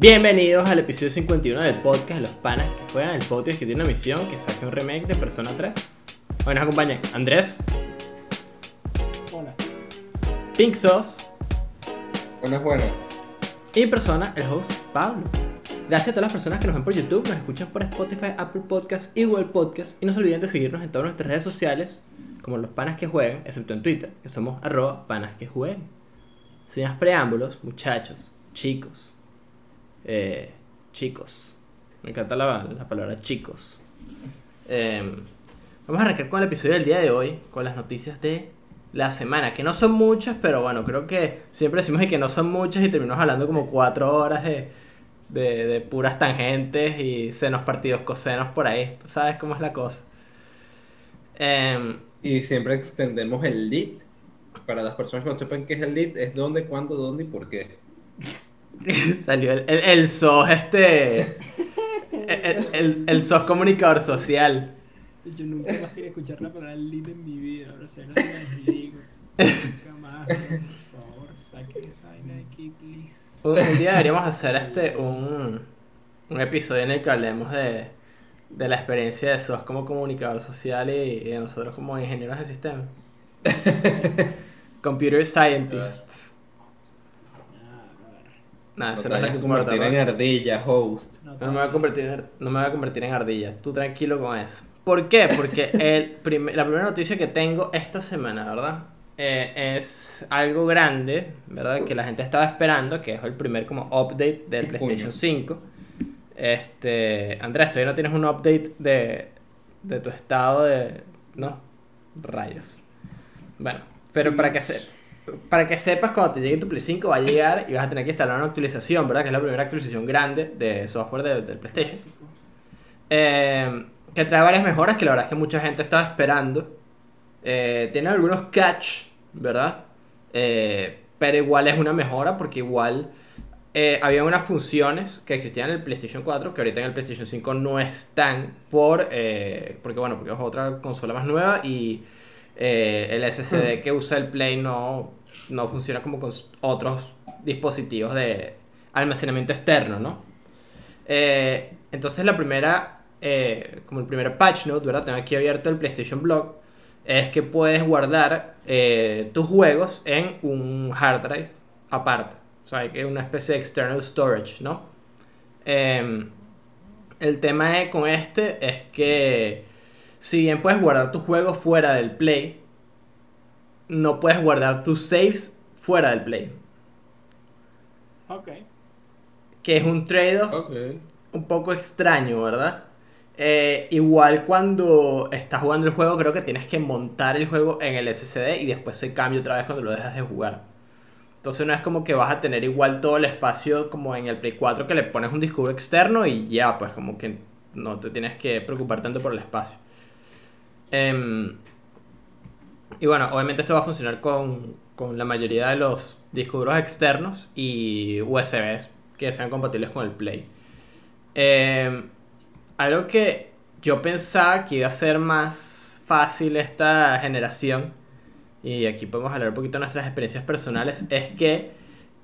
Bienvenidos al episodio 51 del podcast de los panas que juegan el podcast que tiene una misión que saque un remake de Persona 3. Hoy nos acompañan Andrés, Hola. Pink Sauce Buenas, buenas. y en persona el host Pablo. Gracias a todas las personas que nos ven por YouTube, nos escuchan por Spotify, Apple Podcasts y Google Podcasts. Y no se olviden de seguirnos en todas nuestras redes sociales, como los panas que juegan, excepto en Twitter, que somos arroba panas que jueguen. Sin más preámbulos, muchachos, chicos, eh, chicos. Me encanta la, la palabra chicos. Eh, vamos a arrancar con el episodio del día de hoy, con las noticias de la semana, que no son muchas, pero bueno, creo que siempre decimos que no son muchas y terminamos hablando como cuatro horas de, de, de puras tangentes y senos partidos cosenos por ahí. Tú sabes cómo es la cosa. Em, Y siempre extendemos el lead. Para las personas que no sepan qué es el lead, es dónde, cuándo, dónde y por qué. salió el, el, el SOS este... El, el, el SOS comunicador social. Yo nunca más quería escuchar la palabra lead en mi vida. Ahora se la digo. Nunca más. Por favor, saquen esa vaina de aquí, please. Un, un día deberíamos hacer este un, un episodio en el que hablemos de, de la experiencia de SOS como comunicador social y, y de nosotros como ingenieros de sistema. Computer scientists. Nada, No te que a convertir en ardilla, host. No, No me voy a convertir en, no me voy a convertir en ardilla. Tú tranquilo con eso. ¿Por qué? Porque el prim- la primera noticia que tengo esta semana, ¿verdad? Eh, es algo grande, ¿verdad? Que la gente estaba esperando, que es el primer como update del. PlayStation 5. Este, Andrés, todavía no tienes un update de, de tu estado de... No, rayos. Bueno, pero para que, se, para que sepas, cuando te llegue tu Play 5 va a llegar y vas a tener que instalar una actualización, ¿verdad? Que es la primera actualización grande de software de- del PlayStation. Eh, que trae varias mejoras que la verdad es que mucha gente estaba esperando. Eh, tiene algunos catch, ¿verdad? Eh, pero igual es una mejora porque igual había unas funciones que existían en el PlayStation 4 que ahorita en el PlayStation 5 no están por... porque bueno, porque es otra consola más nueva y el SSD que usa el Play no, no funciona como con otros dispositivos de almacenamiento externo, ¿no? Eh, entonces la primera, eh, como el primer patch note, ¿verdad? Tengo aquí abierto el PlayStation Blog, es que puedes guardar eh, tus juegos en un hard drive aparte. O sea, que es una especie de external storage, ¿no? Em, el tema con este es que si bien puedes guardar tus juegos fuera del Play, no puedes guardar tus saves fuera del Play. Ok. Que es un trade-off un poco extraño, ¿verdad? Eh, igual cuando estás jugando el juego, creo que tienes que montar el juego en el SSD y después se cambia otra vez cuando lo dejas de jugar. Entonces no es como que vas a tener igual todo el espacio como en el Play 4 que le pones un disco duro externo y ya, pues como que no te tienes que preocupar tanto por el espacio. Em, y bueno, obviamente esto va a funcionar con, con la mayoría de los discos duros externos y USBs que sean compatibles con el Play. Eh, algo que yo pensaba que iba a ser más fácil esta generación, y aquí podemos hablar un poquito de nuestras experiencias personales, es que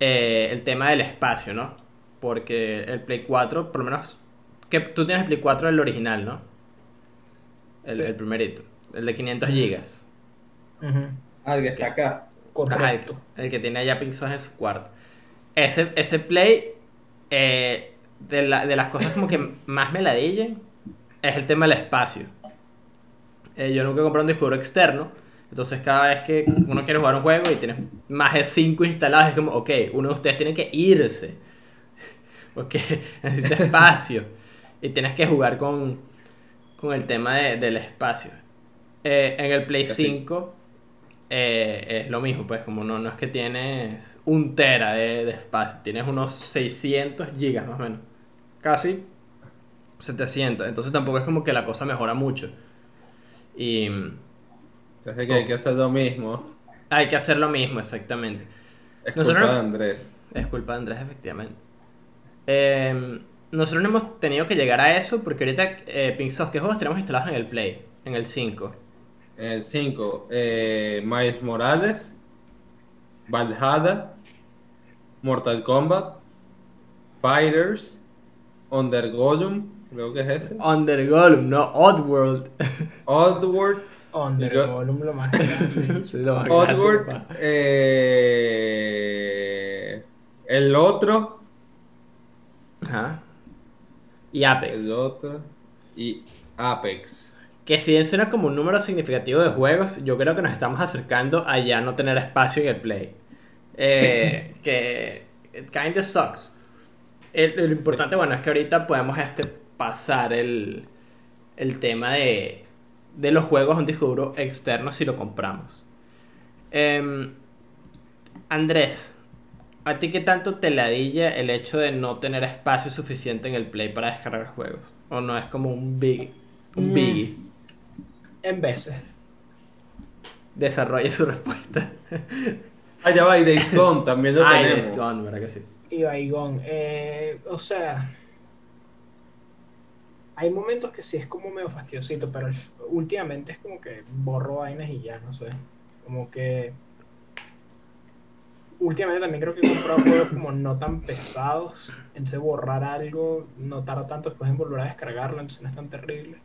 eh, el tema del espacio, ¿no? Porque el Play 4, por lo menos, que tú tienes el Play 4 el original, ¿no? El, el primerito, el de 500 gigas. Ah, el que está acá. El, Correcto. el que tiene allá Pixos en su cuarto. Ese, ese play, eh, de, la- de las cosas como que más me ladillan, es el tema del espacio. Eh, yo nunca compré un disco duro externo, entonces cada vez que uno quiere jugar un juego y tienes más de 5 instalados, es como, ok, uno de ustedes tiene que irse, porque necesita espacio, y tienes que jugar con, con el tema de- del espacio. Eh, en el Play Casi. 5 eh, es lo mismo, pues como no, no es que tienes un tera de, de espacio, tienes unos 600 gigas más o menos, casi 700, entonces tampoco es como que la cosa mejora mucho. Y Entonces que hay que hacer lo mismo. hay que hacer lo mismo, exactamente. Es Nosotros culpa no- de Andrés. Es culpa de Andrés, efectivamente. Eh, nosotros no hemos tenido que llegar a eso porque ahorita, eh, Pinksoft, ¿qué juegos tenemos instalados en el Play? En el 5. El 5, eh, Miles Morales, Valhalla, Mortal Kombat, Fighters, Under Gollum, creo que es ese. Under Gollum, no Oddworld. Oddworld, Under Gollum lo más grande. Sí, lo más grande, Oddworld, papá. eh, el otro, Ajá. Y Apex. el otro y Apex. Que si bien suena como un número significativo de juegos, yo creo que nos estamos acercando a ya no tener espacio en el play. Eh, que it kinda sucks. Lo importante, bueno, es que ahorita podemos este, pasar el, el tema de, de los juegos a un disco duro externo si lo compramos. Em, Andrés, ¿a ti qué tanto te ladilla el hecho de no tener espacio suficiente en el play para descargar juegos? ¿O no es como un big, un Mm. biggie? En veces. Desarrolle su respuesta. Ah, ya va, y Days Gone también lo Ay, tenemos. Days Gone, ¿verdad que sí? Y Baigón. Eh, o sea. Hay momentos que sí es como medio fastidiosito, pero últimamente es como que borro vainas y ya, no sé. Como que. Últimamente también creo que he comprado juegos como no tan pesados. Entonces borrar algo no tarda tanto después en volver a descargarlo, entonces no es tan terrible.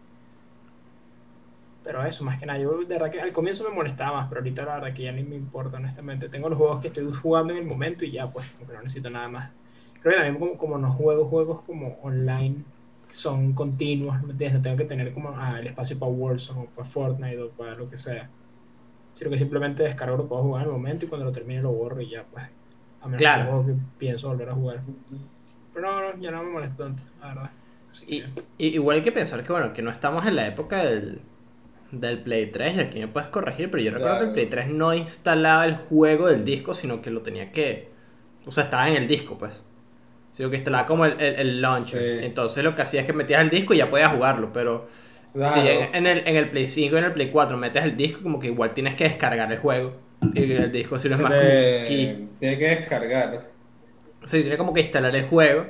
Pero eso, más que nada, yo de verdad que al comienzo me molestaba más, pero ahorita la verdad que ya ni me importa, honestamente. Tengo los juegos que estoy jugando en el momento y ya, pues, que no necesito nada más. Creo que también como, como no juego juegos como online, que son continuos. No tengo que tener como ah, el espacio para Warzone o para Fortnite o para lo que sea. Sino que simplemente descargo lo que puedo jugar en el momento y cuando lo termine lo borro y ya, pues. A menos Claro. que juego que pienso volver a jugar. Pero no, no, ya no me molesta tanto, la verdad. Así Y, que... y- igual hay que pensar que, bueno, que no estamos en la época del, del Play 3, y aquí me puedes corregir, pero yo recuerdo que el Claro. Play 3 no instalaba el juego del disco, sino que lo tenía que... O sea, estaba en el disco, pues. Sino que instalaba como el, el, el launcher. Sí. Entonces lo que hacía es que metías el disco y ya podías jugarlo, pero... Claro. Si en, en el, en el Play 5 y en el Play 4 metes el disco, como que igual tienes que descargar el juego. Y el disco si no es más De- key. Tiene que descargar. O sea, tiene como que instalar el juego.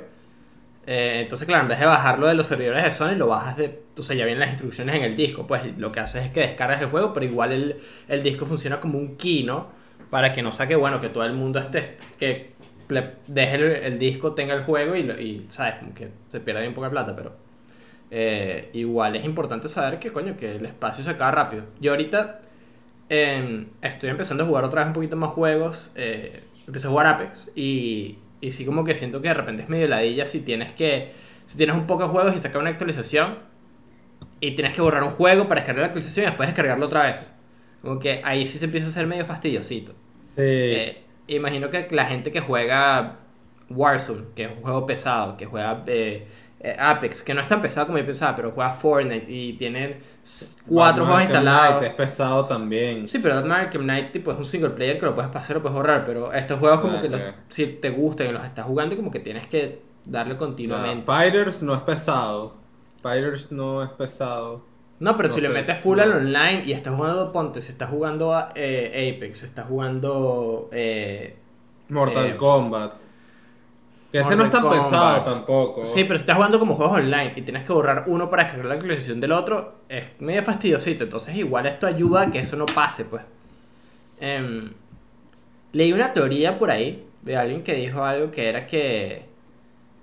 Eh, entonces, claro, en vez de bajarlo de los servidores de Sony, lo bajas de. O sea, ya vienen las instrucciones en el disco. Pues lo que haces es que descargas el juego, pero igual el, el disco funciona como un key, ¿no? Para que no saque, bueno, que todo el mundo esté. Que deje el, disco, tenga el juego y, ¿sabes? Como que se pierda bien poca plata, pero. eh, igual es importante saber que, coño, que el espacio se acaba rápido. Yo ahorita. em, estoy empezando a jugar otra vez un poquito más juegos. eh, empecé a jugar Apex y, y sí como que siento que de repente es medio ladilla si tienes que... Si tienes un poco de juegos y sacar una actualización y tienes que borrar un juego para descargar la actualización y después descargarlo otra vez. Como que ahí sí se empieza a hacer medio fastidiosito. Sí. Eh, imagino que la gente que juega Warzone, que es un juego pesado, que juega eh, Apex, que no es tan pesado como yo pensaba, pero juega Fortnite y tiene cuatro juegos instalados. Knight Es pesado también. Sí, pero Batman Arkham Knight tipo, es un single player que lo puedes pasar o puedes borrar, pero estos juegos como Ah, que los- si te gustan y los estás jugando como que tienes que darle continuamente. Ya, Fighters no es pesado. Fighters no es pesado. No, pero No si le metes full no. al online y estás jugando, ponte, si estás jugando a, eh, Apex, estás jugando... Eh, Mortal Eh, Kombat. Que ese no es tan pesado tampoco. Sí, pero si estás jugando como juegos online y tienes que borrar uno para descargar la actualización del otro, es medio fastidiosito. Entonces, igual esto ayuda a que eso no pase, pues. Em, leí una teoría por ahí de alguien que dijo algo que era que.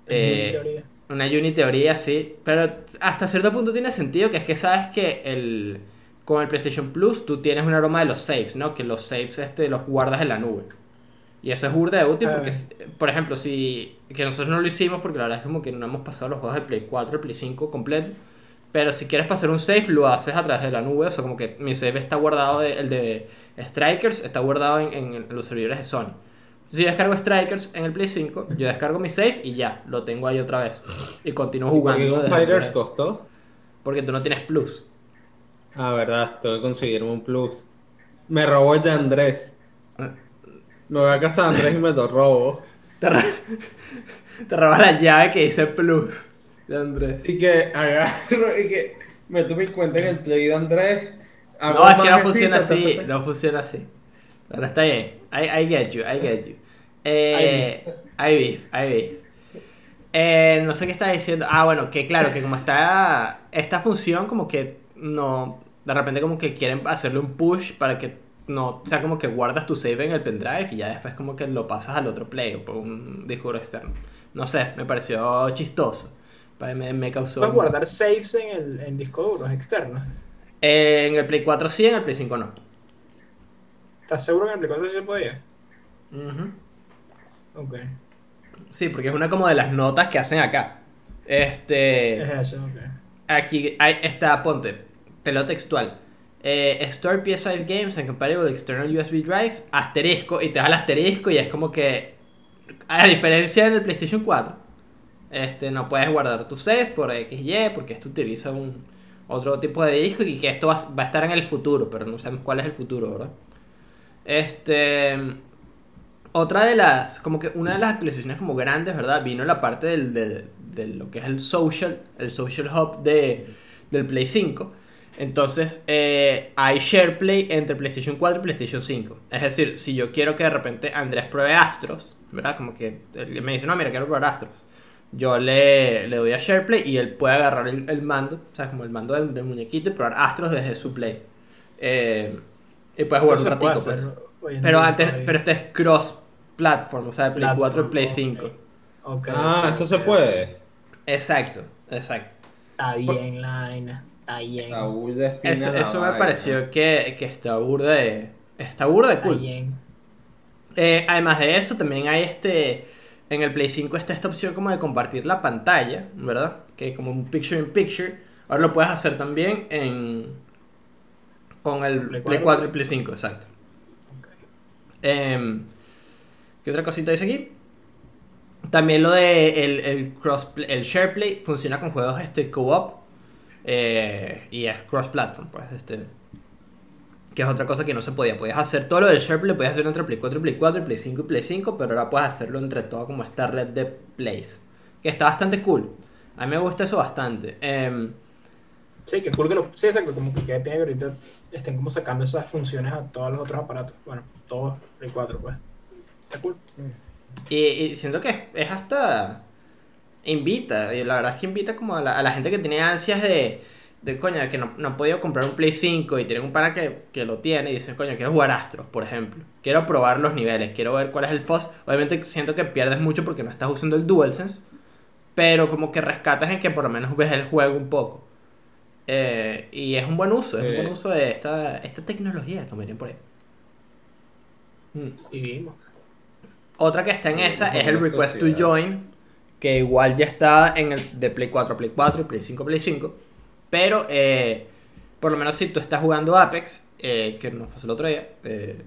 eh, una uni teoría, sí. Pero hasta cierto punto tiene sentido, que es que sabes que el. Con el PlayStation Plus tú tienes un aroma de los saves, ¿no? Que los saves este los guardas en la nube. Y eso es burda de útil porque, por ejemplo, si. Que nosotros no lo hicimos porque la verdad es como que no hemos pasado los juegos del Play 4, el Play 5 completo. Pero si quieres pasar un save, lo haces a través de la nube. O sea, como que mi save está guardado, de- el de Strikers está guardado en, en los servidores de Sony. Si yo descargo Strikers en el Play 5, yo descargo mi save y ya, lo tengo ahí otra vez. Y continúo ¿Por jugando. qué con desde Fighters costó? porque tú no tienes plus. Ah, verdad, tengo que conseguirme un plus. Me robó el de Andrés. Ah. Me voy a casa de Andrés y me lo robo. Te, ro- te robas la llave que dice plus de Andrés. Y que agarro y que meto mi cuenta en el play de Andrés. No, es que no funciona así. No funciona así. Pero está bien. I, I get you, I get you. Eh, I beef, I beef. Eh, no sé qué estaba diciendo. Ah, bueno, que claro, que como está esta función, como que no. De repente, como que quieren hacerle un push para que no sea como que guardas tu save en el pendrive y ya después, como que lo pasas al otro play o por un disco duro externo. no sé, me pareció chistoso. Me, me causó... Puedes guardar saves en el en disco duros externos. Eh, en el Play 4 sí, en el Play 5 no. ¿Estás seguro que en el Play 4 sí se podía? Ujú. Ok. Sí, porque es una como de las notas que hacen acá. Este... Es eso, ok. Aquí hay, está, ponte, te lo textual. Eh, Store PS5 Games and Compatible External USB Drive, asterisco, y te da el asterisco y es como que, a diferencia del PlayStation 4, este, no puedes guardar tus saves por XY, porque esto utiliza un otro tipo de disco y que esto va, va a estar en el futuro, pero no sabemos cuál es el futuro, ¿verdad? Este... Otra de las, como que una de las actualizaciones como grandes, ¿verdad? Vino la parte del, del- de lo que es el social, el social hub de, del Play 5. Entonces, eh, hay SharePlay entre PlayStation 4 y PlayStation 5. Es decir, si yo quiero que de repente Andrés pruebe Astros, ¿verdad? Como que él me dice, no, mira, quiero probar Astros. Yo le, le doy a SharePlay y él puede agarrar el, el mando, o sea, como el mando del, del muñequito y probar Astros desde su Play. Eh, y puedes jugar un ratico, pues. Pero antes, pero este es cross platform, o sea, de Play 4 y Play Platform, 5. ok. Ok, Ah, eso se puede. Exacto, exacto. Está bien, Line. Está bien. Eso, me vaina. pareció que, que está burda de. Está burda de Está cool. bien. Eh, además de eso, también hay este. En el Play 5 está esta opción como de compartir la pantalla, ¿verdad? Que como un picture in picture. Ahora lo puedes hacer también en. Con el Play Play 4. 4 y Play 5, exacto. Em, ¿Qué otra cosita dice aquí? También lo de el, el cross el SharePlay funciona con juegos este co-op eh, y es cross platform, pues este que es otra cosa que no se podía. Podías hacer todo lo del SharePlay, podías hacerlo entre Play 4 y Play 4, Play 5 y Play 5, pero ahora puedes hacerlo entre todo como esta red de plays, que está bastante cool. A mí me gusta eso bastante. Em, Sí, que cool que lo. Sí, exacto. Como que quede que ahorita estén como sacando esas funciones a todos los otros aparatos. Bueno, todos Play 4, pues. Está cool. Y, y siento que es, es hasta. Invita, y la verdad es que invita como a la, a la gente que tiene ansias de. De coño, de que no, no ha podido comprar un Play 5 y tiene un pana que, que lo tiene y dicen, coño, quiero jugar Astros, por ejemplo. Quiero probar los niveles, quiero ver cuál es el FOS. Obviamente siento que pierdes mucho porque no estás usando el DualSense, pero como que rescatas en que por lo menos ves el juego un poco. Eh, y es un buen uso, es un buen uso de esta, esta tecnología, como dirían por ahí. Mm. Y vimos. Otra que está en esa es el Request to. Join, que igual ya está en el de Play 4 a Play 4 y Play 5 a Play 5. Pero, eh, por lo menos si tú estás jugando Apex, eh, que nos pasó el otro día, eh,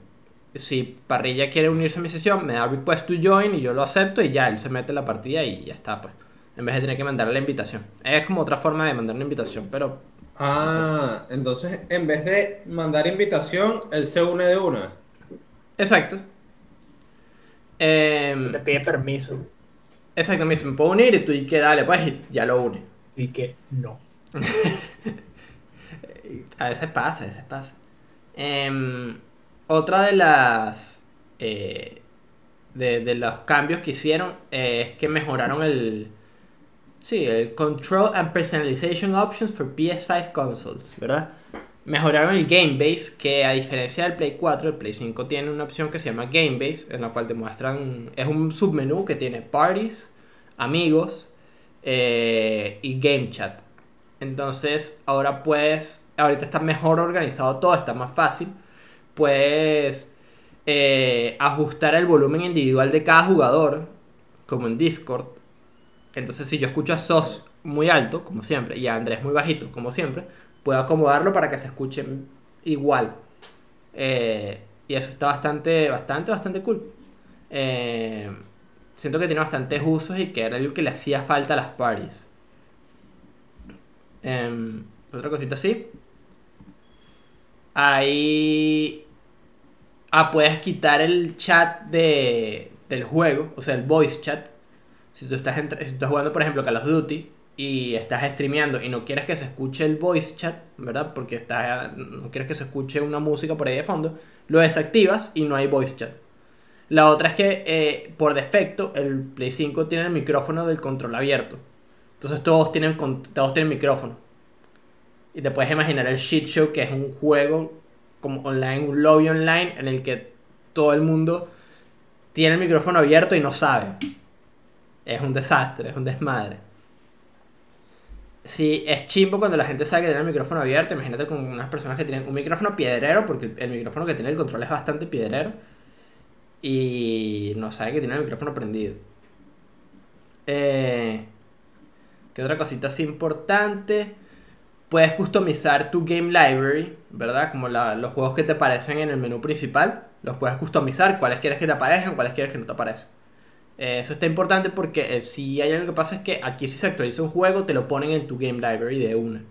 si Parrilla quiere unirse a mi sesión, me da Request to Join y yo lo acepto y ya, él se mete en la partida y ya está, pues. En vez de tener que mandarle la invitación. Es como otra forma de mandar una invitación, pero Ah, entonces en vez de mandar invitación, él se une de una. Exacto. Em, Te pide permiso. Exacto, me dice, me puedo unir y tú y que dale, pues y ya lo une. Y que no. A veces pasa, a veces pasa. Em, otra de las. eh, de, de los cambios que hicieron eh, es que mejoraron el. Sí, el Control and Personalization Options for PS5 consoles, ¿verdad? Mejoraron el Game Base, que a diferencia del Play 4, el Play 5 tiene una opción que se llama Game Base, en la cual te muestran. Es un submenú que tiene Parties, Amigos eh, y Game Chat. Entonces, ahora puedes. Ahorita está mejor organizado todo, está más fácil. Puedes eh, ajustar el volumen individual de cada jugador, como en Discord. Entonces, si yo escucho a Sos muy alto, como siempre, y a Andrés muy bajito, como siempre, puedo acomodarlo para que se escuche igual. Eh, y eso está bastante, bastante, bastante cool. Eh, siento que tiene bastantes usos y que era algo que le hacía falta a las parties. Em, otra cosita así. Ahí. Ah, puedes quitar el chat de, del juego, o sea, el voice chat. Si tú estás, si tú estás jugando, por ejemplo, Call of Duty y estás streameando y no quieres que se escuche el voice chat, ¿verdad? Porque está, no quieres que se escuche una música por ahí de fondo, lo desactivas y no hay voice chat. La otra es que eh, por defecto el Play 5 tiene el micrófono del control abierto. Entonces todos tienen, todos tienen micrófono. Y te puedes imaginar el shit show que es un juego como online, un lobby online en el que todo el mundo tiene el micrófono abierto y no sabe. es un desastre, es un desmadre. Sí, es chimbo cuando la gente sabe que tiene el micrófono abierto. Imagínate con unas personas que tienen un micrófono piedrero, porque el, micrófono que tiene el control es bastante piedrero. Y no sabe que tiene el micrófono prendido. Eh, ¿Qué otra cosita así importante? Puedes customizar tu game library, ¿verdad? Como los juegos que te aparecen en el menú principal. Los puedes customizar, cuáles quieres que te aparezcan, cuáles quieres que no te aparezcan. Eh, eso está importante porque eh, si hay algo que pasa es que aquí si se actualiza un juego te lo ponen en tu game library de una.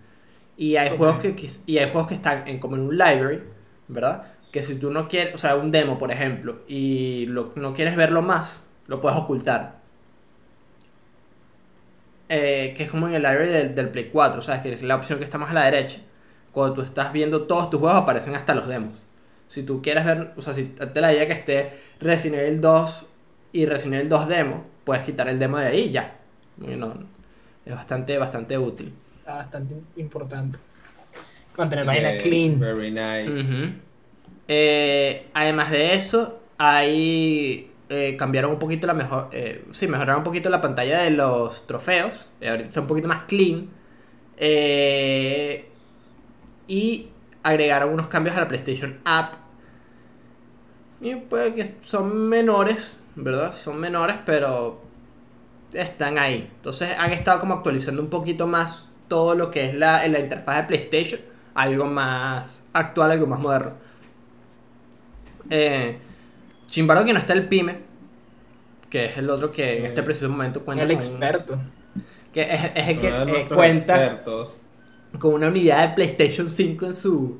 Y hay juegos que y hay juegos que están en, como en un library, ¿verdad? Que si tú no quieres, o sea, un demo, por ejemplo, y lo- no quieres verlo más, lo puedes ocultar. Eh, que es como en el library del, del Play 4, ¿sabes? Que es la opción que está más a la derecha. Cuando tú estás viendo todos tus juegos aparecen hasta los demos. Si tú quieres ver, o sea, si te la idea que esté Resident Evil 2 y Resident Evil 2 demo, puedes quitar el demo de ahí y ya. Y no- es bastante, bastante útil. Está bastante importante. Mantener la Eh, clean. Very nice. Eh, además de eso, ahí eh, cambiaron un poquito la mejor. eh, sí, mejoraron un poquito la pantalla de los trofeos. eh, ahorita está un poquito más clean. Eh, y agregaron unos cambios a la PlayStation App. Y puede que son menores, ¿verdad? Son menores, pero están ahí. Entonces han estado como actualizando un poquito más todo lo que es la, la interfaz de PlayStation. Algo más actual, algo más moderno. Eh, Chimbaro que no está el Pyme, que es el otro que en este preciso momento cuenta El con- experto. que es, es el que eh, cuenta expertos. con una unidad de PlayStation 5 en su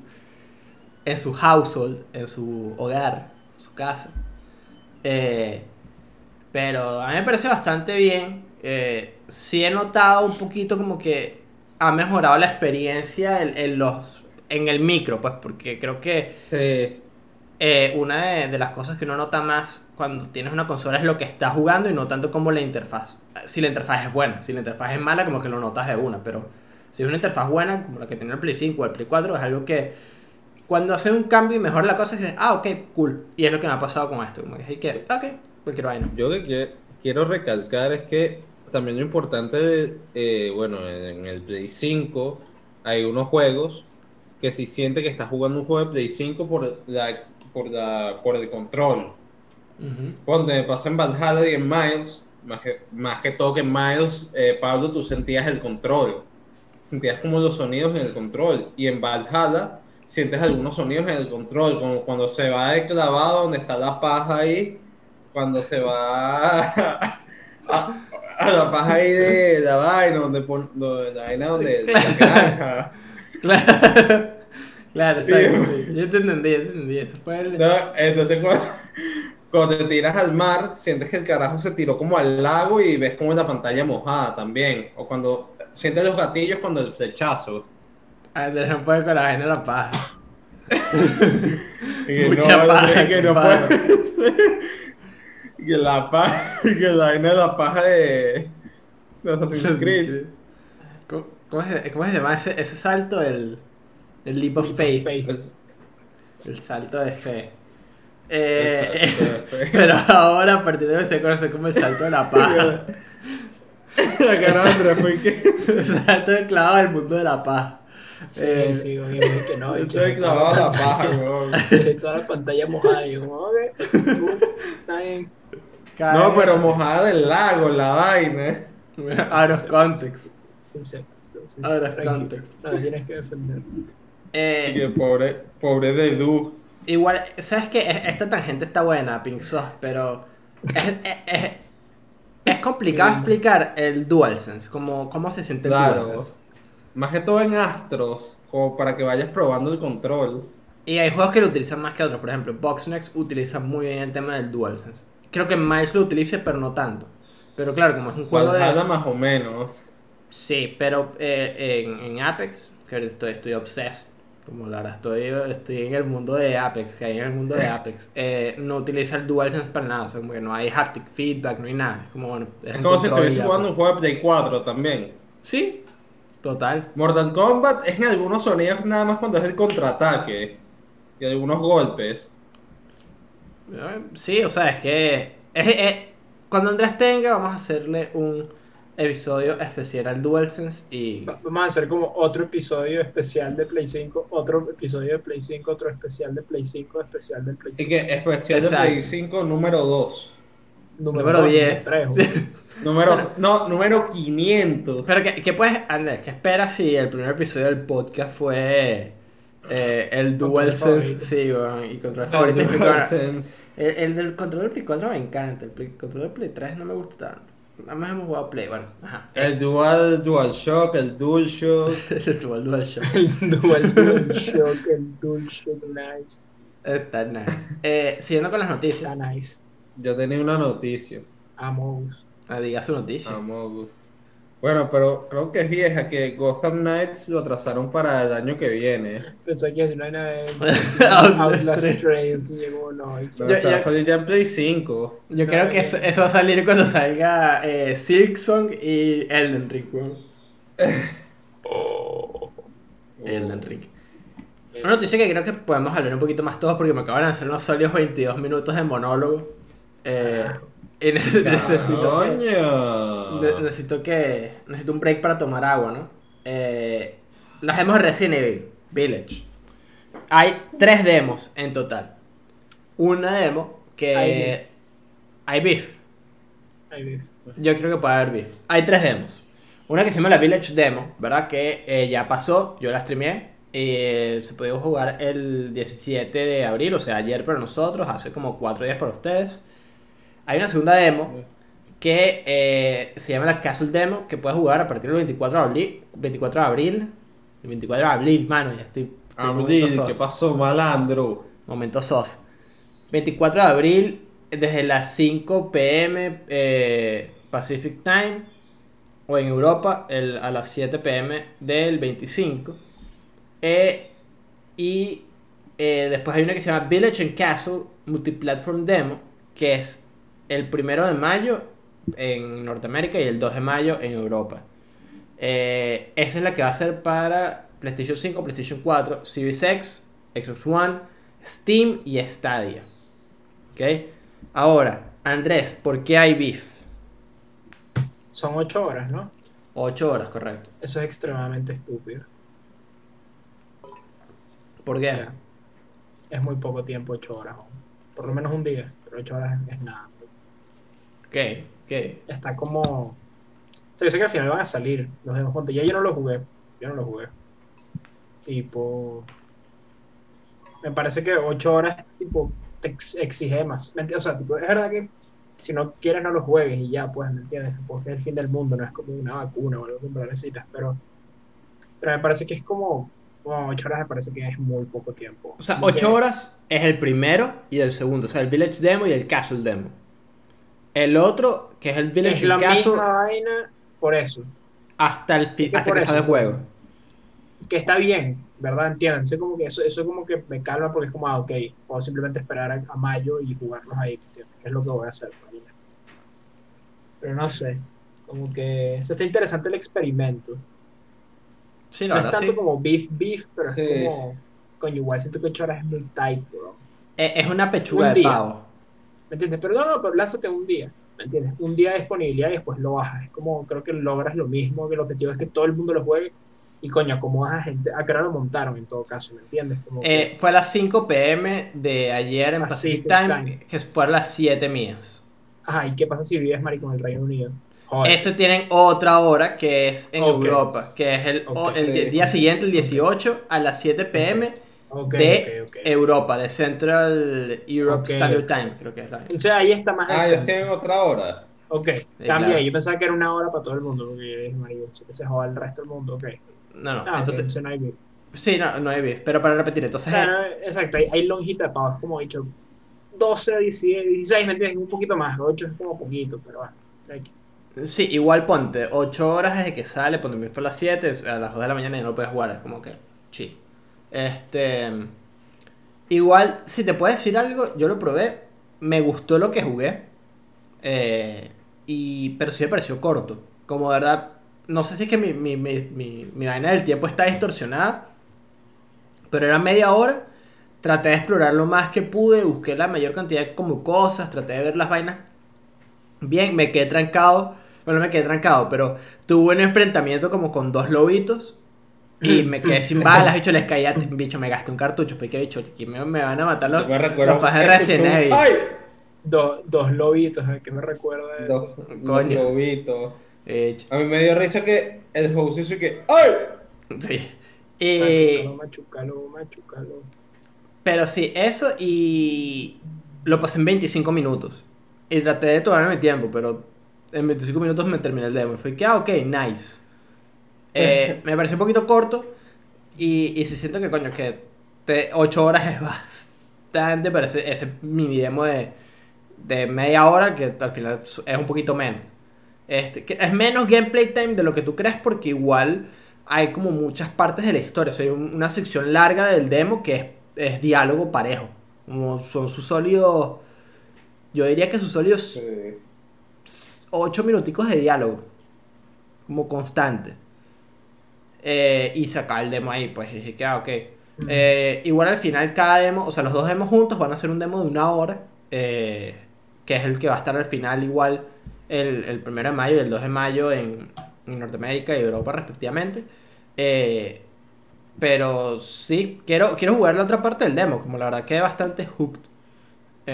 en su household, en su hogar, en su casa. Eh, pero a mí me parece bastante bien. Eh, sí he notado un poquito como que ha mejorado la experiencia en, en los en el micro, pues porque creo que Sí. eh, una de, de las cosas que uno nota más cuando tienes una consola es lo que estás jugando y no tanto como la interfaz. Si la interfaz es buena, si la interfaz es mala, como que lo notas de una, pero si es una interfaz buena, como la que tiene el Play 5 o el Play 4, es algo que cuando hace un cambio y mejora la cosa, dices, ah, ok, cool. Y es lo que me ha pasado con esto, como "Hey, que, ok, cualquier vaina. Yo lo que quiero recalcar es que también lo importante, eh, bueno, en el Play 5 hay unos juegos que si siente que estás jugando un juego de Play 5 por, la, por, la, por el control. Ujú. Ponte, me pasa en Valhalla y en Miles, más que, más que todo que en Miles, eh, Pablo, tú sentías el control. Sentías como los sonidos en el control. Y en Valhalla sientes algunos sonidos en el control, como cuando se va de clavado donde está la paja ahí, cuando se va a, a la paja ahí de la vaina, donde pon- donde- la vaina donde la granja. Claro, claro, exacto. sí. Yo te entendí, yo te entendí. Eso fue el... No, entonces cuando, cuando te tiras al mar, sientes que el carajo se tiró como al lago y ves como la pantalla mojada también. O cuando sientes los gatillos cuando el flechazo. Andrés no puede con la vaina de la paja. Que Mucha no, paja, que no puede ser. Que la paja, que la vaina de la paja de, de Assassin's Creed. ¿Cómo, cómo se, cómo se llama ese, ese salto? El, el leap of faith. El salto de fe. Eh, pero ahora a partir de hoy se conoce como el salto de la paja. la cara de Andrés fue que el salto de clavado del mundo de la paja. Sí, Eh, sí, obviamente que no. bicho, estoy clavado a la paja, weón. Toda la pantalla mojada. Y yo, como, ok, está bien. No, pero mojada del lago, la vaina. Out of context. Sincero. Out of context. No, tienes que defender. Eh, que pobre, pobre de Du. Igual, ¿sabes qué? Es- Esta tangente está buena, Pink Sauce, pero es, es, es- es complicado explicar el DualSense, cómo, cómo se siente el Claro. DualSense. Más que todo en Astros, como para que vayas probando el control. Y hay juegos que lo utilizan más que otros, por ejemplo, Boxnex utiliza muy bien el tema del DualSense. Creo que Miles lo utilice, pero no tanto. Pero claro, como es un juego Valhalla de... más o menos. Sí, pero eh, en, en Apex, que estoy, estoy obsessed, como la verdad estoy, estoy en el mundo de Apex, que hay en el mundo de Apex, eh, no utiliza el DualSense para nada, o sea, como que no hay haptic feedback, no hay nada. Es como, bueno, Es un como si estuviese jugando un juego de Play 4 también. Sí, total. Mortal Kombat es en algunos sonidos nada más cuando es el contraataque. Y algunos golpes. Sí, o sea, es que es, es- cuando Andrés tenga, vamos a hacerle un episodio especial al DualSense y... Va- Vamos a hacer como otro episodio especial de Play 5, otro episodio de Play 5, otro especial de Play 5, especial de Play Así 5. que especial de Exacto. Play 5 número 2. número dos, 10. tres, güey. Número, no, número 500. Pero ¿qué, qué puedes, Andrés, qué esperas si el primer episodio del podcast fue eh, el DualSense? Sí, bueno, y control El favorito. DualSense. El, el del control del Play 4 me encanta, el Play- control del Play 3 no me gusta tanto. Nada más hemos jugado Play, bueno, ajá. El Dual, DualShock, el DualShock. el Dual DualShock. El Dual DualShock, el DualShock Nice. Está nice. Eh, siguiendo con las noticias. Está nice. Yo tenía una noticia. Amo. Ah, diga su noticia. Amogus. Bueno, pero creo que es vieja, que Gotham Knights lo atrasaron para el año que viene. Pensé que si no hay nada de Outlast Outlast 3. 3 y llegó no. y- Pero Yo- se va a yo- salir ya en Play 5. Yo creo que eso, eso va a salir cuando salga eh, Silksong y Elden Ring. weón. Elden Ring. Una noticia que creo que podemos hablar un poquito más todos porque me acaban de hacer unos sólidos 22 minutos de monólogo. Eh, y nece- necesito que, necesito que. Necesito un break para tomar agua, ¿no? Eh, las demos de Resident Evil Village. Hay tres demos en total. Una demo que. Hay beef. Hay beef. Ves. Yo creo que puede haber beef. Hay tres demos. Una que se llama la Village Demo, ¿verdad? Que eh, ya pasó, yo la streameé. Y eh, se pudo jugar el 17 de abril, o sea, ayer para nosotros, hace como cuatro días para ustedes. Hay una segunda demo que eh, se llama la Castle Demo, que puedes jugar a partir del 24 de abril. 24 de abril. El 24 de abril, mano, ya estoy. Abril. ¿qué pasó, malandro? Momento sos. 24 de abril, desde las 5 pm eh, Pacific Time, o en Europa el- a las 7 pm del 25. Eh, y eh, después hay una que se llama Village and Castle Multiplatform Demo, que es el primero de mayo en Norteamérica y el 2 de mayo en Europa. Eh, esa es la que va a ser para PlayStation 5, PlayStation 4, Series X, Xbox One, Steam y Stadia. ¿Ok? Ahora, Andrés, ¿por qué hay beef? Son 8 horas, ¿no? 8 horas, correcto. Eso es extremadamente estúpido. ¿Por qué? Ya. Es muy poco tiempo, 8 horas. Por lo menos un día, pero 8 horas es nada. ¿Qué? ¿Qué? Está como. O sea, yo sé que al final van a salir los demos juntos. Ya yo no lo jugué. Yo no lo jugué. Tipo. Me parece que 8 horas, tipo, te ex- exige más. ¿Me entiendes? O sea, tipo, es verdad que si no quieres no lo juegues y ya, pues, ¿me entiendes? Porque es el fin del mundo, no es como una vacuna o algo que lo necesitas. Pero. Pero me parece que es como. Como 8 horas me parece que es muy poco tiempo. O sea, Como que 8 horas es el primero y el segundo. O sea, el Village Demo y el Castle Demo. El otro, que es el Village Es la Castle, misma vaina por eso. hasta, el fi- Es que hasta que sale el juego. que está bien, ¿verdad? Entienden. Eso como que eso, eso como que me calma porque es como, ah, ok, puedo simplemente esperar a, a mayo y jugarlos ahí, que es lo que voy a hacer. Pero no sé, como que o sea, está interesante el experimento. Sí, No es tanto sí. como beef beef, pero Sí. es como, coño, igual siento que 8 horas es muy tight, bro. Es es una pechuga Un de día. pavo. ¿Me entiendes? Pero no, no, pero lánzate un día. ¿Me entiendes? Un día de disponibilidad y después lo bajas. Es como, creo que logras lo mismo, que el objetivo es que todo el mundo lo juegue. Y coño, acomodas a gente, a que ahora lo montaron en todo caso, ¿me entiendes? Como que- Eh, fue a las 5 pm de ayer en Pacific, Pacific Time, Time. que fue a las 7 mías. Ajá, ¿y qué pasa si vives, marico, en el Reino Unido? Joder. Ese tienen otra hora que es en Ok. Europa, que es el, Ok. o- el di- día siguiente, el 18, a las 7 pm Ok, de ok, ok. Europa, de Central Europe Standard. Time, creo que es la Entonces ahí está más Ah, el ellos tienen otra hora. Ok, cambia claro. Yo pensaba que era una hora para todo el mundo, porque es marico, que se joda el resto del mundo, ok. No, no, Ah, entonces, entonces no hay beef. sí, no, no hay beef, pero para repetir, O entonces, sea, exacto, hay, hay lonjita de pavos, como he dicho, 12, 16, 16, ¿me entiendes? Un poquito más, 8 es como poquito, pero bueno. sí, igual ponte 8 horas desde que sale, ponte beef por las 7, a las 2 de la mañana ya no puedes jugar, es como que, chill. Este, igual, si te puedo decir algo, yo lo probé, me gustó lo que jugué, eh, y, pero sí me pareció corto, como verdad, no sé si es que mi, mi, mi, mi, vaina del tiempo está distorsionada, pero era media hora, traté de explorar lo más que pude, busqué la mayor cantidad como cosas, traté de ver las vainas bien, me quedé trancado. Bueno, no me quedé trancado, pero tuve un enfrentamiento como con dos lobitos. Y me quedé sin balas, bicho, les caía, bicho, me gasté un cartucho. Fue que, bicho, aquí me, me van a matar los, Yo me recuerdo. los fans de Resident un- Evil. ¡Ay! Do- dos lobitos, ¿eh? que me recuerda Dos, eso. dos Coño. lobitos. Bicho, A mí me dio risa que el host hizo que ¡Ay! sí. Y, Machucalo, machucalo, machucalo. pero sí, eso y lo pasé en 25 minutos. Y traté de tomarme mi tiempo, pero en 25 minutos me terminé el demo. Y fue que, ah, ok, nice. Eh, me pareció un poquito corto. Y, y sí siento que, coño, que 8 horas es bastante, pero ese, ese mini demo de, de media hora que al final es un poquito menos. Este, que es menos gameplay time de lo que tú crees porque igual hay como muchas partes de la historia. O sea, hay un- una sección larga del demo que es, es diálogo parejo. Como son sus sólidos... Yo diría que sus sólidos Sí. 8 minuticos de diálogo. Como constante. Eh, y sacar el demo ahí, pues. Dije que, ah, ok. Eh, igual al final cada demo, o sea, los dos demos juntos van a ser un demo de una hora. eh, que es el que va a estar al final igual el, el 1 de mayo y el 2 de mayo en, en Norteamérica y Europa respectivamente. Pero sí, quiero, quiero jugar la otra parte del demo, como la verdad quedé bastante hooked.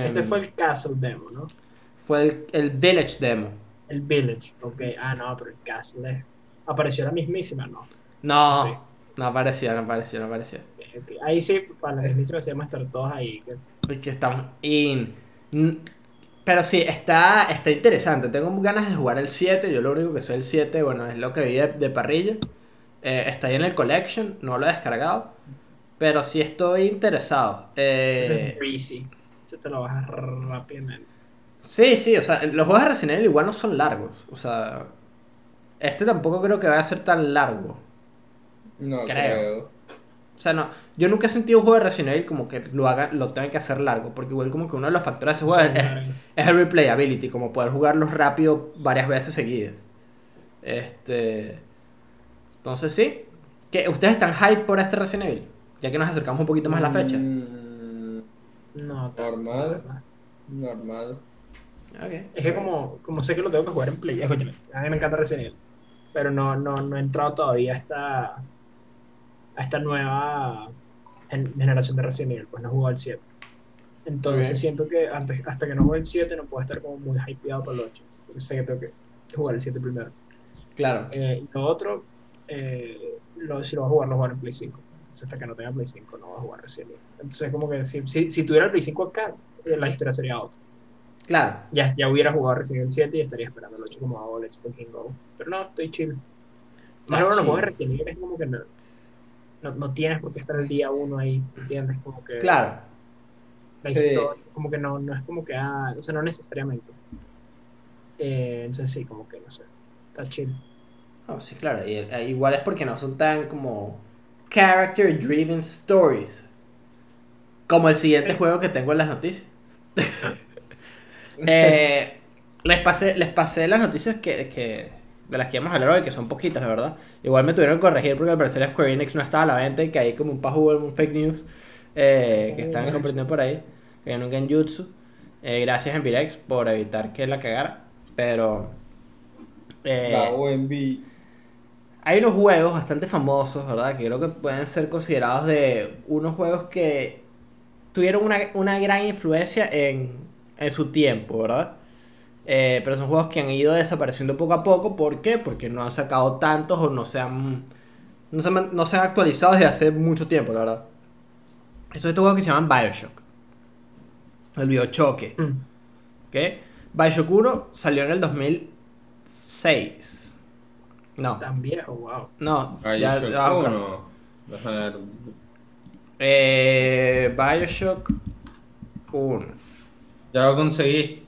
Este Em, fue el Castle Demo, ¿no? fue el, el Village demo. El Village, ok. Ah, no, pero el Castle es... ¿Apareció la mismísima? No. No, Sí. no apareció, no apareció, no apareció. Ok. Ahí sí, para la mismísima se llama todos ahí. que- Porque estamos in. Pero sí, está, está interesante. Tengo ganas de jugar el 7. Yo lo único que soy el 7, bueno, es lo que vi de, de parrilla. Eh, está ahí en el collection, no lo he descargado. Pero sí estoy interesado. Eh, es breezy. Se te lo bajas rápidamente. sí, sí, o sea, los juegos de Resident Evil igual no son largos. O sea, este tampoco creo que vaya a ser tan largo. No Creo. creo. O sea, no, yo nunca he sentido un juego de Resident Evil como que lo hagan, lo tengan que hacer largo, porque igual como que uno de los factores de ese juego es, el replayability, como poder jugarlos rápido varias veces seguidas. Este, entonces sí, que ustedes están hype por este Resident Evil, ya que nos acercamos un poquito más a la fecha. Mm, No, Normal. normal. Ok. Es que como, como sé que lo tengo que jugar en Play, escúchame, a mí me encanta Resident Evil, pero no, no, no he entrado todavía a esta, a esta nueva gen- generación de Resident Evil, pues no jugado el 7. Entonces Ok. siento que antes, hasta que no juegue el 7 no puedo estar como muy hypeado por el 8, porque sé que tengo que jugar el 7 primero. Claro. Eh, y lo otro, eh, lo, si lo voy a jugar, lo voy a jugar en Play 5. Entonces, hasta que no tenga Play 5, no voy a jugar Resident Evil. Entonces, como que si, si, si tuviera el Play 5 acá, eh, la historia sería otra. Claro. Ya, ya hubiera jugado Resident Evil 7 y estaría esperando el 8 como hago Let's Fucking Go. Pero no, estoy chill. Más Ah, bueno, los juegos de Resident Evil es como que no, no, no tienes por qué estar el día 1 ahí, ¿entiendes? Como que Claro. la Sí. historia, como que no, no es como que, ah, o sea, no necesariamente. Eh, entonces sí, como que no sé, está chill. No, sí, claro. y, eh, igual es porque no son tan como character driven stories. Como el siguiente Sí. juego que tengo en las noticias. Eh, les, pasé, les pasé las noticias que, que- de las que íbamos a hablar hoy, que son poquitas, la verdad. Igual me tuvieron que corregir porque al parecer Square Enix no estaba a la venta y que hay como un pajo, un fake news eh, que están compartiendo por ahí. Que en un genjutsu. Eh, gracias Envirex por evitar que la cagara. Pero... eh, La OMB. hay unos juegos bastante famosos, ¿verdad? Que creo que pueden ser considerados de unos juegos que tuvieron una, una gran influencia en, en su tiempo, ¿verdad? Eh, pero son juegos que han ido desapareciendo poco a poco. ¿Por qué? Porque no han sacado tantos o no se han, no se han, no se han actualizado desde hace mucho tiempo, la verdad. Estos estos juegos que se llaman Bioshock. El Biochoque. Mm. ¿Ok? Bioshock 1 salió en el 2006. No, Tan viejo, wow. no, ya, a. Deja ver. Eh, Bioshock 1. Ya lo conseguí.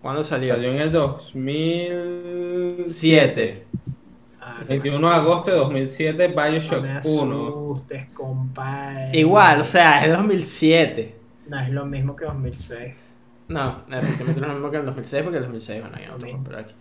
¿Cuándo salió? Salió en el 2007. 7. Ah, 21 de agosto de 2007, no Bioshock me 1. asustes, compadre. Igual, o sea, es 2007. No, es lo mismo que 2006. No, efectivamente no es lo mismo que el 2006 porque el 2006, bueno, ya no tengo por aquí.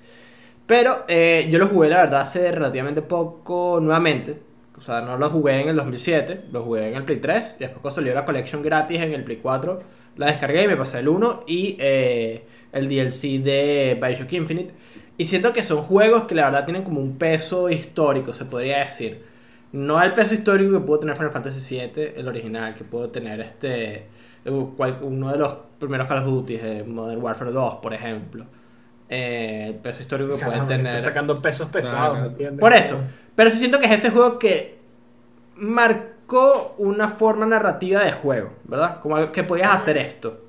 Pero eh, yo lo jugué, la verdad, hace relativamente poco nuevamente. O sea, no lo jugué en el 2007, lo jugué en el Play 3. Y después cuando salió la colección gratis en el Play 4, la descargué y me pasé el 1. Y eh, el DLC de Bioshock Infinite. Y siento que son juegos que la verdad tienen como un peso histórico, se podría decir. No el peso histórico que pudo tener Final Fantasy VII, el original, que pudo tener este uno de los primeros Call of Duty, eh, Modern Warfare 2, por ejemplo. Eh, el peso histórico que pueden tener. Está sacando pesos pesados, ¿me entiendes? Por eso. Pero sí siento que es ese juego que marcó una forma narrativa de juego, ¿verdad? Como que podías hacer esto.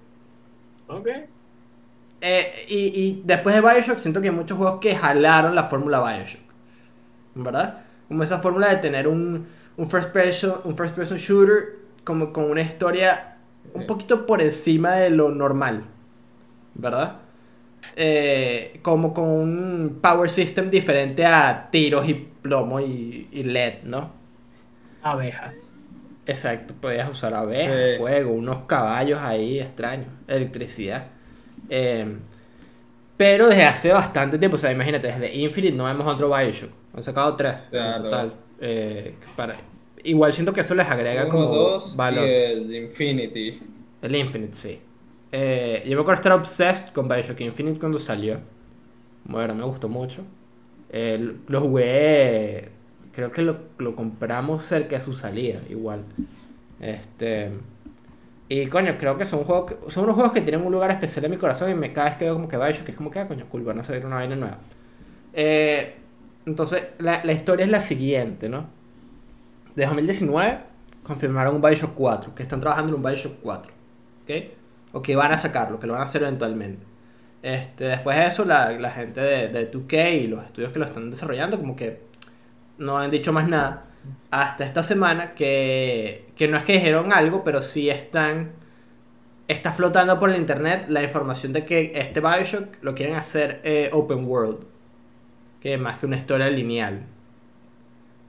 Ok. Eh, y, y, después de Bioshock, siento que hay muchos juegos que jalaron la fórmula Bioshock. ¿Verdad? Como esa fórmula de tener un, un, first, person, un first person shooter como con una historia un poquito por encima de lo normal. ¿Verdad? Eh, como con un power system diferente a tiros y plomo y, LED, ¿no? Abejas. Exacto, podías usar abejas, fuego, unos caballos ahí extraños, electricidad. Eh, pero desde hace bastante tiempo, o sea, imagínate, desde Infinite no vemos otro Bioshock. Han sacado tres en total. Eh, para, igual siento que eso les agrega como dos valor. Y el Infinity. El Infinite, sí. Eh, yo me acuerdo estar obsessed con Bioshock Infinite cuando salió. Bueno, me gustó mucho. Eh, lo jugué. Creo que lo, lo, compramos cerca de su salida, igual. Este. Y coño, creo que son, juegos son unos juegos que tienen un lugar especial en mi corazón. Y me, cada vez que veo como que Bioshock es como que, ah, coño, cool, van a salir una vaina nueva. Eh, entonces, la, la historia es la siguiente, ¿no? De 2019 confirmaron un Bioshock 4, que están trabajando en un Bioshock 4. ¿Ok? o que van a sacarlo, que lo van a hacer eventualmente. Este, después de eso, la, la gente de, de 2K y los estudios que lo están desarrollando, como que no han dicho más nada hasta esta semana, que, que no es que dijeron algo, pero sí están. Está flotando por el internet la información de que este Bioshock lo quieren hacer eh, open world, que es más que una historia lineal,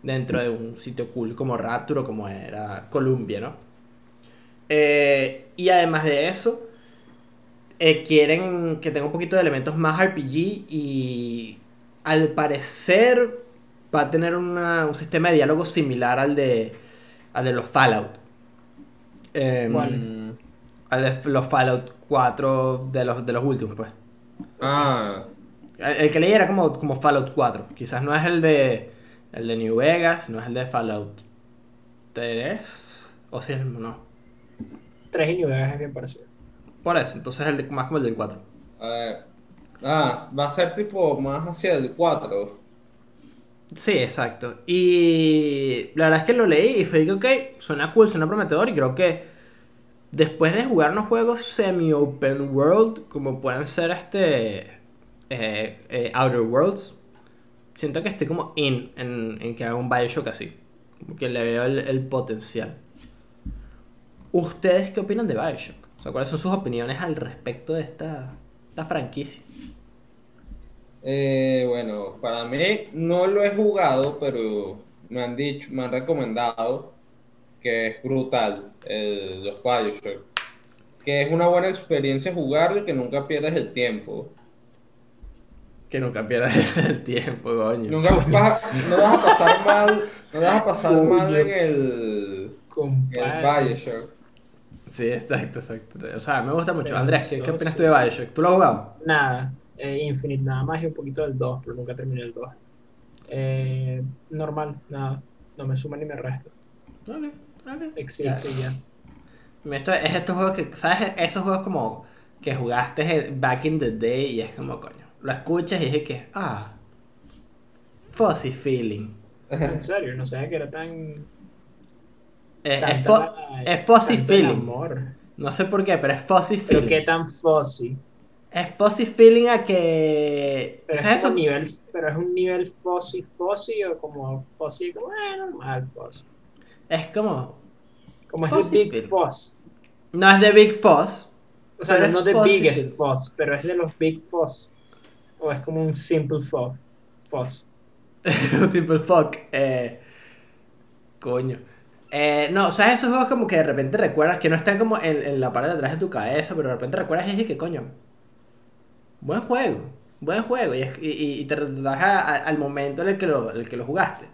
dentro de un sitio cool como Rapture o como era Columbia, ¿no? Eh, y además de eso, eh, quieren que tenga un poquito de elementos más RPG y al parecer va a tener una, un sistema de diálogo similar al de, al de los Fallout. Eh, Al de los Fallout 4 de los, de los últimos, pues. Ah. El, que leí era como, como Fallout 4. Quizás no es el de, el de New Vegas, no es el de Fallout 3. O si es no. 3 y New Vegas es bien parecido. Por eso, entonces es el más como el del 4. A ver. Ah, va a ser tipo más hacia el 4. Sí, exacto. Y la verdad es que lo leí y fue que, ok, suena cool, suena prometedor y creo que después de jugar unos juegos semi-open world, como pueden ser este eh, eh, Outer Worlds, siento que estoy como in en, que haga un Bioshock así. Que le veo el potencial. ¿Ustedes qué opinan de Bioshock? O sea, ¿cuáles son sus opiniones al respecto de esta, franquicia? Eh, bueno, para mí no lo he jugado, pero me han dicho, me han recomendado que es brutal los Bioshock. Que es una buena experiencia jugarlo y que nunca pierdes el tiempo. Que nunca pierdas el tiempo, coño. Nunca vas no vas a pasar mal, no vas a pasar mal en el, en el Bioshock. Sí, exacto, exacto. O sea, me gusta mucho. Andrés, ¿qué, opinas tú de Bioshock? ¿Tú lo has jugado? Nada, eh, Infinite nada más y un poquito del 2, pero nunca terminé el 2. Eh, normal, nada. No me suma ni me resta. Vale, vale. Existe ya. Esto, es estos juegos que, ¿sabes? Esos juegos como que jugaste back in the day y es como, coño, lo escuchas y es que, ah, fuzzy feeling. En serio, no sabía que era tan eh, es, es fuzzy feeling. No sé por qué, pero es fuzzy feeling. ¿Pero qué tan fuzzy? Es fuzzy feeling a que. Pero, es, un nivel, pero es un nivel fuzzy fuzzy o como fuzzy, como eh, normal fuzzy. Es como. Como es de Big Fuzz. No es de Big Fuzz. O sea, no es de Biggest Fuzz, pero es de los Big Fuzz. O es como un Simple Fuzz. Fuzz. un Simple Fuck. Eh, coño. Eh, no, o sea, esos juegos como que de repente recuerdas que no están como en, la parte de atrás de tu cabeza, pero de repente recuerdas y que coño. Buen juego, buen juego. Y, y, te retrotraes al momento en el que, lo, el que lo jugaste.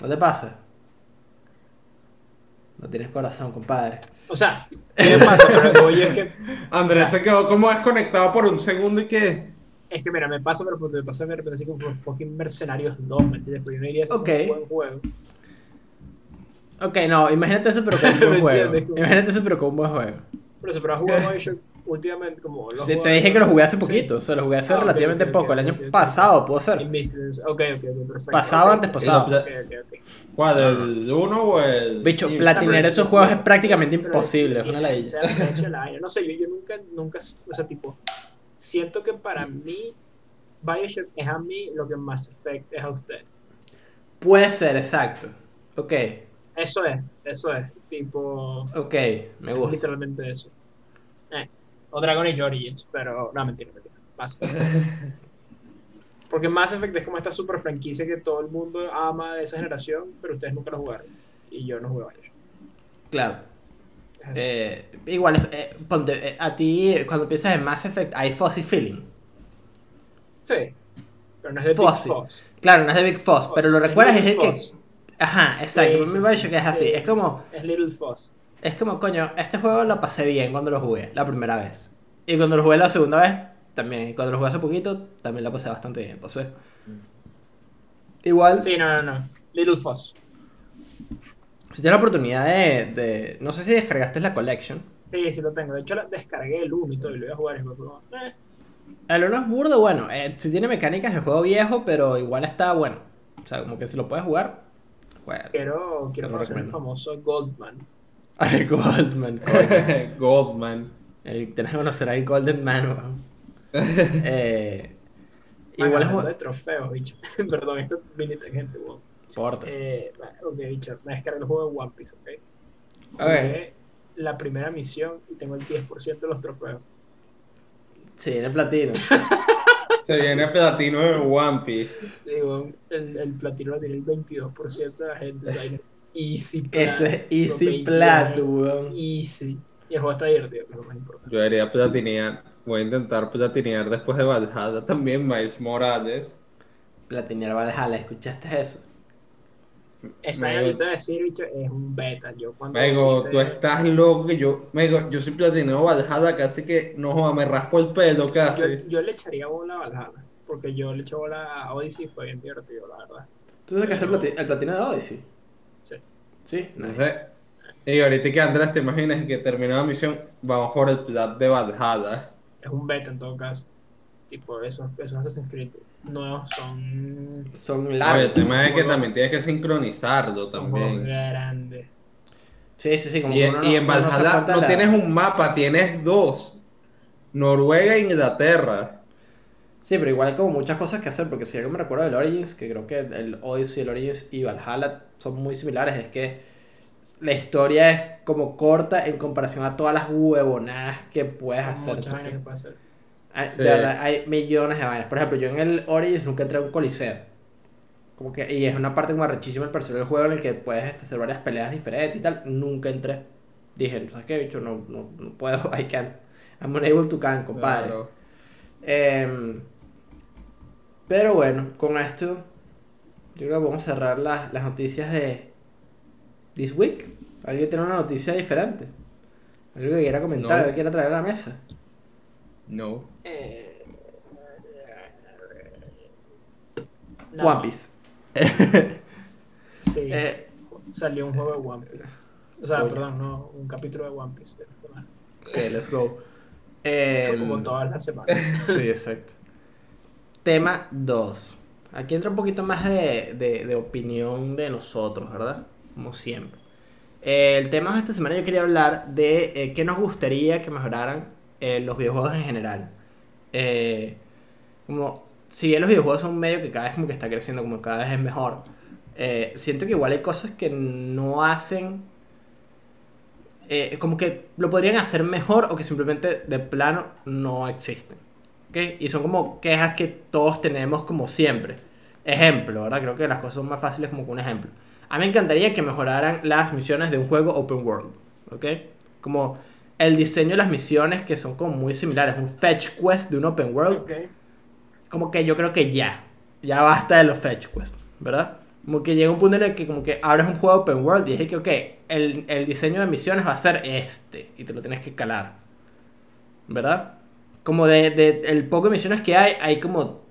¿No te pasa? No tienes corazón, compadre. O sea, ¿qué pasa? Pero voy es que, Andrés O sea- se quedó como desconectado por un segundo y que. es que mira, me pasa, pero me pasa de repente así como fucking Mercenarios 2, ¿me entiendes? Porque yo no diría que es un buen juego. Ok, no, imagínate eso, pero con un buen ¿Me juego. Imagínate eso, pero con un buen juego. Por eso, pero has jugado Bioshock últimamente como... lo has Sí, te dije que lo jugué hace Sí. poquito, o sea, lo jugué hace Ah, relativamente poco, el año pasado, puedo ser. Ok, ok, ok, perfecto. Pasado, antes pasado. Pero- Ok, ok, ok. ¿Cuál? ¿El 1 o el.? Bicho, Infinite? platinear esos juegos es prácticamente imposible, es una ladilla. No sé, yo, yo nunca, nunca, o sea, tipo, siento que para mí Bioshock es a mí lo que Mass Effect es a usted. Puede ser, exacto. Ok, Eso es, eso es, tipo, ok, me es gusta. literalmente eso. Eh, o Dragon Age Origins, pero no, mentira, mentira. Mass Effect. Porque Mass Effect es como esta super franquicia que todo el mundo ama de esa generación, pero ustedes nunca lo jugaron. Y yo no jugué Bioshock. Claro. Es. Eh, igual, eh, ponte, eh, a ti cuando piensas en Mass Effect hay fuzzy feeling. sí, pero no es de Big. Fuzz. Claro, no es de Big Fuzz, pero lo recuerdas es el que... Ajá, exacto, sí, mí sí. Bioshock es así, Sí, es como... Es Little Fuzz. Es como, coño, este juego lo pasé bien cuando lo jugué, la primera vez. Y cuando lo jugué la segunda vez, también. Y cuando lo jugué hace poquito, también lo pasé bastante bien. Entonces, igual, Sí, no, no, no. Little Fuzz. si tienes la oportunidad de, de- No sé si descargaste la collection. Sí, sí lo tengo. De hecho, la- descargué el 1 y todo y lo iba a jugar como, eh, El 1 es burdo, bueno. Eh, si tiene mecánicas de juego viejo, pero igual está bueno. O sea, como que si lo puedes jugar, juega. quiero, quiero conocer el famoso Goldman. Goldman, coño. Goldman. El- Tienes que conocer al Golden Man, weón. Eh, Igual igual es de trofeos, bicho. Perdón, esto es bien inteligente, weón. Importa. Eh, ok, bicho, me descargué el juego de One Piece, ok. Ok. Jugué la primera misión y tengo el 10% de los trofeos. En el platino. Se viene platino de One Piece. Digo, el, el platino lo tiene el 22% de la gente. Easy plat, Eso es Easy 21, Plat, weón. Easy. Y el juego está divertido, que es lo más importante. Yo debería platinear. Voy a intentar platinear después de Valhalla también Miles Morales. Platinear Valhalla, ¿escuchaste eso? Esa que te voy a decir, bicho, es un beta. Yo cuando Mego, hice- tú estás loco que yo. Mego, yo soy platineo Valhalla casi que no joda, me raspo el pelo yo, casi. yo le echaría bola a Valhalla. Porque yo le eché bola a Odyssey y fue bien divertido, la verdad. ¿Tú sacaste el, plati- el platino de Odyssey? Sí. No sé. Y ahorita que Andrés te imaginas que terminó la misión, vamos por el plat de Valhalla. Es un beta en todo caso. Tipo, esos, esos Assassin's Creed nuevos son, Son Oye, largos. el tema es que también tienes que sincronizarlo son también. grandes. Sí, sí, sí. Como Y, y en Valhalla no la- tienes un mapa, tienes dos. Noruega e Inglaterra. Sí, pero igual hay como muchas cosas que hacer, porque si algo me recuerdo del Origins, que creo que el Odyssey, el Origins y Valhalla son muy similares, es que la historia es como corta en comparación a todas las huevonadas que puedes hacer. Muchas entonces- que hacer. Hay, Sí. de verdad, hay millones de vainas. Por ejemplo, yo en el Origins nunca entré a un coliseo. Como que, y es una parte como arrechísima del personaje del juego en el que puedes este, hacer varias peleas diferentes y tal. Nunca entré. Dije, ¿sabes qué, bicho? No, no, no puedo, I can't. I'm unable to can, compadre. Claro. Em, pero bueno, con esto, yo creo que vamos a cerrar las, las noticias de This Week. ¿Alguien tiene una noticia diferente? ¿Algo que quiera comentar? No. ¿Algo que quiera traer a la mesa? No. Eh, no, One Piece. Sí, Eh, salió un juego de One Piece. O sea, Oye. perdón, no, un capítulo de One Piece semana. ok, let's go. Em, como todas las semanas. Sí, exacto. Tema 2. Aquí entra un poquito más de, de- de opinión de nosotros, ¿verdad? Como siempre. Eh, el tema de esta semana yo quería hablar de eh, qué nos gustaría que mejoraran eh, los videojuegos en general. Como si bien los videojuegos son un medio que cada vez como que está creciendo, como cada vez es mejor, siento que igual hay cosas que no hacen como que lo podrían hacer mejor o que simplemente de plano no existen. Y son como quejas que todos tenemos como siempre. Ejemplo, ¿verdad? Creo que las cosas son más fáciles como con un ejemplo. A mí me encantaría que mejoraran las misiones de un juego open world. ¿Ok? Como el diseño de las misiones que son como muy similares. Un fetch quest de un open world como que yo creo que ya. Ya basta de los fetch quests, ¿verdad? Como que llega un punto en el que como que abres un juego open world y es que, ok, el, el diseño de misiones va a ser este. Y te lo tienes que calar. ¿Verdad? Como de, de el poco de misiones que hay, hay como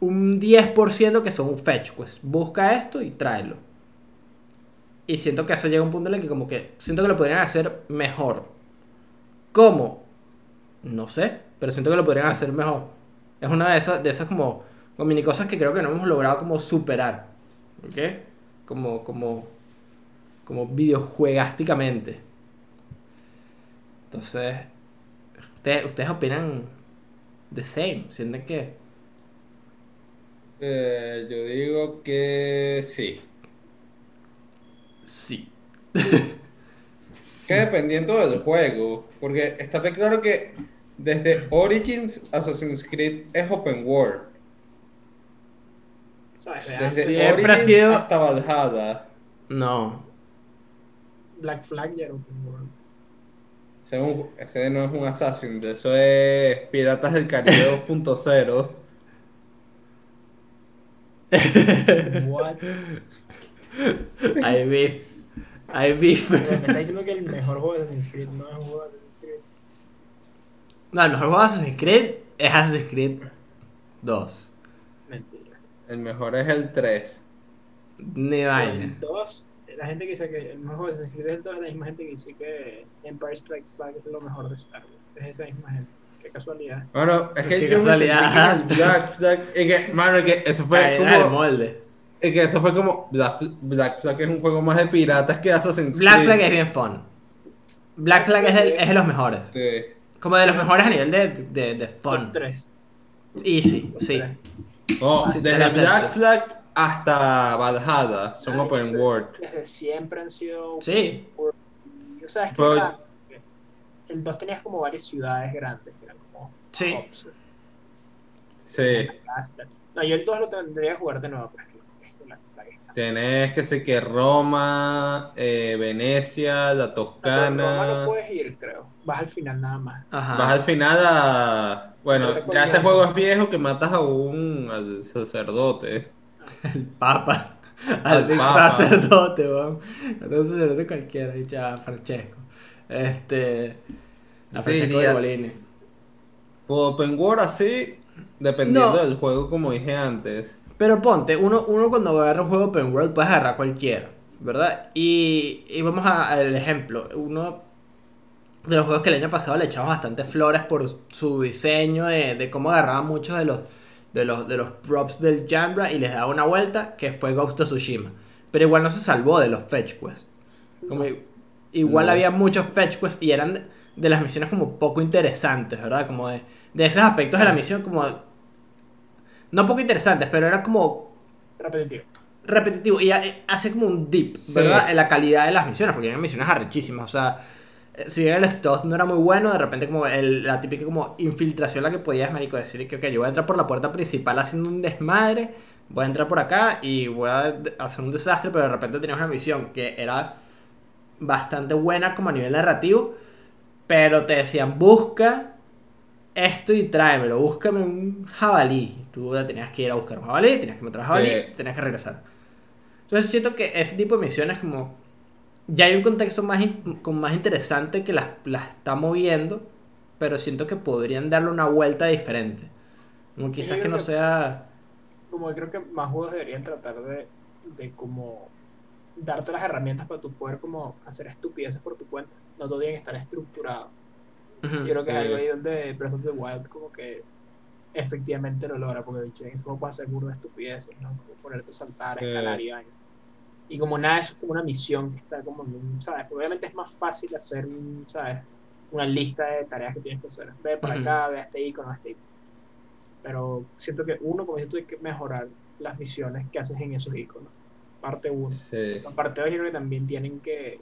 un 10% que son un fetch. Pues busca esto y tráelo. Y siento que eso llega a un punto en el que como que siento que lo podrían hacer mejor. ¿Cómo? No sé, pero siento que lo podrían hacer mejor. Es una de esas, de esas como, como mini cosas que creo que no hemos logrado como superar. ¿Ok? Como, como, como videojuegásticamente. Entonces, ¿ustedes, ustedes opinan the same? ¿Sienten que? Eh, yo digo que sí. Sí. Que dependiendo del juego. Porque está claro que desde Origins Assassin's Creed es open world. ¿Sabes? Desde Siempre ha Origins sido- hasta Valhalla. No. Black Flag ya era open world. Ese, es un- ese no es un Assassin, eso es Piratas del Caribe 2.0. What? Hay beef. Hay beef. Me está diciendo que el mejor juego de Assassin's Creed no es un juego de Assassin's Creed. No, el mejor juego de Assassin's Creed es Assassin's Creed 2. Mentira. El mejor es el 3. Ni vaina. El 2, la gente que dice que el mejor Assassin's Creed es el 2 es la misma gente que dice que Empire Strikes Back es lo mejor de Star Wars. Es esa misma gente. Qué casualidad. Bueno, es que Qué yo me sentí casualidad. el Black Flag. Y que, mano, que eso fue el como. molde. Y que eso fue como. Black, Black Flag es un juego más de piratas que Assassin's Black Creed. Flag es bien fun. Black Flag es, el- es de los mejores. Sí. Como de los mejores a nivel de, de, de fun. Top 3. Easy, sí. No, Sí, te desde. Black Flag hasta Valhalla son Ah, open world. Desde siempre han sido. Sí. O sea, es que Pero- era- el 2 tenías como varias ciudades grandes. Que eran como. Sí. hubs. Sí. No, yo el 2 lo tendría que jugar de nuevo, pero es que está. Tenés que sé que Roma, eh, Venecia, la No, pero Roma no Toscana. puedes ir, creo. Vas al final nada más. Ajá. Vas al final a. Bueno, ya este juego es viejo que matas a un al sacerdote. El Papa. Al Al Papa. sacerdote, weón. Al sacerdote cualquiera, dicha Francesco. Este. A Francesco de Bolini. Open World así, dependiendo No. del juego, como dije antes. Pero ponte, uno, uno cuando agarra un juego open world puedes agarrar cualquiera, ¿verdad? Y, y vamos al ejemplo. Uno de los juegos que el año pasado le echamos bastante flores por su diseño, de, de cómo agarraba muchos de los, de los, de los props del Jambra y les daba una vuelta, que fue Ghost of Tsushima. Pero igual no se salvó de los fetch quests. Como igual No. había muchos fetch quests y eran de, de las misiones como poco interesantes, ¿verdad? Como de, de esos aspectos de la misión como... No poco interesantes, pero era como Repetitivo. repetitivo y ha- hace como un dip, Sí. ¿verdad? En la calidad de las misiones, porque eran misiones arrechísimas, o sea, eh, si bien el stealth no era muy bueno, de repente como el- la típica como infiltración la que podías, marico, decir que, ok, yo voy a entrar por la puerta principal haciendo un desmadre, voy a entrar por acá y voy a hacer un desastre, pero de repente tenías una misión que era bastante buena como a nivel narrativo, pero te decían, busca esto y tráemelo, búscame un jabalí. Tú tenías que ir a buscar un jabalí, tenías que matar un jabalí, tenías que regresar. Entonces siento que ese tipo de misiones como... Ya hay un contexto más, como más interesante que las, las está moviendo, pero siento que podrían darle una vuelta diferente. Como quizás yo que creo no que- sea... Como que creo que más juegos deberían tratar de, de como darte las herramientas para tu poder como hacer estupideces por tu cuenta. No todo tiene que estar estructurado. Yo creo que es algo ahí donde Breath of the Wild como que efectivamente lo logra, porque ese juego puedes hacer burda de estupideces, ¿no? Como ponerte a saltar, Sí. escalar y vaina. Y como nada, eso es como una misión que está como, ¿sabes? Obviamente es más fácil hacer, ¿sabes? Una lista de tareas que tienes que hacer. Ve para Ujú. acá, ve a este icono, a este icono. Pero siento que uno, como dices tú, hay que mejorar las misiones que haces en esos iconos. Parte uno. Sí. Aparte de yo creo que también tienen que,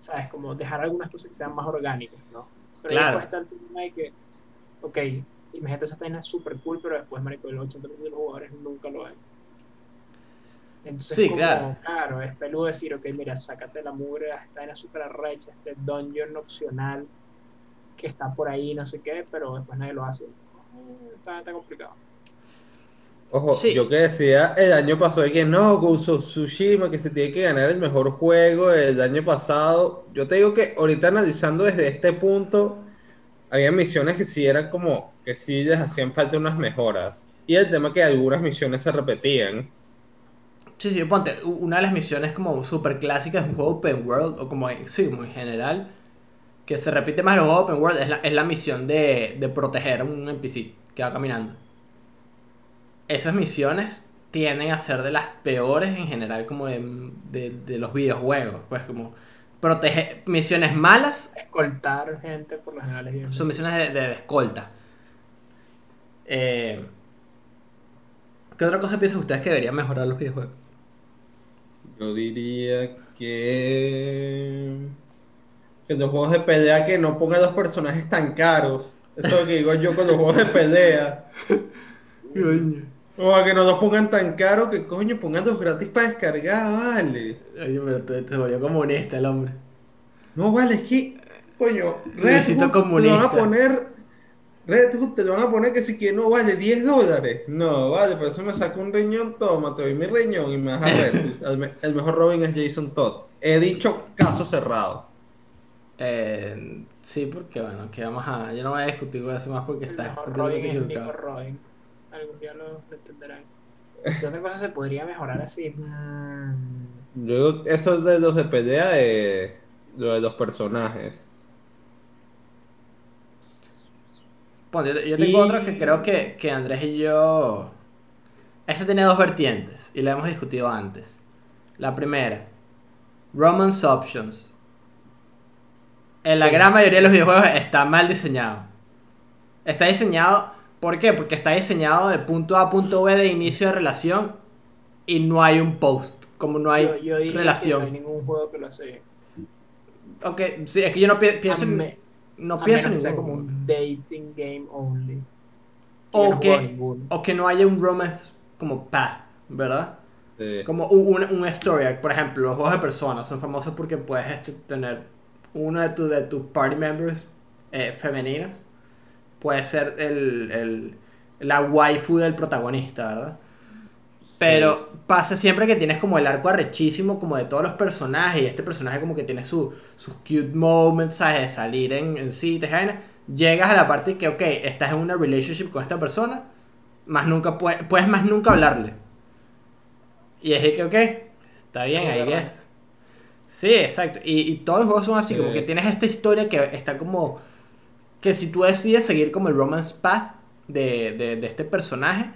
¿sabes? Como dejar algunas cosas que sean más orgánicas, ¿no? Pero Claro. después está el tema de que, ok, imagínate esa es súper cool, pero después, marico, el 80% de los jugadores nunca lo ven. Entonces, Sí, como, claro. claro, es peludo decir, ok, mira, sácate la mugre, esta vaina súper arrecha, este dungeon opcional que está por ahí, no sé qué, pero después nadie lo hace. "Mm, Está, está complicado. Ojo, Sí. yo que decía el año pasado que no, of Tsushima, que se tiene que ganar el mejor juego el año pasado. Yo te digo que ahorita analizando desde este punto, había misiones que sí eran como que sí les hacían falta unas mejoras. Y el tema que algunas misiones se repetían. Sí, sí, ponte, una de las misiones como super clásicas de un juego open world, o como, en- sí, en general, que se repite más en los juegos open world, es la, es la misión de, de proteger a un NPC que va caminando. Esas misiones tienden a ser de las peores en general como de, de, de los videojuegos, pues como proteger misiones malas Escoltar gente por lo general es bien. son misiones de, de- de escolta. Eh, ¿Qué otra cosa piensan ustedes que deberían mejorar los videojuegos? Yo diría que. Que los juegos de pelea que no pongan los personajes tan caros. Eso es lo que digo yo con los juegos de pelea. O a que no los pongan tan caros que coño, ponganlos gratis para descargar, vale. Oye, pero te, te volvió comunista el hombre. No, vale, es que, coño, Hood te lo van comunista. a poner. Red Hood te lo van a poner que si que no vale 10 dólares. No, vale, por eso me saco un riñón, toma, te doy mi riñón y me das a Red. El, me- el mejor Robin es Jason Todd. He dicho caso cerrado. Eh, sí, porque bueno, que vamos a. Yo no voy a discutir con eso más porque El está mejor completamente Robin es Nico equivocado. Robin. Algún día lo entenderán. ¿Qué otra cosa se podría mejorar así? Yo, eso de los de pelea, eh, lo de los personajes. Ponte, yo, yo tengo Y- otro que creo que, que Andrés y yo. Este tiene dos vertientes y lo hemos discutido antes. La primera, Romance Options. En la gran mayoría de los videojuegos está mal diseñado. Está diseñado, ¿por qué? Porque está diseñado de punto A a punto B de inicio de relación y no hay un post, como no hay yo, yo diría relación. que no hay ningún juego que lo hace. Ok, sí, es que yo no pi- pienso a en, me- no a pienso en menos que sea como un dating game only. O no que-. O que no haya un romance como path, ¿verdad? Sí. Como un, un, un story arc. Por ejemplo, los juegos de personas son famosos porque puedes este, tener uno de tus de tus party members eh, femeninos. Puede ser el, el, la waifu del protagonista, ¿verdad? Pero pasa siempre que tienes como el arco arrechísimo como de todos los personajes y este personaje como que tiene su, sus cute moments, ¿sabes? De salir en, en citas. Llegas a la parte que, ok, estás en una relationship con esta persona, más nunca puedes, puedes más nunca hablarle. Y es que, ok, está bien, ahí es. Sí, exacto. Y, y todos los juegos son así, Sí. como que tienes esta historia que está como... Que si tú decides seguir como el romance path de, de, de este personaje,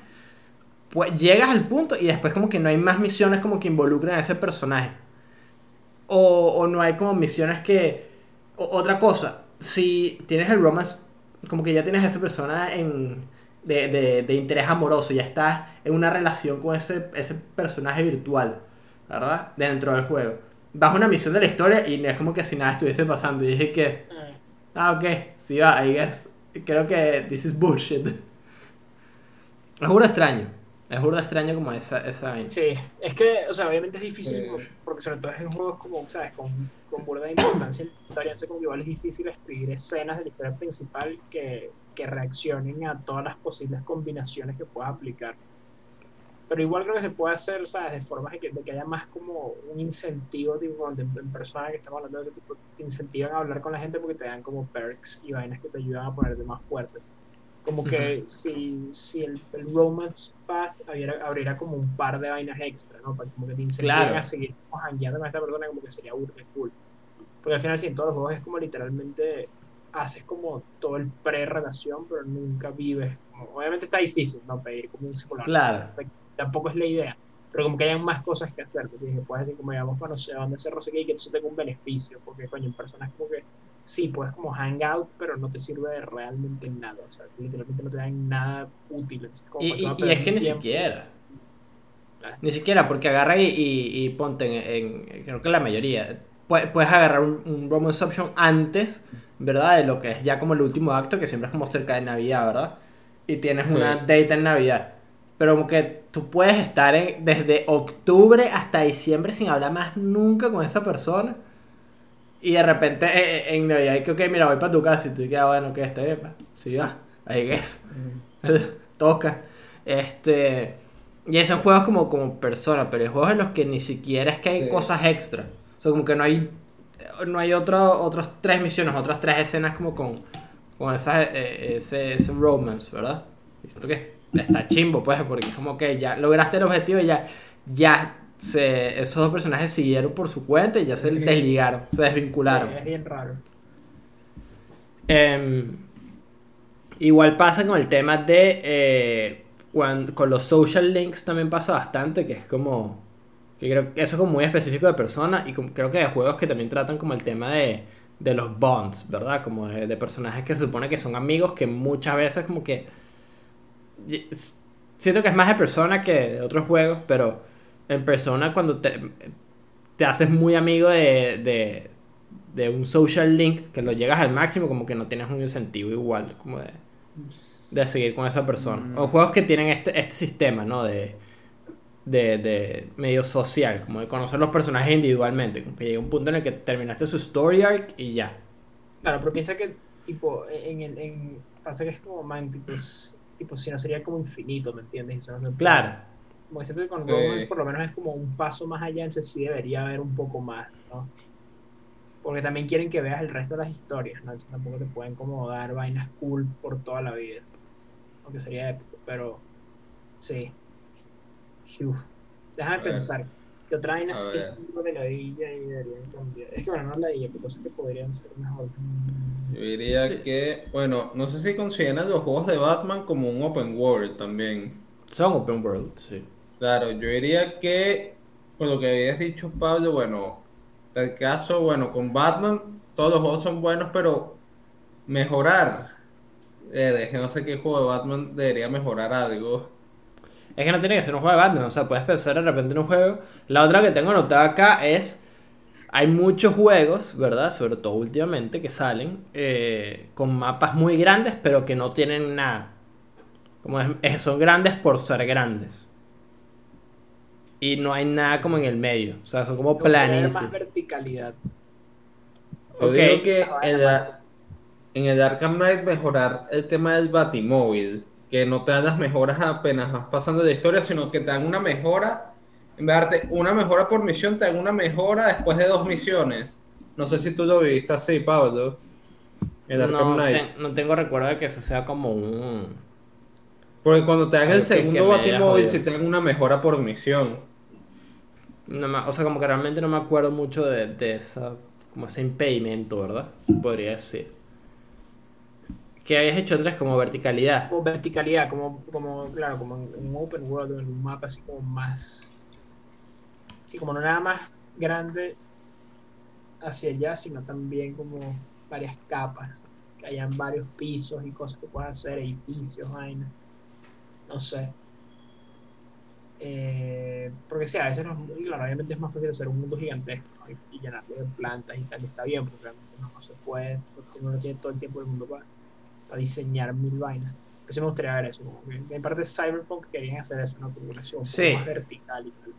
pues llegas al punto y después como que no hay más misiones como que involucren a ese personaje. O, o no hay como misiones que... o- otra cosa, si tienes el romance, como que ya tienes a esa persona en, de, de, de interés amoroso, ya estás en una relación con ese, ese personaje virtual, ¿verdad? Dentro del juego. Vas a una misión de la historia y es como que si nada estuviese pasando. Y dije que, ah, ok, sí va, I guess. Creo que this is bullshit. Es burda extraño. Es burda extraño como esa, esa vaina. Sí, es que, o sea, obviamente es difícil, Eh. porque sobre todo es en juegos como, ¿sabes? Con, con burda de importancia en historia, entonces como que igual es difícil escribir escenas de la historia principal que, que reaccionen a todas las posibles combinaciones que puedas aplicar. Pero igual creo que se puede hacer, ¿sabes? De formas de que, de que haya más como un incentivo, tipo, cuando en, en personas que estamos hablando de ese tipo, te incentivan a hablar con la gente porque te dan como perks y vainas que te ayudan a ponerte más fuertes. Como que si, si el, el romance path abriera, abriera como un par de vainas extra, ¿no? Para como que te incentiven Claro. a seguir jangueando con esta persona, como que sería burda cool. Porque al final, sí, en todos los juegos es como literalmente haces como todo el pre-relación, pero nunca vives. Como, obviamente está difícil, ¿no? Pedir como un psicólogo. Claro. Tampoco es la idea. Pero como que hayan más cosas que hacer. Porque dije, puedes decir, como digamos, bueno, sé dónde se no sé qué y que eso tenga un beneficio. Porque, coño, en personas como que sí, puedes como hangout, pero no te sirve de realmente nada. O sea, literalmente no te dan nada útil. Entonces, como, Y, ¿para qué y- vas a y perder es que ni tiempo? siquiera. Ah. Ni siquiera, porque agarra y, y, ponte en, en- Creo que la mayoría. Puedes, puedes agarrar un, un romance option antes, ¿verdad? De lo que es ya como el último acto, que siempre es como cerca de Navidad, ¿verdad? Y tienes Sí. una date en Navidad. Pero como que tú puedes estar en- desde octubre hasta diciembre sin hablar más nunca con esa persona. Y de repente eh, eh, en Navidad hay que, ok, mira, voy para tu casa y tú quedas, bueno, que está bien, pa. sí va, ahí es. Toca. Este. Y esos juegos como, como persona, pero hay juegos en los que ni siquiera es que hay Sí. cosas extra. O sea, como que no hay no hay otro, otras tres misiones, otras tres escenas como con, con esa, eh, ese, ese romance, ¿verdad? Y siento que está chimbo, pues, porque es como que ya lograste el objetivo y ya, ya se, esos dos personajes siguieron por su cuenta y ya se desligaron, se desvincularon. Sí, es bien raro. Em, igual pasa con el tema de. eh, cuando, con los social links también pasa bastante, que es como. Que creo que eso es como muy específico de persona y como- creo que hay juegos que también tratan como el tema de, de los bonds, ¿verdad? Como de, de personajes que se supone que son amigos que muchas veces como que. Siento que es más de persona que de otros juegos, pero en persona cuando te, te haces muy amigo de, de, de un social link que lo llegas al máximo, como que no tienes un incentivo igual, como de, de seguir con esa persona. O juegos que tienen este, este sistema, ¿no? De, de, de medio social, como de conocer los personajes individualmente, como que llega un punto en el que terminaste su story arc y ya. Claro, pero piensa que, tipo, en el. En, pasa que es como, man, tipo, es- tipo, si no sería como infinito, ¿me entiendes? Eso no. Claro. Siento que con Sí. Romance por lo menos es como un paso más allá, entonces sí debería haber un poco más, ¿no? Porque también quieren que veas el resto de las historias, ¿no? Entonces tampoco te pueden como dar vainas cool por toda la vida. Aunque sería épico, pero sí. Uf. Déjame A ver. pensar. ¿Qué otra vaina sí ver. es un de la villa y deberían cambiar? Es que bueno, no la villa, pero cosas que podrían ser mejor. Yo diría Sí. que, bueno, no sé si consideran los juegos de Batman como un open world también. Son open world, sí. Claro, yo diría que, con lo que habías dicho, Pablo, bueno, en el caso, bueno, con Batman, todos los juegos son buenos, pero mejorar. Eh, es que no sé qué juego de Batman debería mejorar algo. Es que no tiene que ser un juego de Batman, o sea, puedes pensar de repente en un juego. La otra que tengo anotada acá es. Hay muchos juegos, ¿verdad? Sobre todo últimamente, que salen eh, con mapas muy grandes, pero que no tienen nada. Como es- son grandes por ser grandes. Y no hay nada como en el medio. O sea, son como planicies. más verticalidad. Yo digo que Ah, en, la- en el Arkham Knight mejorar el tema del Batimóvil, que no te dan las mejoras apenas vas pasando de historia, sino que te dan una mejora, en vez de darte una mejora por misión, te dan una mejora después de dos misiones. No sé si tú lo viste así, Pablo. El Arkham No, Knight. te- no tengo recuerdo de que eso sea como un. Porque cuando te dan el segundo Batimóvil, sí te dan una mejora por misión. No me- o sea, como que realmente no me acuerdo mucho de, de esa. Como ese impedimento, ¿verdad? Se podría decir. ¿Qué habías hecho, Andrés? Como verticalidad. Como verticalidad, como, como claro, como un open world, en un mapa así como más. Así como no nada más grande hacia allá, sino también como varias capas. Que hayan varios pisos y cosas que puedas hacer, edificios, vainas. No sé. Eh, porque sí, a veces no, y claro, obviamente es más fácil hacer un mundo gigantesco ¿no? y, y llenarlo de plantas y tal, y está bien, porque realmente no, no se puede, porque uno no tiene todo el tiempo del mundo para, para diseñar mil vainas. Pero sí me gustaría ver eso, como que en parte Cyberpunk querían hacer eso, una poco Sí. más vertical y tal.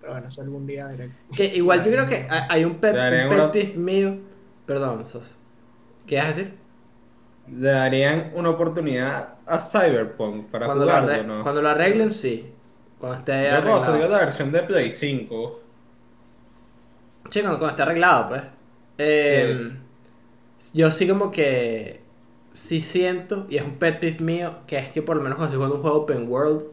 Pero bueno, eso algún día veré. Que Sí, igual yo creo que hay un pet, un mío. Perdón, Sos. ¿Qué vas a decir? Le darían una oportunidad a Cyberpunk para Cuando lo, jugarlo, ¿no? cuando lo arreglen, sí. Cuando esté Yo cuando arreglado. salió la versión de Play 5. Sí, cuando, cuando esté arreglado, pues. Eh, Yo sí como que... Sí siento, y es un pet peeve mío, que es que por lo menos cuando estoy jugando un juego open world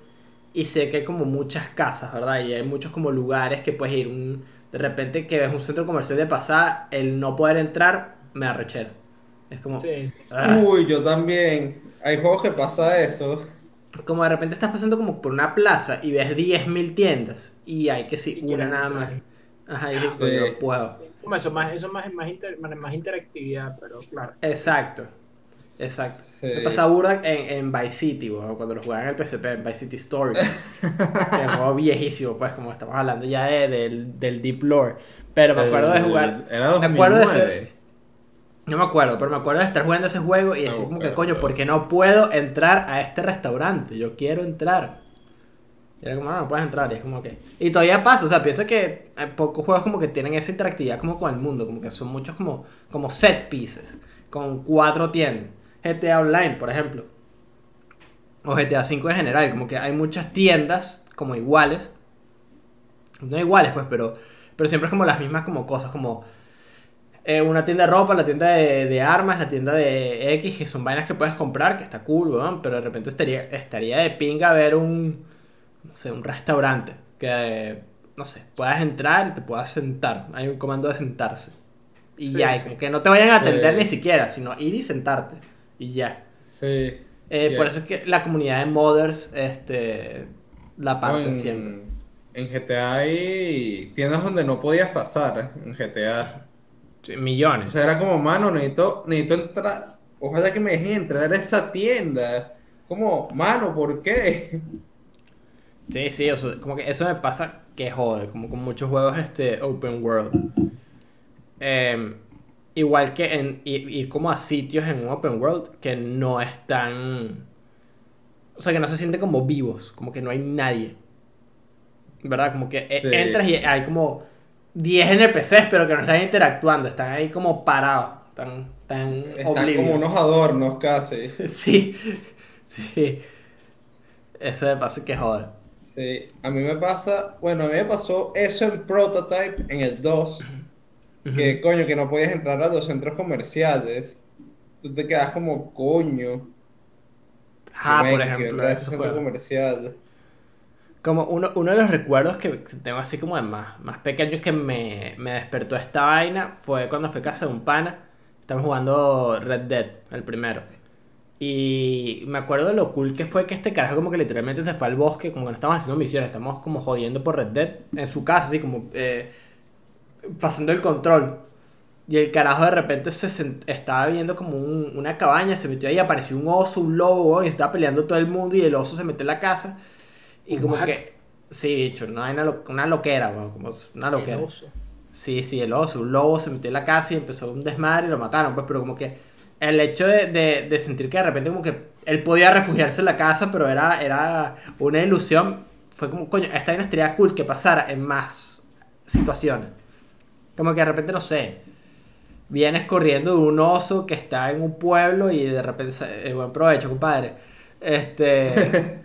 y sé que hay como muchas casas, ¿verdad? Y hay muchos como lugares que puedes ir. Un, de repente que ves un centro comercial de pasada, el no poder entrar me arrechera. Es como... Sí, ah. Uy, yo también. Hay juegos que pasa eso. Como de repente estás pasando como por una plaza y ves 10.000 tiendas y hay que sí, Y una nada más. Ajá, y dices, Sí. no puedo. Eso, más, eso más, más, inter- más, interactividad, pero claro. Exacto. Exacto. Sí. Me pasa burda en, en Vice City, bueno, cuando lo jugaba en el PSP, en Vice City Story. que es un juego viejísimo, pues, como estamos hablando ya de- del, del Deep Lore. Pero me acuerdo de jugar. Era me acuerdo de 2009. No me acuerdo, pero me acuerdo de estar jugando ese juego y decir, No, como que coño, ¿por qué no puedo entrar a este restaurante? Yo quiero entrar. Y era como, no, no puedes entrar. Y es como que. Y todavía pasa, o sea, pienso que hay pocos juegos como que tienen esa interactividad como con el mundo, como que son muchos como, como set pieces, con cuatro tiendas. GTA Online, por ejemplo. O GTA 5 en general, como que hay muchas tiendas como iguales. No iguales, pues, pero, pero siempre es como las mismas como cosas, como eh, una tienda de ropa, la tienda de, de, armas, la tienda de X, que son vainas que puedes comprar, que está cool, weón, pero de repente estaría, estaría de pinga ver un, no sé, un restaurante que, no sé, puedas entrar y te puedas sentar. Hay un comando de sentarse. Y Sí, ya, sí. que no te vayan a atender Sí. ni siquiera, sino ir y sentarte. Y ya. Sí. Eh. Por eso es que la comunidad de modders, este, la No, parte en, siempre. en GTA hay tiendas donde no podías pasar, ¿eh? en GTA. Sí, O millones. sea, era como, mano, necesito, necesito entrar. Ojalá que me dejen entrar a esa tienda. Como, mano, ¿por qué? Sí, sí, o sea, como que eso me pasa que jode, como con muchos juegos este open world. Eh, igual que en ir, ir como a sitios en un open world que no están... O sea, que no se sienten como vivos, como que no hay nadie. ¿Verdad? Como que Sí. entras y hay como 10 NPCs, pero que no están interactuando, están ahí como parados, están, están Están como unos adornos casi. Sí, sí. Eso me pasa que jode. Sí, a mí me pasa, bueno, a mí me pasó eso en Prototype, en el 2, que coño, que no podías entrar a los centros comerciales. Tú te quedas como, coño, Ah, por ejemplo, entrar a ese ese centro juego. comercial. Como uno, uno de los recuerdos que tengo así como de más, más pequeños que me, me despertó esta vaina fue cuando fui a casa de un pana. Estamos jugando Red Dead, el primero. Y me acuerdo de lo cool que fue que este carajo como que literalmente se fue al bosque, como que no estamos haciendo misiones, estamos como jodiendo por Red Dead en su casa, así como eh, pasando el control. Y el carajo de repente se estaba viendo como un- una cabaña, se metió ahí, apareció un oso, un lobo, y estaba peleando todo el mundo y el oso se metió en la casa. Y como What? que, sí, hay una, lo- una loquera, como una loquera. El oso. Sí, sí, el oso, un lobo se metió en la casa y empezó un desmadre y lo mataron, pues, pero como que el hecho de, de, de sentir que de repente como que él podía refugiarse en la casa, pero era, era una ilusión, fue como, coño, esta vaina estaría cool que pasara en más situaciones. Como que de repente, no sé, vienes corriendo de un oso que está en un pueblo y de repente, eh, buen provecho, compadre. Este...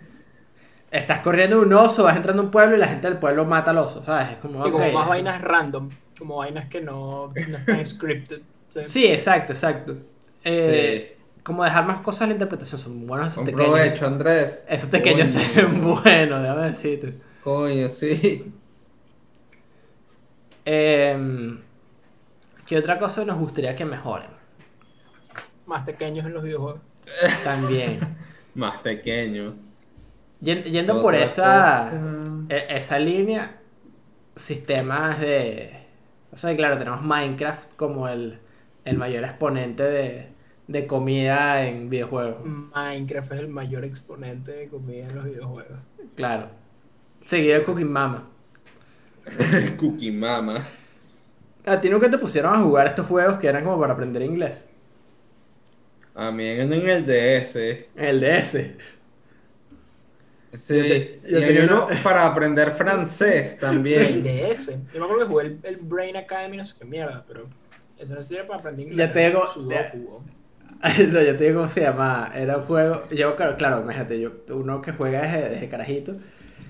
Estás corriendo un oso, vas entrando a un pueblo y la gente del pueblo mata al oso, ¿sabes? Es como, Sí, más sí. vainas random, como vainas que no, no están scripted. Sí. Sí, exacto, exacto. Eh, Como dejar más cosas a la interpretación, son buenos esos Con pequeños. provecho, Andrés. Esos pequeños se Coño. ven buenos, déjame decirte. Coño, sí. Eh, ¿Qué otra cosa nos gustaría que mejoren? Más pequeños en los videojuegos. También. Más pequeño. Yen- Yendo por esa, cosa. e- esa línea, sistemas de... O sea, claro, tenemos Minecraft como el, el mayor exponente de, de comida en videojuegos. Minecraft es el mayor exponente de comida en los videojuegos. Claro. Seguido de Cooking Mama. Cookie Mama. ¿A ti nunca te pusieron a jugar estos juegos que eran como para aprender inglés? A mí en en el DS. En el DS. Sí, Yo te- yo y hay uno una- para aprender francés El también. DS. Yo me acuerdo que jugué el, el Brain Academy, no sé qué mierda, pero eso no sirve para aprender inglés. Ya te digo- Sudoku, weón. no, yo te digo cómo se llama. Era un juego. Yo, claro, claro, imagínate, yo, uno que juega desde, desde carajito.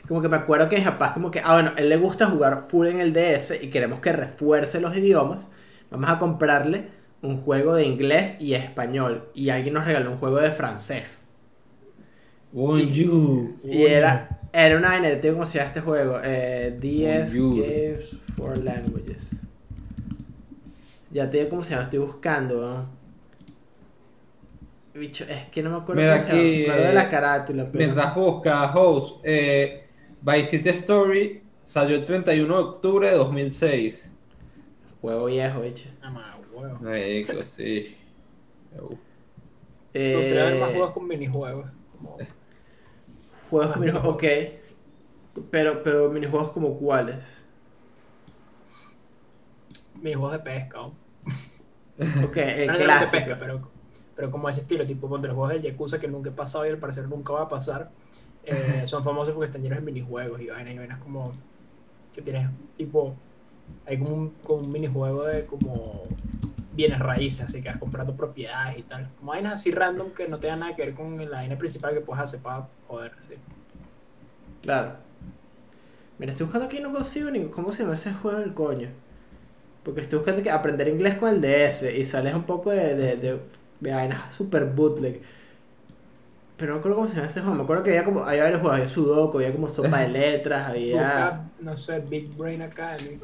Como que me acuerdo que mis papás, como que, ah, bueno, él le gusta jugar full en el DS y queremos que refuerce los idiomas. Vamos a comprarle un juego de inglés y español. Y alguien nos regaló un juego de francés. Bonjour. Y era, era una vaina, ¿cómo se llama este juego? Eh, DS. Games for Languages. Ya te digo cómo se llama, estoy buscando, ¿no? Bicho, es que no me acuerdo Mira cómo se llama, aquí, me acuerdo de la eh, carátula, pero... Mientras busca host, eh, Vice City Story salió el 31 de octubre de 2006. Juego viejo, bicho. Ah, ma, huevo. Marico, sí. Me gustaría ver más Eh, juegos con minijuegos. Como juegos más con minijuegos, ok. Pero, pero minijuegos como cuáles. minijuegos de pesca. ¿no? Ok, el no, no, no de clásico. pesca, pero, pero como ese estilo, tipo ponte los juegos de Yakuza que nunca he pasado y al parecer nunca va a pasar. eh, son famosos porque están llenos de minijuegos y vainas y vainas como que tienes tipo hay como un, como un minijuego de como bienes raíces, así que vas comprando propiedades y tal. Como vainas así random que no tengan nada que ver con la vaina principal que puedes hacer para joder, sí. Claro. Mira, estoy buscando aquí y no consigo ni cómo se llama ese juego del coño. Porque estoy buscando que aprender inglés con el DS y sales un poco de, de, de, de vainas super bootleg. Pero no recuerdo cómo se llama ese juego. Me acuerdo que había como, había varios juegos, había Sudoku, había como sopa de letras, había... Busca, no sé, Big Brain Academy.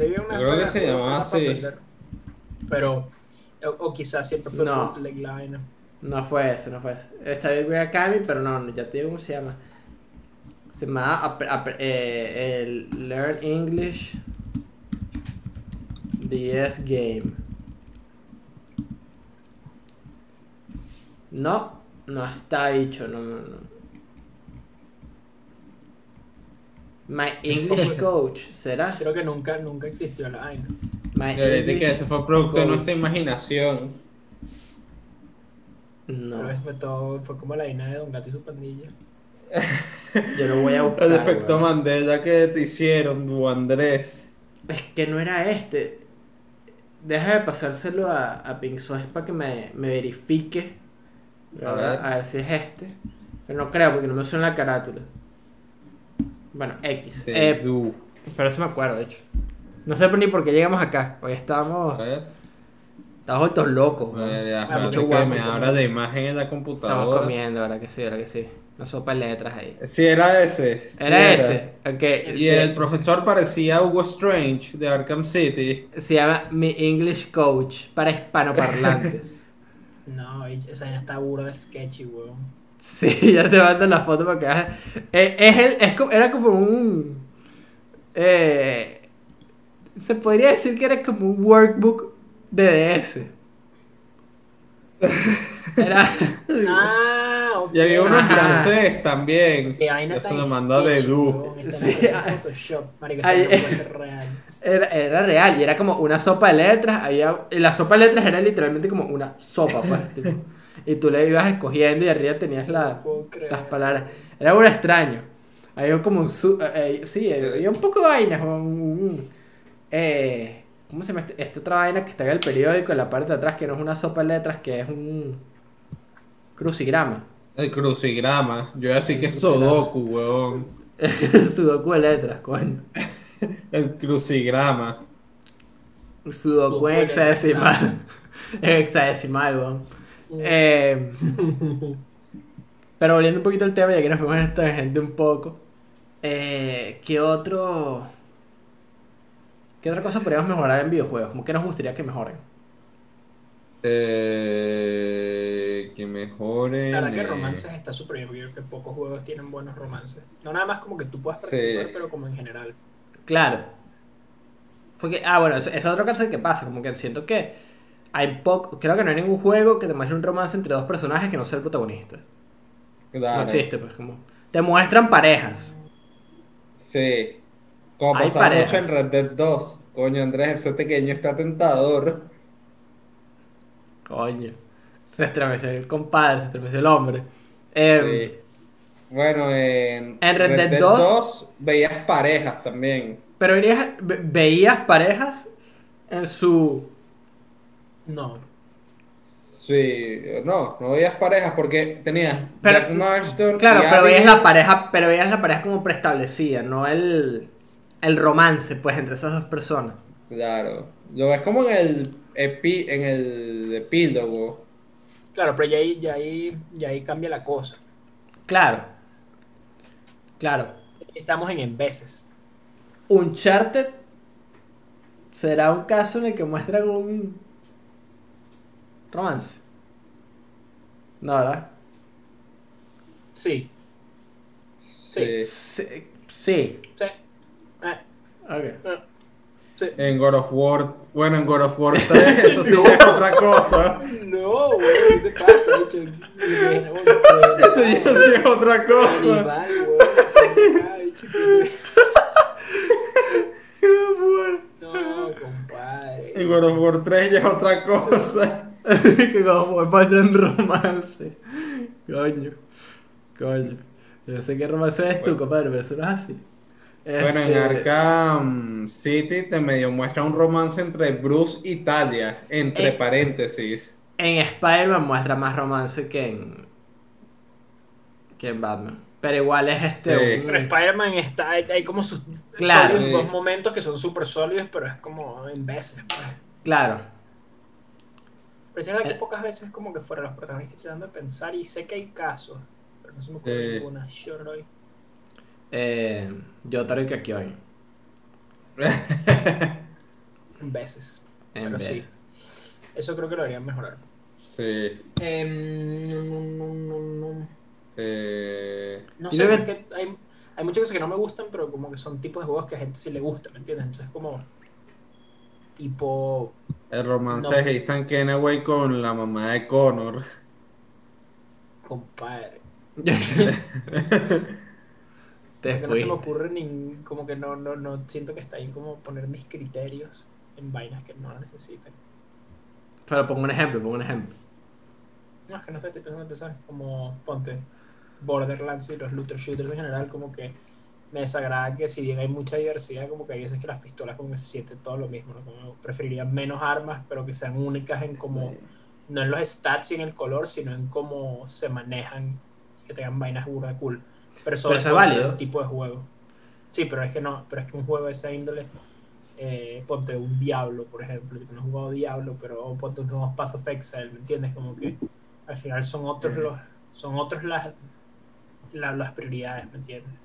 Una creo que se llamaba para así. aprender. Pero, o, o quizás siempre fue No. bootleg la vaina. No fue ese, no fue ese. Está Big Academy, pero no, no, ya te digo cómo se llama. Se llama eh, el Learn English DS Game. No, no está dicho, no, no, no. My English Coach, ¿será? Creo que nunca, nunca existió la vaina. My De que ese fue producto de nuestra imaginación. No, Pero eso fue todo, fue como la vaina de Don Gato y su pandilla. yo lo voy a buscar. El efecto. Mandela que te hicieron, du Andrés. Es que no era este. Deja de pasárselo a, a Pink Source para que me, me verifique. A. A ver si es este. Pero no creo porque no me suena la carátula. Bueno, X. De Eh, du. pero eso me acuerdo, de hecho. No sé ni por qué llegamos acá. Hoy ver, estábamos vueltos locos. mucho guapo, me guapo. la imagen en la Estamos computadora. comiendo, ¿verdad que sí? ¿verdad que sí? Una sopa de letras ahí. Sí, era ese. sí Era ese. Ok. Y el profesor parecía Hugo Strange de Arkham City. Se llama Mi English Coach para hispanoparlantes. No, esa vaina está burda de sketchy, weón. Sí, ya te mando la foto para que veas. Eh, es el- es como- era como un. eh, se podría decir que era como un workbook de DS. Era. Ah, ok. Y había uno en francés también. Eso lo mandó de Du. Sí. Photoshop, no puede ser real. Era, era real y era como una sopa de letras. Había, la sopa de letras era literalmente como una sopa, pues. tipo, y tú le ibas escogiendo y arriba tenías la, No las palabras. Era muy extraño. Había como un. su- eh, eh, sí, había un poco de vainas. un- un- eh, ¿Cómo se llama este- esta otra vaina que está en el periódico en la parte de atrás? Que no es una sopa de letras, que es un. Crucigrama. El crucigrama. Yo iba a decir que es. Sudoku, weón. Sudoku de letras, coño. El crucigrama. Sudoku Sudoku en hexadecimal. En hexadecimal, weón. Eh, pero volviendo un poquito al tema, ya que nos fuimos en esta gente un poco. Eh, ¿Qué otro. ¿Qué otra cosa podríamos mejorar en videojuegos? ¿Cómo que nos gustaría que mejoren? Eh, que mejore. La verdad que romances está súper bien, porque yo creo que pocos juegos tienen buenos romances. No nada más como que tú puedas Sí. participar, pero como en general. Claro. Porque, ah, bueno, es otro caso de que pasa. Como que siento que hay poco. Creo que no hay ningún juego que te muestre un romance entre dos personajes que no sea el protagonista. Claro. No existe, pues, como. Te muestran parejas. Sí. Como Hay pasaba mucho en Red Dead 2. Coño, Andrés, ese pequeño está tentador. Coño. Se estremeció el compadre, se estremeció el hombre. Eh, Sí. Bueno, en, En Red Dead 2 veías parejas también. Pero verías- ve- veías parejas en su. No. Sí, no, no veías parejas porque tenías Pero- Jack Marston. Claro, y pero veías la pareja, pero veías la pareja como preestablecida, no el, el romance, pues, entre esas dos personas. Claro. Lo ves como en el, epi, en el epílogo. Claro, pero ya ahí, ya ahí, ya ahí cambia la cosa. Claro. Claro. Estamos en en veces. Uncharted será un caso en el que muestran un romance. No, ¿verdad? Sí. Sí. Sí. Sí. Sí. Eh, Ok. eh, sí. En God of War. Bueno, en God of War 3, eso sí es otra cosa. No, güey, ¿qué te pasa? Dicho, Eso ya sí es otra cosa. Animal, ay, No, compadre. En God of War 3 ya es otra cosa. que como muestran romance. Coño. Coño. Yo sé que romance es tú, Bueno. compadre, pero eso no es así. Bueno, en Este, Arkham City te medio muestra un romance entre Bruce y Talia, entre Eh. paréntesis. En Spider-Man muestra más romance que en. que en Batman. Pero igual es este. Sí. un- Pero Spider-Man está, hay, hay como sus Claro. sólidos Sí. dos momentos que son súper sólidos, pero es como en veces. Pues. Claro. Pero siento que Eh. pocas veces como que fuera los protagonistas tratando de pensar y sé que hay casos, pero no se me ocurre Sí. ninguna. Hoy. Eh, Yotaro y Kakyoin. En veces. En Pero vez. sí. Eso creo que lo deberían mejorar. Sí. Em, no, no, no. Eh, No sé, luego- porque hay, hay muchas cosas que no me gustan, pero como que son tipos de juegos que a gente sí le gusta, ¿me entiendes? Entonces como tipo el romance No. de Ethan Kenaway con la mamá de Connor. compadre. Te Que no se me ocurre ni como que no, no, no siento que está ahí como poner mis criterios en vainas que no necesitan. Pero pongo un ejemplo, pongo un ejemplo. No, es que no sé, estoy pensando en empezar como ponte Borderlands y los looter shooters en general, como que me desagrada que si bien hay mucha diversidad, como que hay veces que las pistolas como que se siente todo lo mismo, ¿no? Como preferiría menos armas, pero que sean únicas en como, no en los stats y en el color, sino en cómo se manejan, que tengan vainas burda cool. Pero sobre es todo válido. el tipo de juego. Sí, pero es que no, pero es que un juego de esa índole, eh, ponte un Diablo, por ejemplo, no he jugado Diablo, pero ponte un nuevo Path of Exile, ¿me entiendes? Como que al final son otros los, son otros las, la- las prioridades, ¿me entiendes?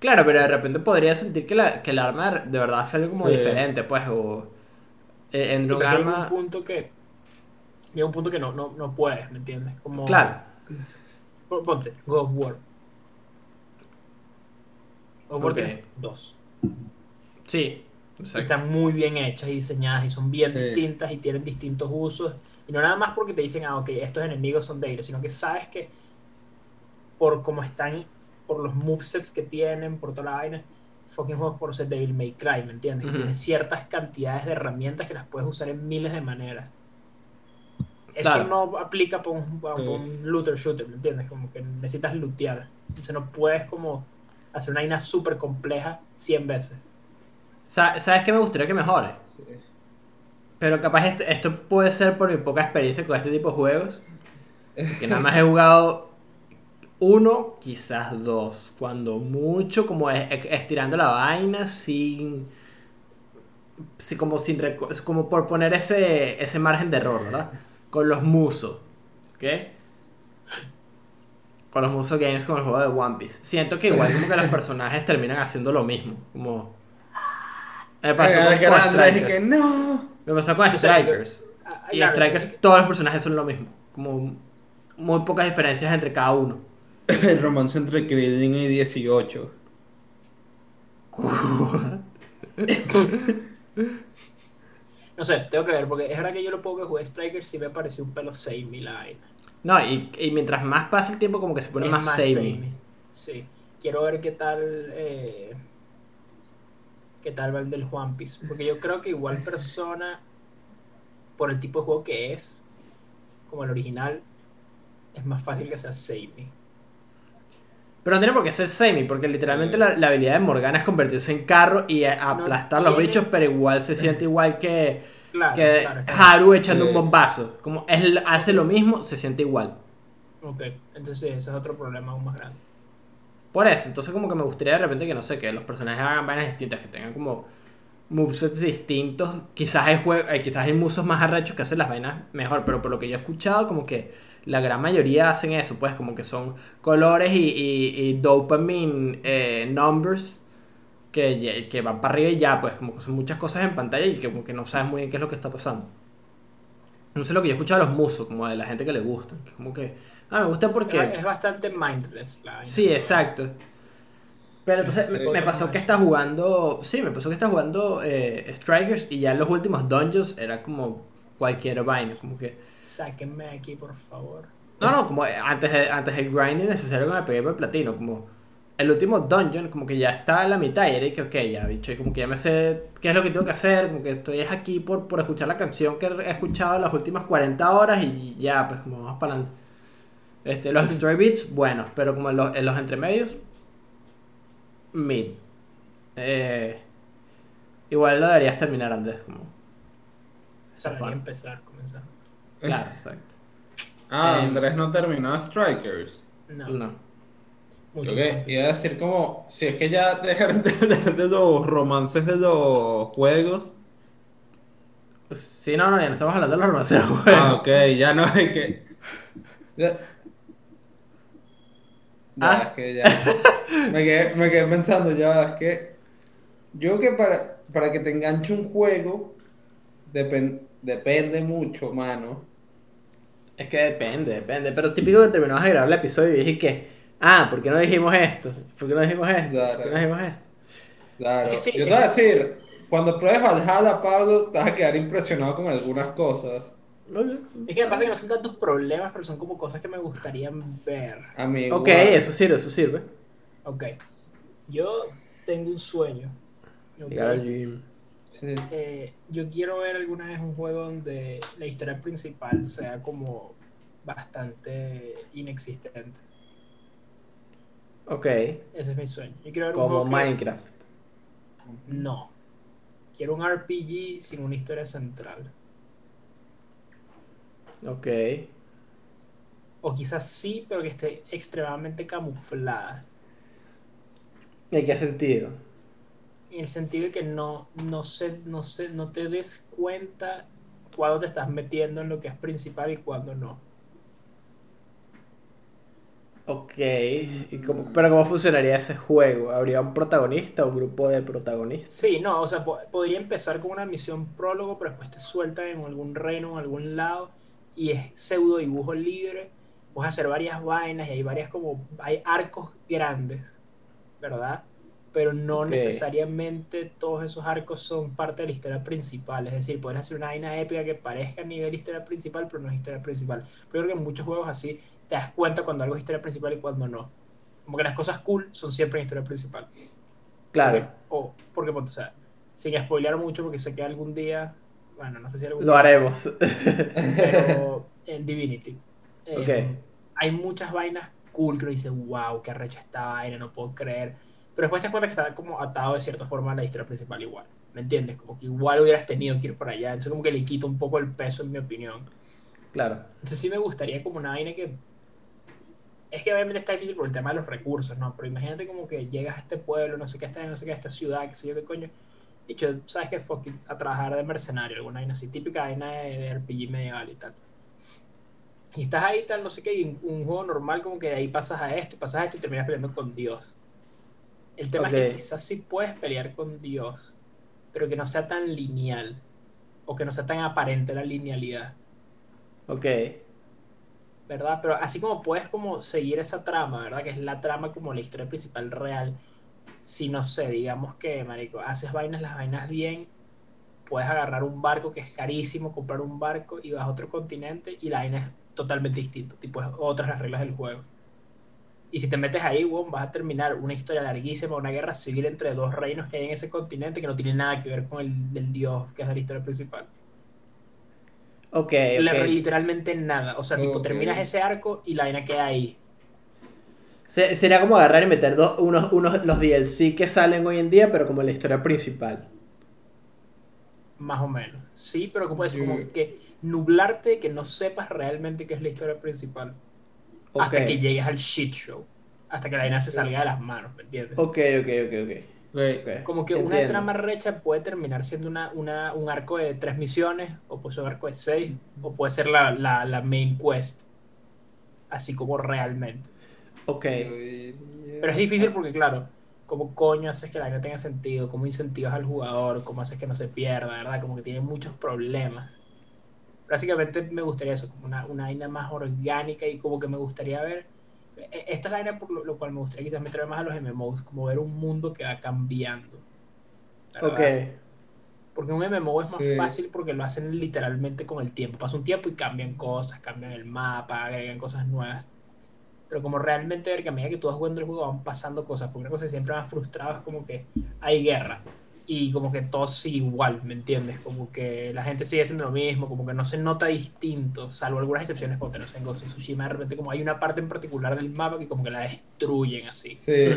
Claro, pero de repente podría sentir que, la, que el arma de verdad sale como Sí. diferente, pues, o eh, entre Sí, un llega un arma... punto que llega un punto que no, no, no puedes, ¿me entiendes? Como, Claro, Pon- Ponte, God of War. Ok. tiene dos. sí. Exacto. están muy bien hechas y diseñadas y son bien Sí. distintas y tienen distintos usos. Y no nada más porque te dicen, ah, ok, estos enemigos son débiles, sino que sabes que por cómo están, por los movesets que tienen, por toda la vaina, fucking juegos por ser Devil May Cry, ¿me entiendes? Tienes ciertas cantidades de herramientas que las puedes usar en miles de maneras. Eso Claro. no aplica para un, pa' Sí. un looter shooter, ¿me entiendes? Como que necesitas lootear. Entonces no puedes como hacer una vaina súper compleja 100 veces. Sa- ¿Sabes qué me gustaría que mejore? Sí. Pero capaz esto, esto puede ser por mi poca experiencia con este tipo de juegos. Que nada más he jugado uno, quizás dos. Cuando mucho, como es- es- estirando la vaina sin. como sin como por poner ese, ese margen de error, ¿verdad? Con los musos. ¿Ok? Con los musos games con el juego de One Piece. Siento que igual como que los personajes terminan haciendo lo mismo. Como. Me pasó con, Ay, Strikers. que no. Me pasó con O sea, Strikers. Ah, Y claro, Strikers, todos los personajes son lo mismo. Como muy pocas diferencias entre cada uno. El romance entre Krillin y 18. No sé, tengo que ver, porque es verdad que yo lo poco que jugué Strikers sí me pareció un pelo samey la vaina. No, y, y mientras más pasa el tiempo, como que se pone Es más, samey. Sí. Quiero ver qué tal. Eh, qué tal va el del One Piece. Porque yo creo que igual persona, por el tipo de juego que es, como el original, es más fácil que sea samey. Pero no tiene por qué ser samey, porque literalmente la, la habilidad de Morgana es convertirse en carro y a- aplastar los bichos, pero igual se siente igual que, Claro, que claro. Haru echando Sí. un bombazo. Como él hace lo mismo, se siente igual. Ok, entonces sí, ese es otro problema aún más grande. Por eso, entonces como que me gustaría de repente que no sé, que los personajes hagan vainas distintas, que tengan como movesets distintos. Quizás hay jue- eh, quizás hay musos más arrechos que hacen las vainas mejor, pero por lo que yo he escuchado, como que la gran mayoría hacen eso, pues como que son colores y, y, y dopamine eh, numbers que, que van para arriba y ya, pues como que son muchas cosas en pantalla y que como que no sabes muy bien qué es lo que está pasando. No sé lo que yo he escuchado de los musos, como de la gente que le gusta, que como que, ah, me gusta porque... Es bastante mindless la. Sí, exacto. Pero entonces me, pasó que está jugando. Sí, me pasó que está jugando eh, Strikers y ya en los últimos dungeons era como cualquier vaina. Como que. Sáquenme de aquí, por favor. No, no, como antes, de- antes del grinding necesario que me pegué por el platino. Como el último dungeon, como que ya está a la mitad y era que, ok, ya, bicho, y como que ya me sé qué es lo que tengo que hacer. Como que estoy aquí por, por escuchar la canción que he escuchado las últimas 40 horas y ya, pues como vamos para adelante. Este, los story beats, buenos, pero como en los, en los entremedios, mid. Eh, igual lo deberías terminar antes, como. Empezar, comenzar. Claro, exacto. Ah, Eh, Andrés no terminó Strikers. No. No. Mucho Creo que iba a decir como, si es que ya dejaron de, de- de los romances de los juegos. Sí, no, no, ya no estamos hablando de los romances de juego. Ah, ok, ya no hay que. Ya, Ya, Ah. es que ya. Me quedé, me quedé pensando, ya, es que. Yo creo que para, para que te enganche un juego, depen- depende mucho, mano. Es que depende, depende. Pero típico que terminamos de grabar el episodio y dije que, ah, ¿por qué no dijimos esto? ¿Por qué no dijimos esto? ¿Por qué no dijimos esto? Claro. Es que sí, Yo te voy a decir, cuando pruebes Valhalla, Pablo, te vas a quedar impresionado con algunas cosas. Es que me pasa que no son tantos problemas, pero son como cosas que me gustaría ver. A mí, Ok, eso sirve, eso sirve. Ok. Yo tengo un sueño. ok. Llegar al gym. Sí. Eh, yo quiero ver alguna vez un juego donde la historia principal sea como bastante inexistente. Ok, Ese es mi sueño. Yo quiero ver un como que- Minecraft. No. Quiero un RPG sin una historia central. Ok. O quizás sí, pero que esté extremadamente camuflada. ¿En qué sentido? En el sentido de que no, no, sé, no, sé, no te des cuenta cuándo te estás metiendo en lo que es principal y cuándo no. Ok, ¿y cómo- pero ¿cómo funcionaría ese juego? ¿Habría un protagonista o un grupo de protagonistas? Sí, no, o sea, po- podría empezar con una misión prólogo, pero después te sueltan en algún reino, en algún lado, y es pseudo dibujo libre. Puedes hacer varias vainas y hay varias como, hay arcos grandes, ¿verdad? Pero no Ok. necesariamente todos esos arcos son parte de la historia principal. Es decir, puedes hacer una vaina épica que parezca a nivel historia principal, pero no es historia principal. Pero creo que en muchos juegos así te das cuenta cuando algo es historia principal y cuando no. Como que las cosas cool son siempre en historia principal. Claro, O, porque, o sea, sin spoilear mucho, porque sé que algún día, bueno, no sé si algún lo haremos. pero en Divinity. eh, Ok. Hay muchas vainas cool que uno dice, wow, qué arrecho esta vaina, no puedo creer. Pero después te das cuenta que está como atado de cierta forma a la historia principal igual. ¿Me entiendes? Como que igual hubieras tenido que ir por allá. Entonces como que le quita un poco el peso, en mi opinión. Claro. Entonces sí me gustaría como una vaina que... Es que obviamente está difícil por el tema de los recursos, ¿no? Pero imagínate como que llegas a este pueblo, no sé qué, está, no sé qué, a esta ciudad, qué sé yo qué coño. Dicho, ¿sabes qué? Fuck it, a trabajar de mercenario, alguna vaina así, típica vaina de, de RPG medieval y tal. Y estás ahí, tal, no sé qué, y un juego normal como que de ahí pasas a esto, pasas a esto y terminas peleando con Dios. El tema es que quizás sí puedes pelear con Dios, pero que no sea tan lineal, o que no sea tan aparente la linealidad. Ok. ¿verdad? Pero así como puedes como seguir esa trama, ¿verdad? Que es la trama como la historia principal real. Si no sé, digamos que, marico, haces vainas, las vainas bien, puedes agarrar un barco que es carísimo, comprar un barco y vas a otro continente y la vaina es totalmente distinto, tipo es otras las reglas del juego. Y si te metes ahí, weón, vas a terminar una historia larguísima, una guerra civil entre dos reinos que hay en ese continente que no tiene nada que ver con el del dios, que es la historia principal. Ok, Le- ok. Literalmente nada. O sea, tipo, terminas ese arco y la vaina queda ahí. Se- Sería como agarrar y meter dos, unos, unos, los DLC que salen hoy en día, pero como la historia principal. Más o menos. Sí, pero como es como Sí. que nublarte que no sepas realmente qué es la historia principal. Hasta que llegues al shit show. Hasta que la vaina se salga de las manos, ¿me entiendes? Ok, ok, ok, ok. Ok. ok. Como que una trama recha puede terminar siendo una, una, un arco de tres misiones, o puede ser un arco de seis, o puede ser la, la, la main quest. Así como realmente. Ok. Pero es difícil porque, claro, ¿cómo coño haces que la vaina tenga sentido? ¿Cómo incentivas al jugador? ¿Cómo haces que no se pierda? ¿Verdad? Como que tiene muchos problemas. Básicamente me gustaría eso, como una, una vaina más orgánica y como que me gustaría ver. e- Esta es la vaina por lo, lo cual me gustaría quizás meterme más a los MMOs, como ver un mundo que va cambiando. ¿verdad? Ok. Porque un MMO es más Sí. fácil porque lo hacen literalmente con el tiempo. Pasa un tiempo y cambian cosas, cambian el mapa, agregan cosas nuevas. Pero como realmente ver que a medida que tú vas jugando el juego van pasando cosas, porque una cosa que siempre ha frustrado es como que hay guerra y como que todo sigue igual, ¿me entiendes? Como que la gente sigue haciendo lo mismo, como que no se nota distinto, salvo algunas excepciones, como tenemos en Ghost of Tsushima, de repente como hay una parte en particular del mapa que como que la destruyen así Sí.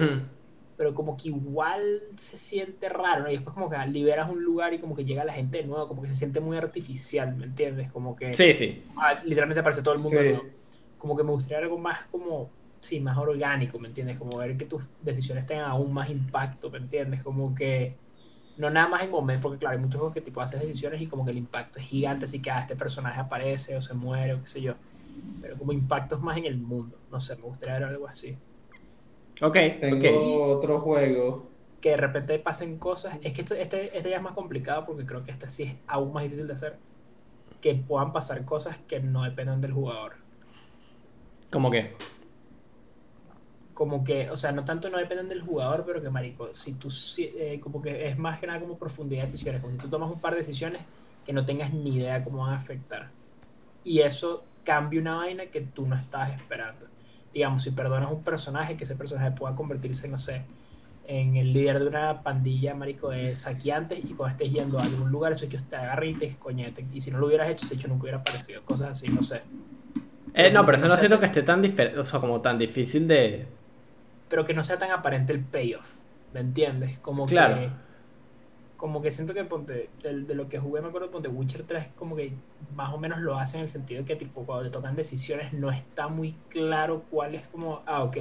Pero como que igual se siente raro, ¿no? Y después como que liberas un lugar y como que llega la gente de nuevo, como que se siente muy artificial, ¿me entiendes? Como que Sí, sí. ah, literalmente aparece todo el mundo Sí. de nuevo. Como que me gustaría algo más como sí, más orgánico, ¿me entiendes? Como ver que tus decisiones tengan aún más impacto, ¿me entiendes? Como que no nada más en momento, porque claro, hay muchos juegos que tipo haces decisiones y como que el impacto es gigante, así que ah, este personaje aparece o se muere o qué sé yo. Pero como impactos más en el mundo, no sé, me gustaría ver algo así. Ok, Tengo ok. otro juego. Que de repente pasen cosas, es que este, este, este ya es más complicado porque creo que este sí es aún más difícil de hacer. Que puedan pasar cosas que no dependan del jugador. ¿Cómo que? como que, o sea, no tanto no dependen del jugador, pero que marico, si tú, si- eh, como que es más que nada como profundidad de decisiones, como si tú tomas un par de decisiones que no tengas ni idea cómo van a afectar. Y eso cambia una vaina que tú no estabas esperando. Digamos, si perdonas un personaje, que ese personaje pueda convertirse, no sé, en el líder de una pandilla, marico, de saqueantes, y cuando estés yendo a algún lugar, esos hechos te agarren y te escoñeten. Y si no lo hubieras hecho, ese hecho nunca hubiera aparecido. Cosas así, no sé. Eh, no, pero eso No siento que esté tan diferente, o sea, como tan difícil de... pero que no sea tan aparente el payoff, ¿me entiendes? Como Claro. que como que siento que ponte, de, de lo que jugué me acuerdo ponte Witcher 3 como que más o menos lo hace en el sentido de que tipo cuando te tocan decisiones no está muy claro cuál es como ah ok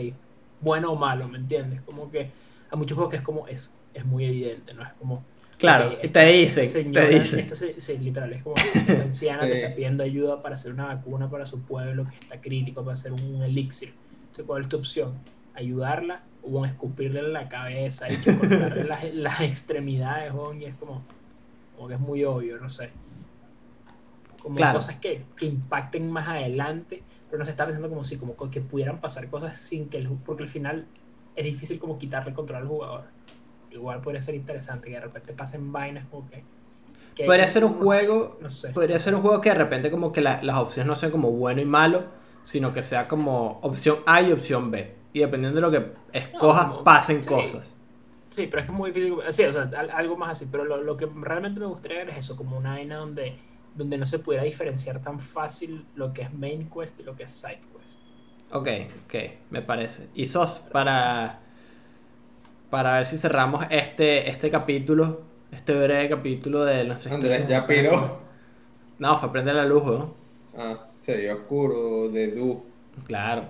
bueno o malo ¿me entiendes? como que hay muchos juegos que es como eso es muy evidente no es como Claro, esta te dicen, señora, te dicen. esta se- sí, literal es como esta anciana te Sí. está pidiendo ayuda para hacer una vacuna para su pueblo que está crítico para hacer un elixir entonces ¿cuál es tu opción? ayudarla o escupirle en la cabeza y que cortarle las, las extremidades, weón, y es como, como que es muy obvio, no sé. Como Claro. cosas que, que impacten más adelante, pero no se está pensando como si como que pudieran pasar cosas sin que el porque al final es difícil como quitarle el control al jugador. Igual podría ser interesante que de repente pasen vainas como que... que Podría ser un juego, No sé. podría ser un juego que de repente como que la- las opciones no sean como bueno y malo, sino que sea como opción A y opción B. Y dependiendo de lo que escojas, como- pasen sí. cosas. Sí, pero es que es muy difícil. Sí, o sea, al- algo más así. Pero lo, lo que realmente me gustaría ver es eso, como una vaina donde, donde no se pudiera diferenciar tan fácil lo que es main quest y lo que es side quest. Ok, ok, me parece. Y sos, para, para ver si cerramos este, este capítulo, este breve capítulo de las Andrés ya piró. No, fue prender la luz, ¿no? Ah, se vio oscuro, de luz. Claro.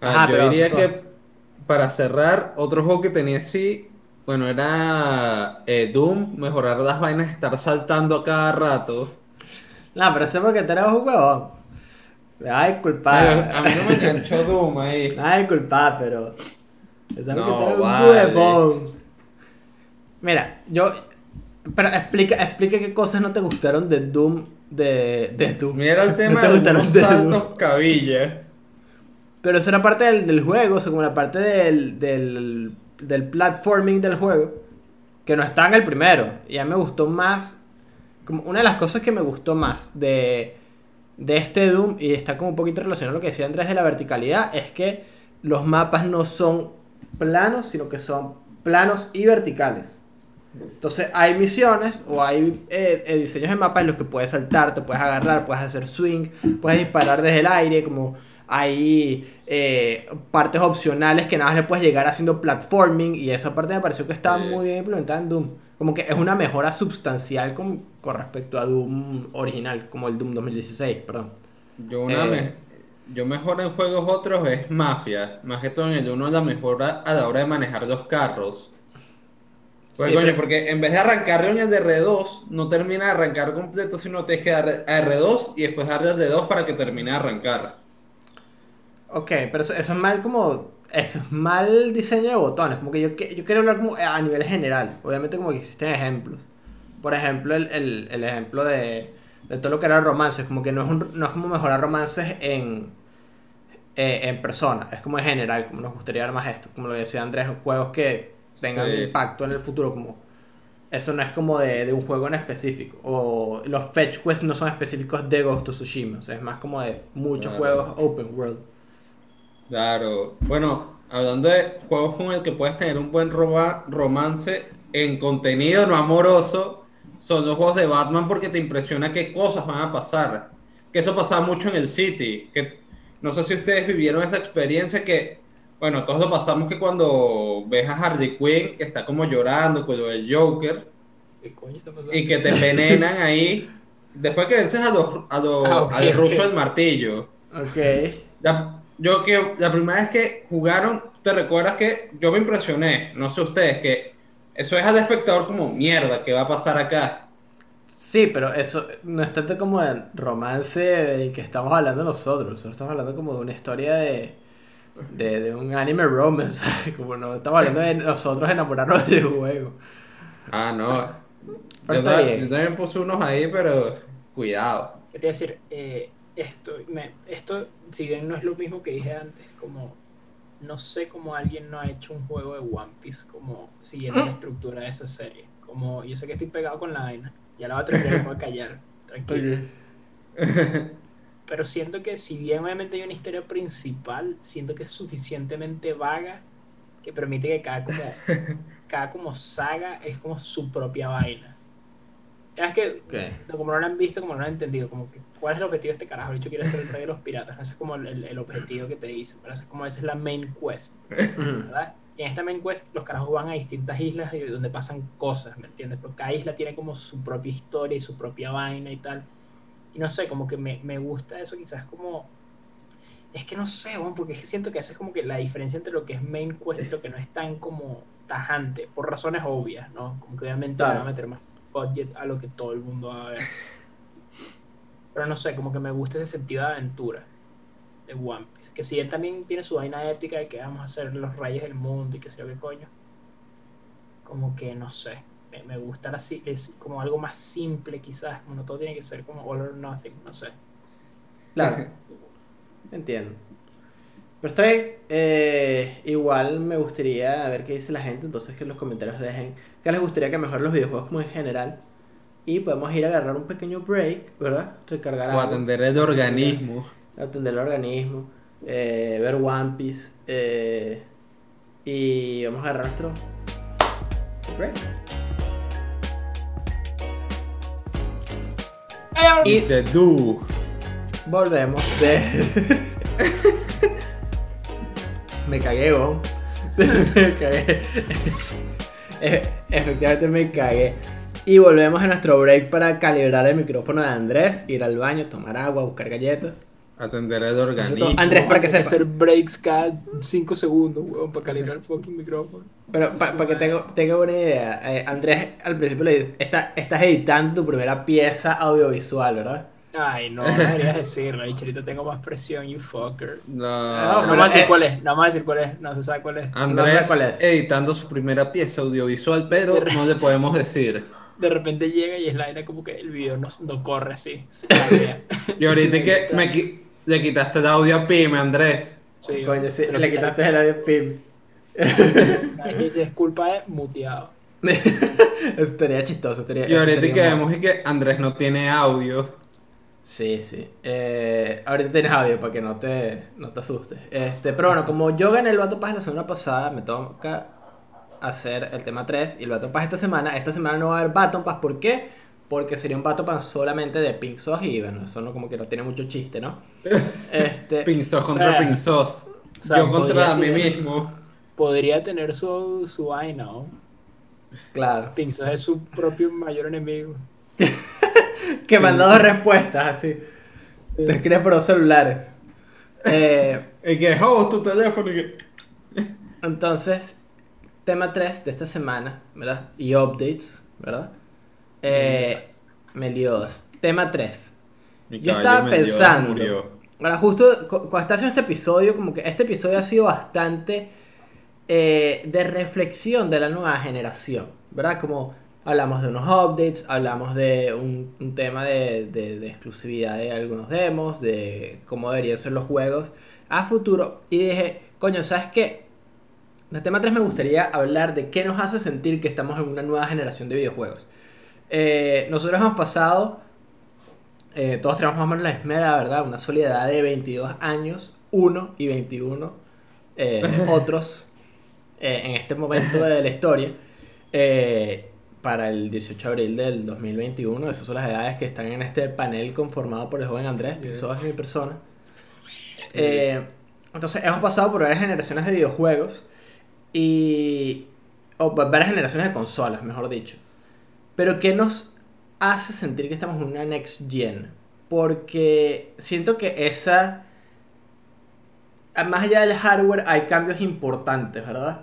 Ah, Ajá, yo pero diría eso- que para cerrar, otro juego que tenía así, bueno, era eh, Doom, mejorar las vainas, estar saltando a cada rato. No, pero eso es porque tú eres un huevón. Me vas a. Ay, mí no me enganchó Doom ahí. Me vas a disculpar, pero. No, tú eres un vale. huevón. Mira, yo. Pero explica, explica qué cosas no te gustaron de Doom. De, de Doom. Mira el tema No te de los saltos cabilla. Pero eso era parte del, del juego, o sea, como la parte del, del, del platforming del juego, que no está en el primero. Y a mí me gustó más, como una de las cosas que me gustó más de, de este Doom, y está como un poquito relacionado a lo que decía Andrés de la verticalidad, es que los mapas no son planos, sino que son planos y verticales. Entonces hay misiones o hay eh, eh, diseños de mapas en los que puedes saltar, te puedes agarrar, puedes hacer swing, puedes disparar desde el aire, como hay eh, partes opcionales que nada más le puedes llegar haciendo platforming y esa parte me pareció que estaba muy bien implementada en Doom. Como que es una mejora substancial con, con respecto a Doom original, como el Doom 2016, perdón. Yo, una Eh. me- yo mejor en juegos otros es Mafia. Más que todo en el uno la mejora a la hora de manejar los carros. Pues, Sí, coño, pero- porque en vez de arrancarlo en el de R2, no termina de arrancar completo, sino te deja a R2 y después darle al de 2 para que termine de arrancar. Ok, pero eso, eso es mal como... Eso es mal diseño de botones. Como que yo, que- yo quiero hablar como a nivel general. Obviamente como que existen ejemplos. Por ejemplo, el, el- el ejemplo de, de todo lo que era romances. Como que no es, un- no es como mejorar romances en, eh, en persona. Es como en general, como nos gustaría ver más esto. Como lo decía Andrés, juegos que tengan Sí. impacto en el futuro. Como eso no es como de, de un juego en específico. O los fetch quests no son específicos de Ghost of Tsushima. O sea, es más como de muchos Claro. juegos open world. Claro. Bueno, hablando de juegos con el que puedes tener un buen roba- romance en contenido no amoroso, son los juegos de Batman porque te impresiona qué cosas van a pasar. Que eso pasaba mucho en el City. Que no sé si ustedes vivieron esa experiencia que, bueno, todos lo pasamos que cuando ves a Harley Quinn que está como llorando con lo del Joker y que te envenenan ahí, después que vences a los, a los, Ah, ok, al ruso ok. del martillo. Ok. Yo que la primera vez que jugaron, te recuerdas que yo me impresioné, no sé ustedes, que eso es al espectador como mierda, ¿qué va a pasar acá? Sí, pero eso no es tanto como el romance del que estamos hablando nosotros. Nosotros estamos hablando como de una historia de, de, de un anime romance. ¿sabes? Como no estamos hablando de nosotros enamorarnos del juego. Ah, no. Pero Yo, está ta- bien. yo también puse unos ahí, pero cuidado. ¿Qué te iba a decir? Eh, esto, me- esto, si bien no es lo mismo que dije antes, como no sé cómo alguien no ha hecho un juego de One Piece como siguiendo la estructura de esa serie. Como yo sé que estoy pegado con la vaina, ya la voy a terminar voy a callar, tranquilo. Pero siento que si bien obviamente hay una historia principal, siento que es suficientemente vaga que permite que cada como, cada como saga es como su propia vaina. Es que como no lo han visto, como no lo han entendido, como que cuál es el objetivo de este carajo, de hecho quiere ser el rey de los piratas, ese es como el, el- el objetivo que te dicen, pero esa es como esa es la main quest. ¿verdad? Y en esta main quest los carajos van a distintas islas y donde pasan cosas, ¿me entiendes? Porque cada isla tiene como su propia historia y su propia vaina y tal. Y no sé, como que me, me gusta eso quizás como... Es que no sé, bueno, porque es que siento que esa es como que la diferencia entre lo que es main quest y lo que no es tan como tajante, por razones obvias, ¿no? Como que obviamente Claro. va a meter más budget a lo que todo el mundo va a ver. Pero no sé, como que me gusta ese sentido de aventura de One Piece. Que si él también tiene su vaina épica de que vamos a ser los reyes del mundo y que sé yo qué coño. Como que no sé. Me, me gusta así, es como algo más simple quizás. Como no todo tiene que ser como all or nothing, no sé. Claro. Entiendo. Pero bien. Eh, igual me gustaría ver qué dice la gente. Entonces que en los comentarios dejen que les gustaría que mejoren los videojuegos como en general. Y podemos ir a agarrar un pequeño break, ¿verdad? Recargar O agua, atender el organismo. atender el organismo, eh, ver One Piece. eh, y vamos a agarrar nuestro break. Y The Do. Volvemos de. me cagué, me cagué. Efectivamente me cagué. Y volvemos a nuestro break para calibrar el micrófono de Andrés, ir al baño, tomar agua, buscar galletas. Atender el organismo. Andrés, para que sepa. hacer breaks cada 5 segundos, weón, para calibrar el fucking micrófono. Pero para que tenga, tenga una idea, eh, Andrés al principio le dice: "Está- Estás editando tu primera pieza audiovisual, ¿verdad? Ay, no, no deberías decirlo. Ay, ahorita tengo más presión, you fucker. No, No, No. vamos a decir eh, cuál es, no vamos a decir cuál es, no se sabe cuál es. Andrés No sé cuál es. editando su primera pieza audiovisual, pero no le podemos decir. De repente llega y es la era como que el video no, no corre así. Y ahorita que me qui- le quitaste el audio a Pime, Andrés. Sí, Coño, le quita- quitaste el audio pim. Sí, sí, es culpa de muteado. Eso estaría chistoso. Estaría, Y ahorita estaría que mal. vemos y que Andrés no tiene audio. Sí, sí. Eh, ahorita tienes audio para que no te, no te asustes. Este, pero bueno, como yo gané el Vato Paz la semana pasada, me toca hacer el tema 3 y el Baton Pass esta semana. Esta semana no va a haber Baton Pass, ¿por qué? Porque sería un Baton Pass solamente de Pink Sauce y bueno, eso no como que no tiene mucho chiste, ¿no? Este, Pinzos O contra sea, Pinzos. o sea, Yo contra mí tener- mismo. Podría tener su, su vaina, ¿no? claro. Pinzos es su propio mayor enemigo. Que me han dado respuestas así. Te escribes por dos celulares. Eh, El que oh, tu teléfono. y que- Entonces, tema 3 de esta semana, ¿verdad? Y updates, ¿verdad? Eh, Meliodas. Tema 3. Mi Yo estaba pensando. murió. Ahora, justo cu- cuando estaba haciendo este episodio, como que este episodio ha sido bastante eh, de reflexión de la nueva generación, ¿verdad? Como hablamos de unos updates, hablamos de un, un tema de, de- de exclusividad de algunos demos, de cómo deberían ser los juegos a futuro. Y dije, coño, ¿sabes qué? En el tema 3 me gustaría hablar de qué nos hace sentir que estamos en una nueva generación de videojuegos. Eh, nosotros hemos pasado eh, todos tenemos más o menos la misma edad, ¿verdad? Una soledad de 22 años, 1 y 21 eh, otros eh, en este momento de la historia. eh, para el 18 de abril del 2021, esas son las edades que están en este panel conformado por el joven Andrés, Bien. es mi persona. Eh, entonces, hemos pasado por varias generaciones de videojuegos y. o varias generaciones de consolas, mejor dicho. Pero, ¿qué nos hace sentir que estamos en una next gen? Porque siento que esa... Más allá del hardware hay cambios importantes, ¿verdad?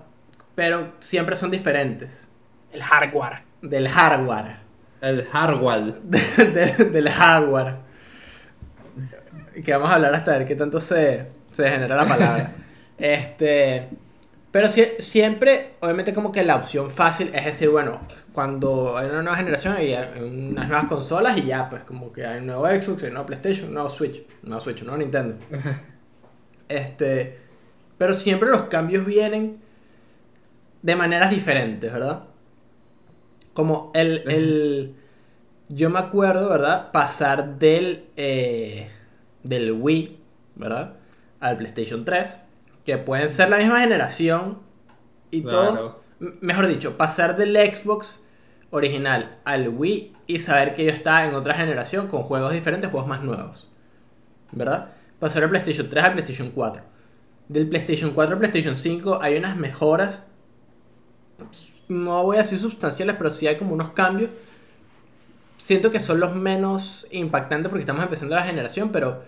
Pero siempre son diferentes. El hardware. Del hardware. El hardware. De- de- del hardware. Que vamos a hablar hasta ver qué tanto se, se genera la palabra. este. Pero sie- siempre, obviamente, como que la opción fácil es decir, bueno, cuando hay una nueva generación hay unas nuevas consolas y ya, pues como que hay un nuevo Xbox, hay un nuevo PlayStation, un nuevo Switch, un nuevo Switch, un nuevo Nintendo. Este. Pero siempre los cambios vienen de maneras diferentes, ¿verdad? Como el. el yo me acuerdo, ¿verdad? Pasar del. eh, del Wii, ¿verdad? Al PlayStation 3. Que pueden ser la misma generación. Y todo. M- Mejor dicho, pasar del Xbox original al Wii y saber que yo estaba en otra generación con juegos diferentes, juegos más nuevos. ¿Verdad? Pasar del PlayStation 3 al PlayStation 4. Del PlayStation 4 al PlayStation 5 hay unas mejoras. No voy a decir sustanciales, pero sí hay como unos cambios. Siento que son los menos impactantes porque estamos empezando la generación, pero.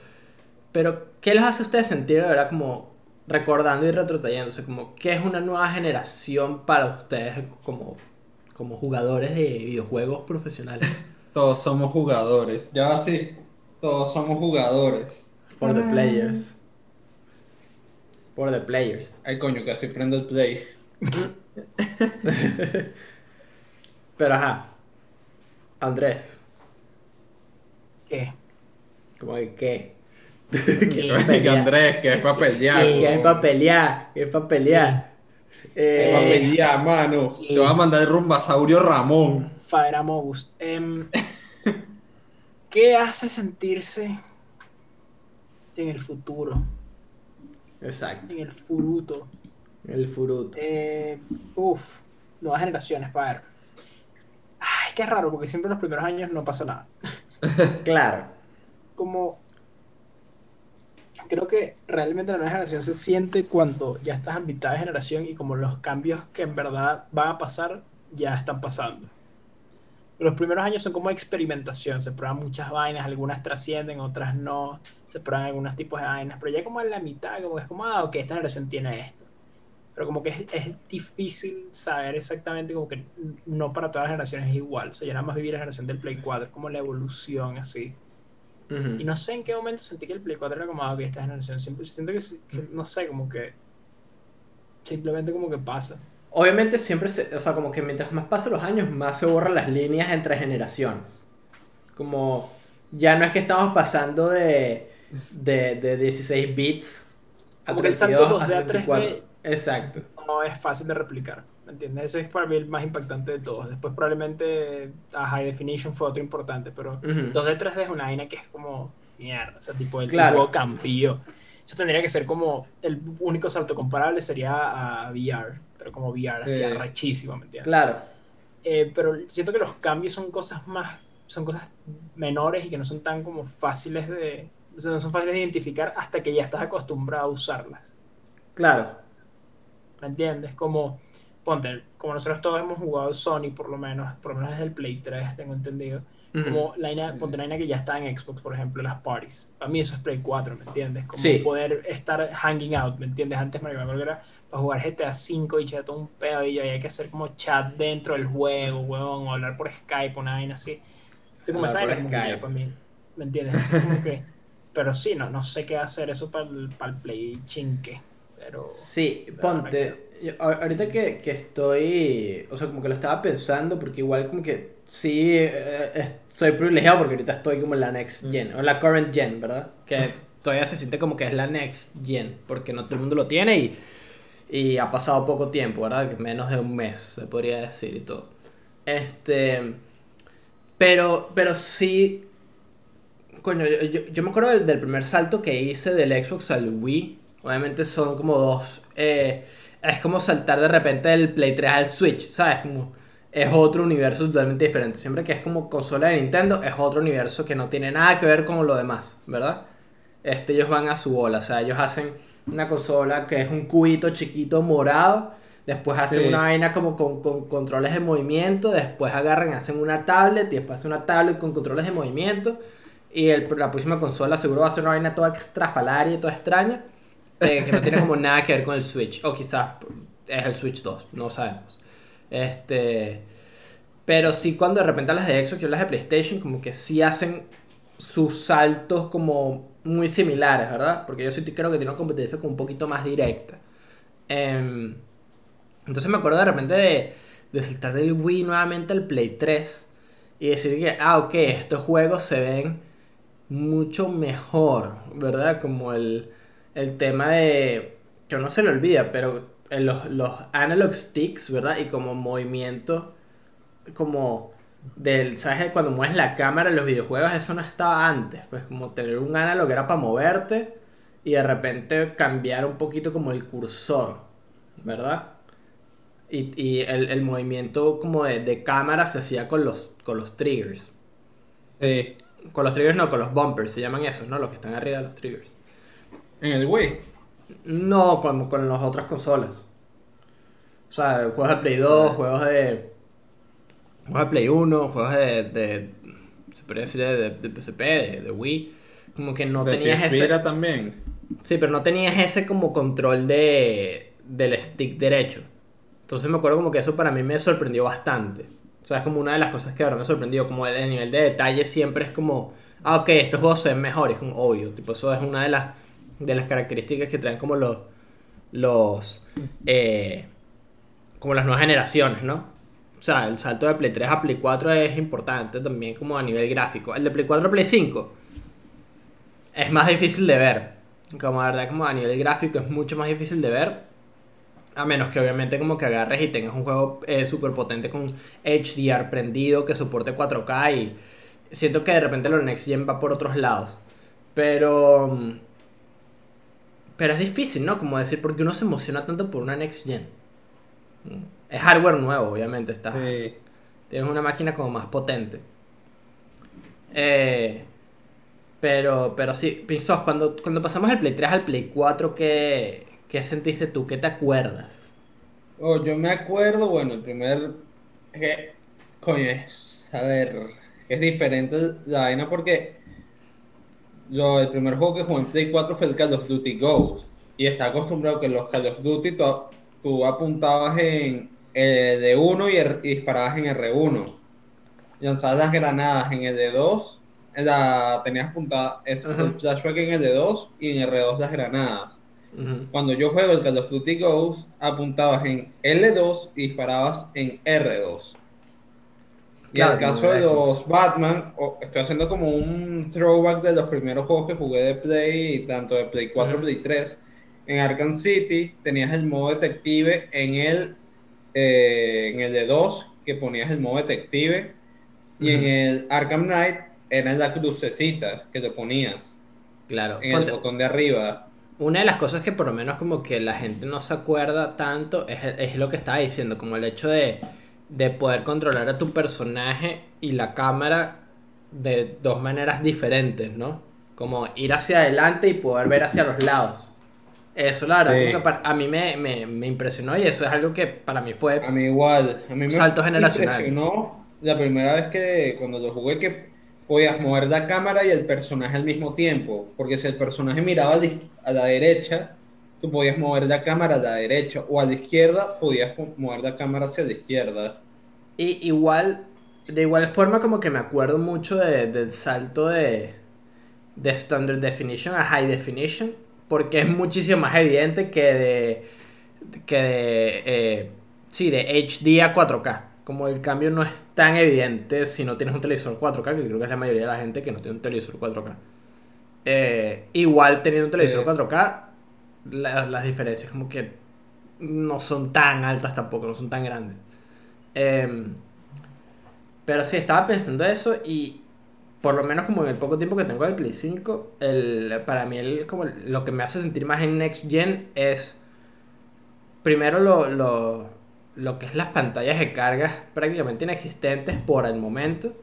Pero, ¿qué les hace a ustedes sentir, de verdad, como recordando y retrotrayéndose? Como, ¿qué es una nueva generación para ustedes como, como jugadores de videojuegos profesionales? Todos somos jugadores. Ya va así. Todos somos jugadores. For the players. For the players. Ay, coño, casi prendo el play. Pero ajá. Andrés, ¿Qué? como que qué. ¿Qué? pelear? Andrés, que es para pelear. ¿Qué? Que hay para pelear, que hay para pelear. Es para Eh, pelear, mano. Te va a mandar el rumbasaurio Ramón. Fader Amogus. Em, ¿Qué hace sentirse en el futuro? exacto. En el furuto. El furuto. Eh, uf, nuevas generaciones, para ver. Ay, qué raro, porque siempre en los primeros años no pasa nada. Claro. Como. Creo que realmente la nueva generación se siente cuando ya estás a mitad de generación y como los cambios que en verdad van a pasar ya están pasando. Los primeros años son como experimentación, se prueban muchas vainas, algunas trascienden, otras no, se prueban algunos tipos de vainas, pero ya como en la mitad, como es como, ah, ok, esta generación tiene esto. Pero como que es, es difícil saber exactamente, como que no para todas las generaciones es igual. O sea, yo nada más viví la generación del Play 4, como la evolución así. Ujú. Y no sé en qué momento sentí que el Play 4 era como, ah, ok, esta generación. Siempre, siento que, que, no sé, como que. Simplemente como que pasa. Obviamente siempre se, o sea, como que mientras más pasan los años, más se borran las líneas entre generaciones. Como ya no es que estamos pasando de, de, de 16 bits a Como que el salto 32 a 2D a 3D. 64. Exacto. No es fácil de replicar. ¿Me entiendes? Eso es para mí el más impactante de todos. Después, probablemente, a High Definition fue otro importante, pero Ujú. 2D, 3D es una vaina que es como mierda. O sea, tipo, el Claro. juego cambió. Eso tendría que ser como el único salto comparable sería a VR, pero como VR, así Sí. arrechísimo, ¿me entiendes? Claro. Eh, pero siento que los cambios son cosas más, son cosas menores y que no son tan como fáciles de, o sea, no son fáciles de identificar hasta que ya estás acostumbrado a usarlas. Claro. ¿Me entiendes? Como, ponte, como nosotros todos hemos jugado Sony por lo menos, por lo menos desde el Play 3, tengo entendido. Como la vaina- ponte una vaina que ya está en Xbox, por ejemplo, las parties. Para mí eso es Play 4, ¿me entiendes? Como Sí. poder estar hanging out, ¿me entiendes? Antes me acuerdo que era para jugar GTA 5 y chat todo un pedo y había que hacer como chat dentro del juego, huevón, o hablar por Skype, una vaina así. Así como esa para mí, ¿me entiendes? Así como que, pero sí, no, no sé qué hacer eso para el, para el Play chinque, pero... Sí, ponte. yo- ahorita que, que estoy. O sea, como que lo estaba pensando, porque igual como que sí eh, soy privilegiado porque ahorita estoy como en la next gen, o en la current gen, ¿verdad? Que todavía se siente como que es la next gen, porque no todo el mundo lo tiene y, y ha pasado poco tiempo, ¿verdad? Que menos de un mes, se podría decir y todo. Este. Pero, pero sí. Coño, yo, yo- yo me acuerdo del, del primer salto que hice del Xbox al Wii. Obviamente son como dos. eh, es como saltar de repente del Play 3 al Switch, ¿sabes? Como es otro universo totalmente diferente. Siempre que es como consola de Nintendo, es otro universo que no tiene nada que ver con lo demás, ¿verdad? Este, ellos van a su bola, o sea, ellos hacen una consola que es un cubito chiquito morado, después hacen Sí. una vaina como con, con controles de movimiento, después agarran, hacen una tablet y después hacen una tablet con controles de movimiento. Y el- la próxima consola seguro va a ser una vaina toda extrafalaria y toda extraña, que no tiene como nada que ver con el Switch. O quizás es el Switch 2, no sabemos. Este. Pero sí, cuando de repente las de Xbox y las de PlayStation, como que sí hacen sus saltos como muy similares, ¿verdad? Porque yo sí creo que tiene una competencia como un poquito más directa. Em, entonces me acuerdo de repente de, de saltar del Wii nuevamente al Play 3 y decir que, ah, ok, estos juegos se ven mucho mejor, ¿verdad? Como el, el tema de, que no se le olvida, pero eh, los, los analog sticks, ¿verdad? Y como movimiento, como del, ¿sabes? Cuando mueves la cámara en los videojuegos, eso no estaba antes, pues como tener un analog era para moverte y de repente cambiar un poquito como el cursor, ¿verdad? Y, y el, el movimiento como de, de cámara se hacía con los, con los triggers. Sí. Con los triggers no, con los bumpers, se llaman esos, ¿no? Los que están arriba de los triggers. En el Wii. No, con, con las otras consolas. O sea, juegos de Play 2, juegos de. Juegos de Play 1, juegos de. de se podría decir de, de, de PSP, de, de Wii. Como que no de tenías ese. también. Sí, pero no tenías ese como control de. del stick derecho. Entonces me acuerdo como que eso para mí me sorprendió bastante. O sea, es como una de las cosas que ahora me sorprendió. Como el, el nivel de detalle siempre es como. Ah, ok, estos juegos se ven mejor. Es como obvio. Tipo, eso es una de las, de las características que traen como los. Los. eh, como las nuevas generaciones, ¿no? O sea, el salto de Play 3 a Play 4 es importante también como a nivel gráfico. El de Play 4 a Play 5 es más difícil de ver. Como la verdad, como a nivel gráfico es mucho más difícil de ver. A menos que obviamente como que agarres y tengas un juego eh, súper potente con HDR prendido que soporte 4K y siento que de repente lo Next Gen va por otros lados. Pero... Pero es difícil, ¿no? Como decir, porque uno se emociona tanto por una Next Gen. Es hardware nuevo, obviamente. Está, Sí. Tienes una máquina como más potente. Eh, pero, pero sí, Pinzos, cuando, cuando pasamos del Play 3 al Play 4, ¿qué, ¿qué sentiste tú? ¿Qué te acuerdas? Oh, yo me acuerdo, bueno, el primer. que, coño, es. A ver, es diferente la vaina porque. Yo, el primer juego que jugué en Play 4 fue el Call of Duty Ghost. Y está acostumbrado que los Call of Duty tú, tú apuntabas en el de 1 y, R- y disparabas en R1. Lanzabas las granadas en el de 2. La, tenías apuntada es, Ajá. el flashback en el de 2 y en R2 las granadas. Cuando yo juego el Call of Duty Ghost, apuntabas en L2 y disparabas en R2. Y en el caso de los Batman, estoy haciendo como un throwback de los primeros juegos que jugué de Play, tanto de Play 4 Ujú. Play 3. En Arkham City tenías el modo detective en el, eh, en el de 2, que ponías el modo detective. Y en el Arkham Knight era la crucecita que te ponías Claro. en el botón de arriba. Una de las cosas que por lo menos como que la gente no se acuerda tanto es, es lo que estaba diciendo, como el hecho de, de poder controlar a tu personaje y la cámara de dos maneras diferentes, ¿no? Como ir hacia adelante y poder ver hacia los lados. Eso la verdad Sí. como que para- a mí me, me, me impresionó y eso es algo que para mí fue... A mí igual. A mí me Salto generacional. impresionó la primera vez que cuando lo jugué que podías mover la cámara y el personaje al mismo tiempo. Porque si el personaje miraba a la derecha, tú podías mover la cámara a la derecha. O a la izquierda, podías mo- mover la cámara hacia la izquierda. Y igual, de igual forma como que me acuerdo mucho de- del salto de, de Standard Definition a High Definition, porque es muchísimo más evidente que de, que de, eh, sí, de HD a 4K. Como el cambio no es tan evidente si no tienes un televisor 4K, que creo que es la mayoría de la gente que no tiene un televisor 4K. Eh, igual teniendo un televisor Sí. 4K, la- las diferencias como que no son tan altas tampoco, no son tan grandes. Em, pero sí, estaba pensando eso y por lo menos como en el poco tiempo que tengo del Play 5, el, para mí el, como lo que me hace sentir más en Next Gen es primero lo, lo, lo que es las pantallas de cargas prácticamente inexistentes por el momento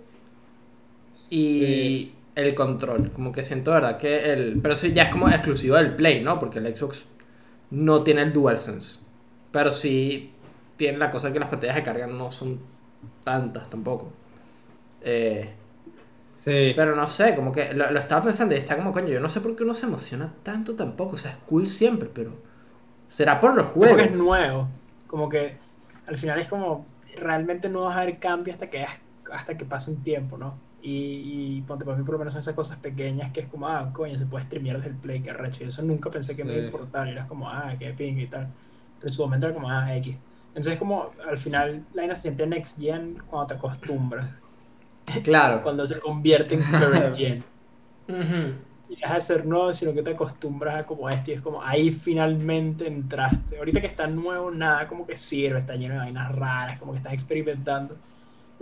y Sí. El control, como que siento verdad que el... Pero sí, ya es como exclusivo del Play, ¿no? Porque el Xbox no tiene el DualSense. Pero sí tiene la cosa que las pantallas de carga no son tantas tampoco. Eh, Sí. pero no sé, como que lo, lo estaba pensando y está como, coño, yo no sé por qué uno se emociona tanto tampoco. O sea, es cool siempre, pero... ¿Será por los juegos? es nuevo. Como que al final es como realmente no vas a ver cambio hasta que hasta que pase un tiempo, ¿no? Y, y ponte para mí por lo menos son esas cosas pequeñas que es como, ah, coño, se puede streamear desde el play, que arrecho. Y eso nunca pensé que me iba a importar. Y era como, ah, qué ping y tal. Pero en su momento era como, ah, X. Entonces como al final la vaina se siente next gen cuando te acostumbras. Claro. Cuando se convierte en current gen. Y deja de ser nuevo, sino que te acostumbras a como esto y es como ahí finalmente entraste. Ahorita que está nuevo, nada como que sirve, está lleno de vainas raras, como que estás experimentando.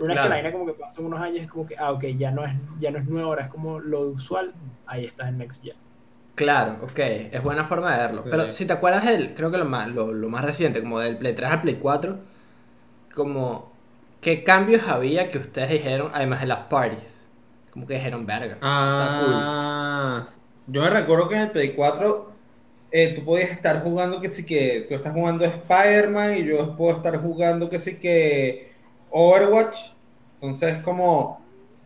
Pero una vez Claro. que la vaina como que pasan unos años, es como que, ah, ok, ya no es, ya no es nuevo, ahora es como lo usual, ahí estás en Next Gen. Claro, ok, es buena forma de verlo. Pero Sí. si te acuerdas del, creo que lo más, lo, lo más reciente, como del Play 3 al Play 4, como, ¿qué cambios había que ustedes dijeron, además de las parties? Como que dijeron, verga, está cool. Ah, yo me recuerdo que en el Play 4 eh, tú podías estar jugando que sí que tú estás jugando Spider-Man y yo puedo estar jugando que sí que Overwatch. Entonces como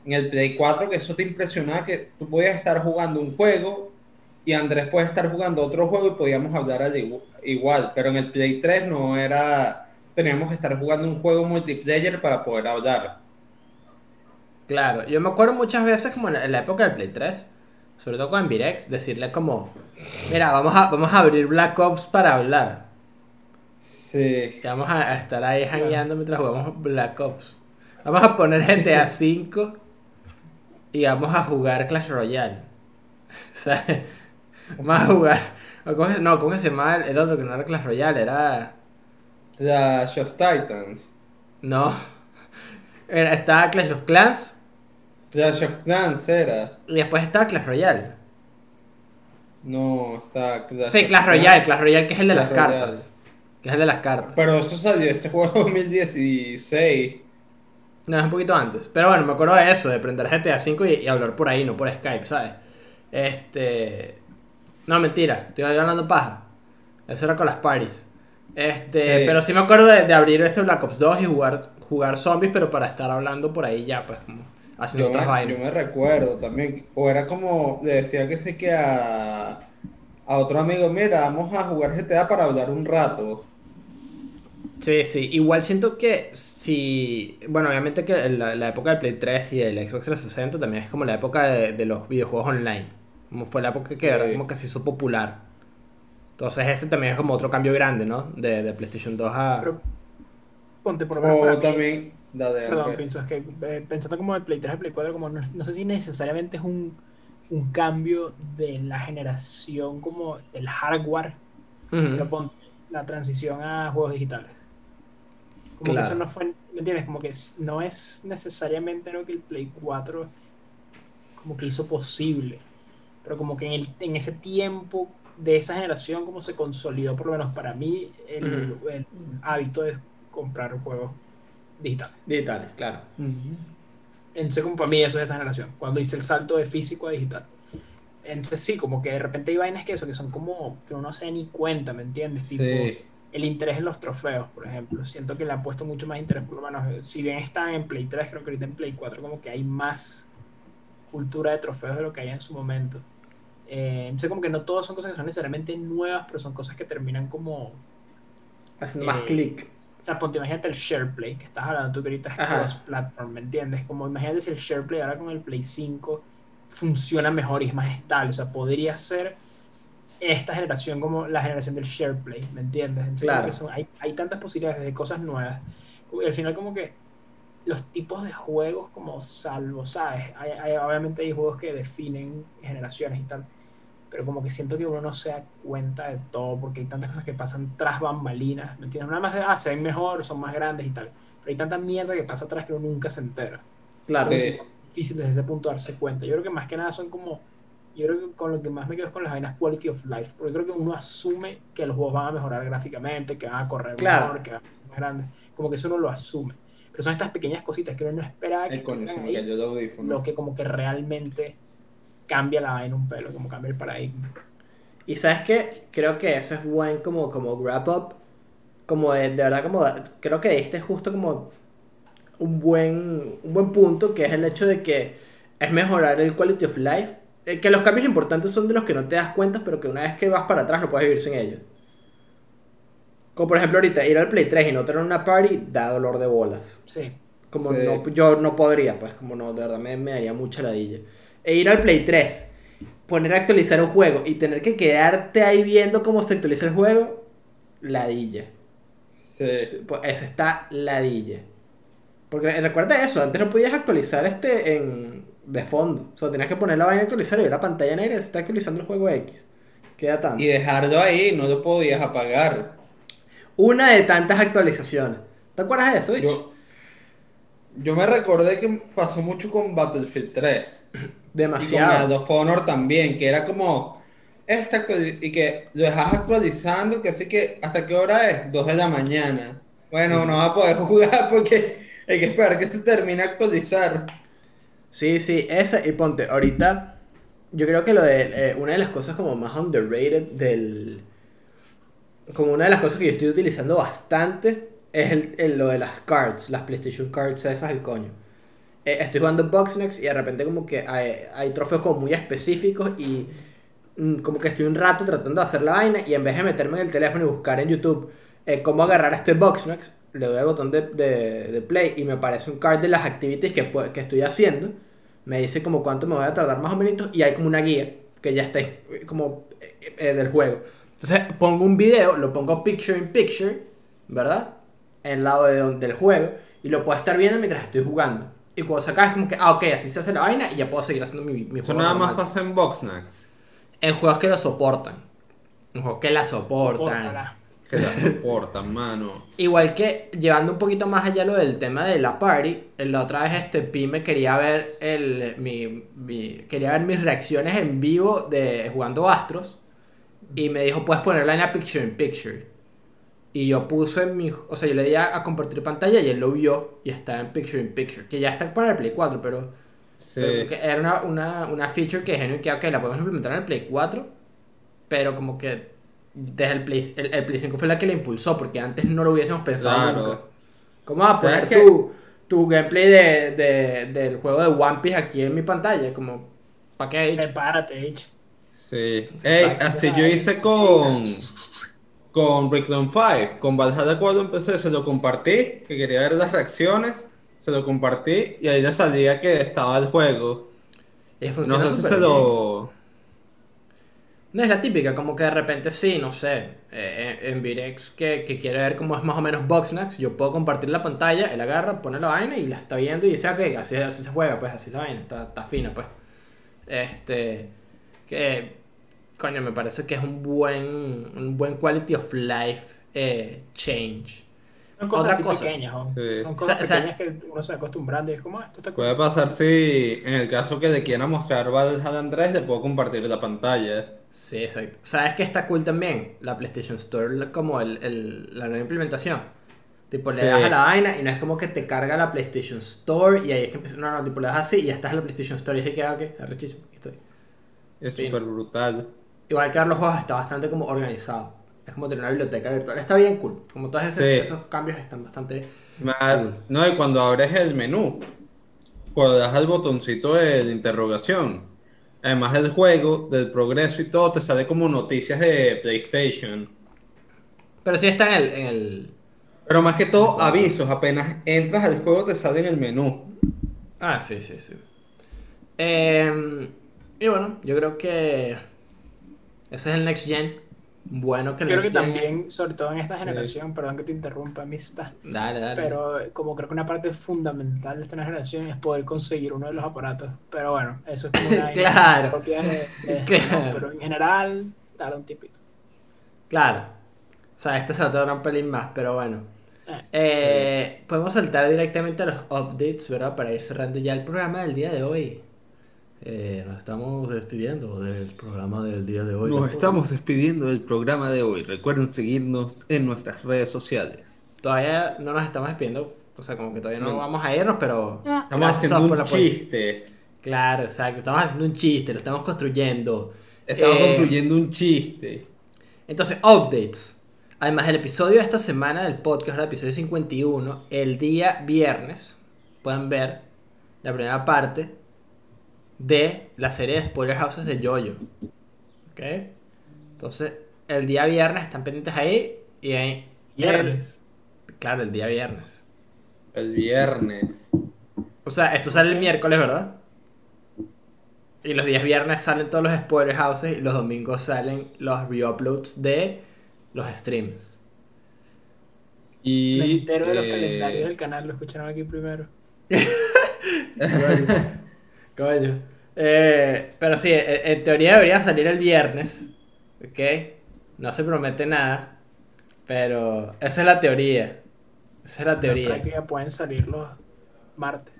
en el Play 4 que eso te impresionaba que tú podías estar jugando un juego y Andrés puede estar jugando otro juego y podíamos hablar al igu- igual, pero en el Play 3 no era, teníamos que estar jugando un juego multiplayer para poder hablar. Claro, yo me acuerdo muchas veces como en la época del Play 3, sobre todo con Virex, decirle como, mira, vamos a, vamos a abrir Black Ops para hablar. Sí. Que vamos a, estar ahí jangueando mientras jugamos Black Ops. Vamos a poner GTA 5 y vamos a jugar Clash Royale. O sea, vamos a jugar. ¿cómo se- no, ¿cómo se llama el, otro que no era Clash Royale? Era. Clash of Titans. No. Era, estaba Clash of Clans Clash of Clans era. y después estaba Clash Royale. No, está Clash Sí, Clash Royale, Clash Royale que es el de las Royale. cartas. Que es el de las cartas. Pero eso salió, ese juego en 2016. No, es un poquito antes. Pero bueno, me acuerdo de eso, de prender GTA V y, y hablar por ahí, no por Skype, ¿sabes? Este. No, mentira, estoy hablando paja. Eso era con las parties. Este, Sí. pero sí me acuerdo de, de abrir este Black Ops 2 y jugar, jugar zombies, pero para estar hablando por ahí ya, pues, como haciendo Yo otras me, vainas. yo me recuerdo también. O era como, le decía que sé que a, a otro amigo, mira, vamos a jugar GTA para hablar un rato. Sí, sí, igual siento que si. Bueno, obviamente que la, la época del Play 3 y el Xbox 360 también es como la época de, de los videojuegos online. Como fue la época que Sí. ¿verdad? como que se hizo popular. Entonces ese también es como otro cambio grande, ¿no? De, de PlayStation 2 a. Pero ponte por lo menos O para mí- también, dale, Perdón, pienso, es que eh, pensando como el Play 3 al Play 4, como no, no sé si necesariamente es un, un cambio de la generación como del hardware, Ujú. pero ponte la transición a juegos digitales. Como Claro. que eso no fue, ¿me entiendes? Como que no es necesariamente lo que el Play 4 como que hizo posible, pero como que en, el, en ese tiempo de esa generación como se consolidó, por lo menos para mí, el, hábito de comprar juegos digitales. Digitales, claro. Entonces, como para mí eso es esa generación, cuando hice el salto de físico a digital. Entonces, sí, como que de repente hay vainas que eso, que son como que uno no se da ni cuenta, ¿me entiendes? Tipo, Sí. El interés en los trofeos, por ejemplo. Siento que le han puesto mucho más interés, por lo menos, eh, si bien están en Play 3, creo que ahorita en Play 4 como que hay más cultura de trofeos de lo que hay en su momento. Eh, entonces, como que no todas son cosas que son necesariamente nuevas, pero son cosas que terminan como... Haciendo más Eh, clic. O sea, ponte, imagínate el SharePlay que estás hablando tú que ahorita es cross-platform, ¿me entiendes? Como imagínate si el SharePlay ahora con el Play 5 funciona mejor y es más estable. O sea, podría ser esta generación como la generación del SharePlay, ¿me entiendes? Entonces, Claro. son- hay, hay tantas posibilidades de cosas nuevas. Y al final como que los tipos de juegos como salvo, ¿sabes? Hay, hay- obviamente hay juegos que definen generaciones y tal, pero como que siento que uno no se da cuenta de todo porque hay tantas cosas que pasan tras bambalinas, ¿me entiendes? Nada más de, ah, se ven mejor, son más grandes y tal, pero hay tanta mierda que pasa atrás que uno nunca se entera. Claro. Sí. Es difícil desde ese punto darse cuenta. Yo creo que más que nada son como, yo creo que con lo que más me quedo es con las vainas quality of life, porque creo que uno asume que los juegos van a mejorar gráficamente, que van a correr Claro. mejor, que van a ser más grandes, como que eso uno lo asume. Pero son estas pequeñas cositas que uno no esperaba que coño, ahí, lo que como que realmente cambia la vaina un pelo, como cambia el paradigma. Y sabes qué, creo que eso es buen como, como wrap up como de, de verdad, como creo que este es justo como un buen, un buen punto, que es el hecho de que es mejorar el quality of life. Eh, que los cambios importantes son de los que no te das cuenta, pero que una vez que vas para atrás no puedes vivir sin ellos. Como por ejemplo ahorita ir al Play 3 y no tener una party da dolor de bolas. Sí. Como Sí. no, yo no podría, pues como no, de verdad me, me daría mucha ladilla. E ir al Play 3, poner a actualizar un juego y tener que quedarte ahí viendo cómo se actualiza el juego, ladilla. Sí. Pues ese está ladilla. Porque recuerda eso, antes no podías actualizar este en de fondo. O sea, tenías que poner la vaina a actualizar y ver la pantalla negra y se está actualizando el juego X. Queda tanto. Y dejarlo ahí, no lo podías apagar. Una de tantas actualizaciones. ¿Te acuerdas de eso? Yo, yo me recordé que pasó mucho con Battlefield 3. Y con Demasiado. Medal of Honor también, que era como. Esta y que lo dejas actualizando, que así que. ¿Hasta qué hora es? 2 de la mañana. Bueno, no vas a poder jugar porque hay que esperar que se termine actualizar. Sí, sí, esa y ponte, ahorita yo creo que lo de eh, una de las cosas como más underrated del como una de las cosas que yo estoy utilizando bastante es el, el- lo de las cards, las PlayStation cards esas el coño. Eh, estoy jugando Boxnex y de repente como que hay, hay trofeos como muy específicos y mm, como que estoy un rato tratando de hacer la vaina y en vez de meterme en el teléfono y buscar en YouTube eh, cómo agarrar este Boxnex, le doy al botón de, de- de play y me aparece un card de las activities que, que estoy haciendo. Me dice como cuánto me voy a tardar más o menos y hay como una guía que ya está eh, como eh, eh, del juego. Entonces pongo un video, lo pongo picture in picture, ¿verdad? En el lado de del juego y lo puedo estar viendo mientras estoy jugando. Y cuando se acaba es como que, ah, ok, así se hace la vaina y ya puedo seguir haciendo mi, mi Eso juego nada más pasa en Boxnax. En juegos que lo soportan. En juegos que la soportan. Que la soportan, mano. Igual que llevando un poquito más allá lo del tema de la party, la otra vez este Pi me quería ver el mi, mi- quería ver mis reacciones en vivo de jugando Astros y me dijo puedes ponerla en la picture in picture. Y yo puse mi, o sea, yo le di a, a compartir pantalla y él lo vio y está en picture in picture, que ya está para el Play 4, pero, Sí. pero era una, una, una feature que genio que ok, la podemos implementar en el Play 4, pero como que desde el Play, el, el Play 5 fue la que la impulsó, porque antes no lo hubiésemos pensado Claro. nunca. ¿Cómo vas a poner tu, tu gameplay de, de- del juego de One Piece aquí en mi pantalla? Como, ¿para qué? H? Prepárate, H. Sí. Ey, así yo hice con. Con Reclone 5. Con Valhalla cuando empecé, se lo compartí. Que quería ver las reacciones. Se lo compartí. Y ahí le salía que estaba el juego. Y No sé si se bien. lo. No es la típica, como que de repente sí, no sé, eh, en Virex que, que quiere ver cómo es más o menos Boxnax, yo puedo compartir la pantalla, él agarra, pone la vaina y la está viendo y dice, ok, así, así se juega, pues así es la vaina, está, está fina, pues. Este, que, coño, me parece que es un buen, un buen quality of life eh, change. Son cosas Otra así cosa. pequeñas, ¿no? Sí. Son cosas O sea, o pequeñas que uno se va acostumbrando y es como, ah, esto está. Puede pasar si en el caso que le quiera mostrar Valhalla Andrés, le puedo compartir la pantalla. Sí, exacto. ¿Sabes qué está cool también? La PlayStation Store, como el, el- la nueva implementación. Tipo, le Sí. das a la vaina y no es como que te carga la PlayStation Store y ahí es que empieza. No, no, tipo, le das así y ya estás en la PlayStation Store y es que queda, ok, arrechísimo, aquí estoy. Es súper brutal. Igual que los juegos está bastante como organizado. Es como tener una biblioteca virtual. Está bien cool. Como todos esos, Sí. esos cambios están bastante. Ma- Cool. No, y cuando abres el menú, cuando das al botoncito de interrogación, además del juego, del progreso y todo, te sale como noticias de PlayStation. Pero sí está en el. En el... Pero más que todo, avisos. Apenas entras al juego, te sale en el menú. Ah, sí, sí, sí. Eh, y bueno, yo creo que. Ese es el next gen. Bueno que Creo que también, sobre todo en esta generación, perdón que te interrumpa, amistad, Dale, dale. pero como creo que una parte fundamental de esta generación es poder conseguir uno de los aparatos. Pero bueno, eso es como una Claro. de- de- Claro. no, pero en general, tarda un tipito. Claro. O sea, este se va a tardar un pelín más, pero bueno. Eh. Eh, podemos saltar directamente a los updates, ¿verdad? Para ir cerrando ya el programa del día de hoy. Eh, nos estamos despidiendo del programa del día de hoy. Nos estamos despidiendo del programa de hoy. Recuerden seguirnos en nuestras redes sociales. Todavía no nos estamos despidiendo, o sea, como que todavía no No. vamos a irnos, pero... Estamos haciendo un chiste. Claro, exacto. Estamos haciendo un chiste, lo estamos construyendo. Estamos Eh, construyendo un chiste. Entonces, updates. Además del episodio de esta semana del podcast, el episodio 51, el día viernes pueden ver la primera parte de la serie de Spoiler Houses de Jojo. ¿Ok? Entonces, el día viernes están pendientes ahí y ahí. Viernes. Claro, el día viernes. El viernes. O sea, esto sale el miércoles, ¿verdad? Y los días viernes salen todos los spoiler houses y los domingos salen los reuploads de los streams. Y. Me entero de los eh, calendarios del canal, lo escucharon aquí primero. Coño. Eh, pero sí, en, en teoría debería salir el viernes. ¿Ok? No se promete nada. Pero esa es la teoría. Esa es la teoría. pueden salir los martes.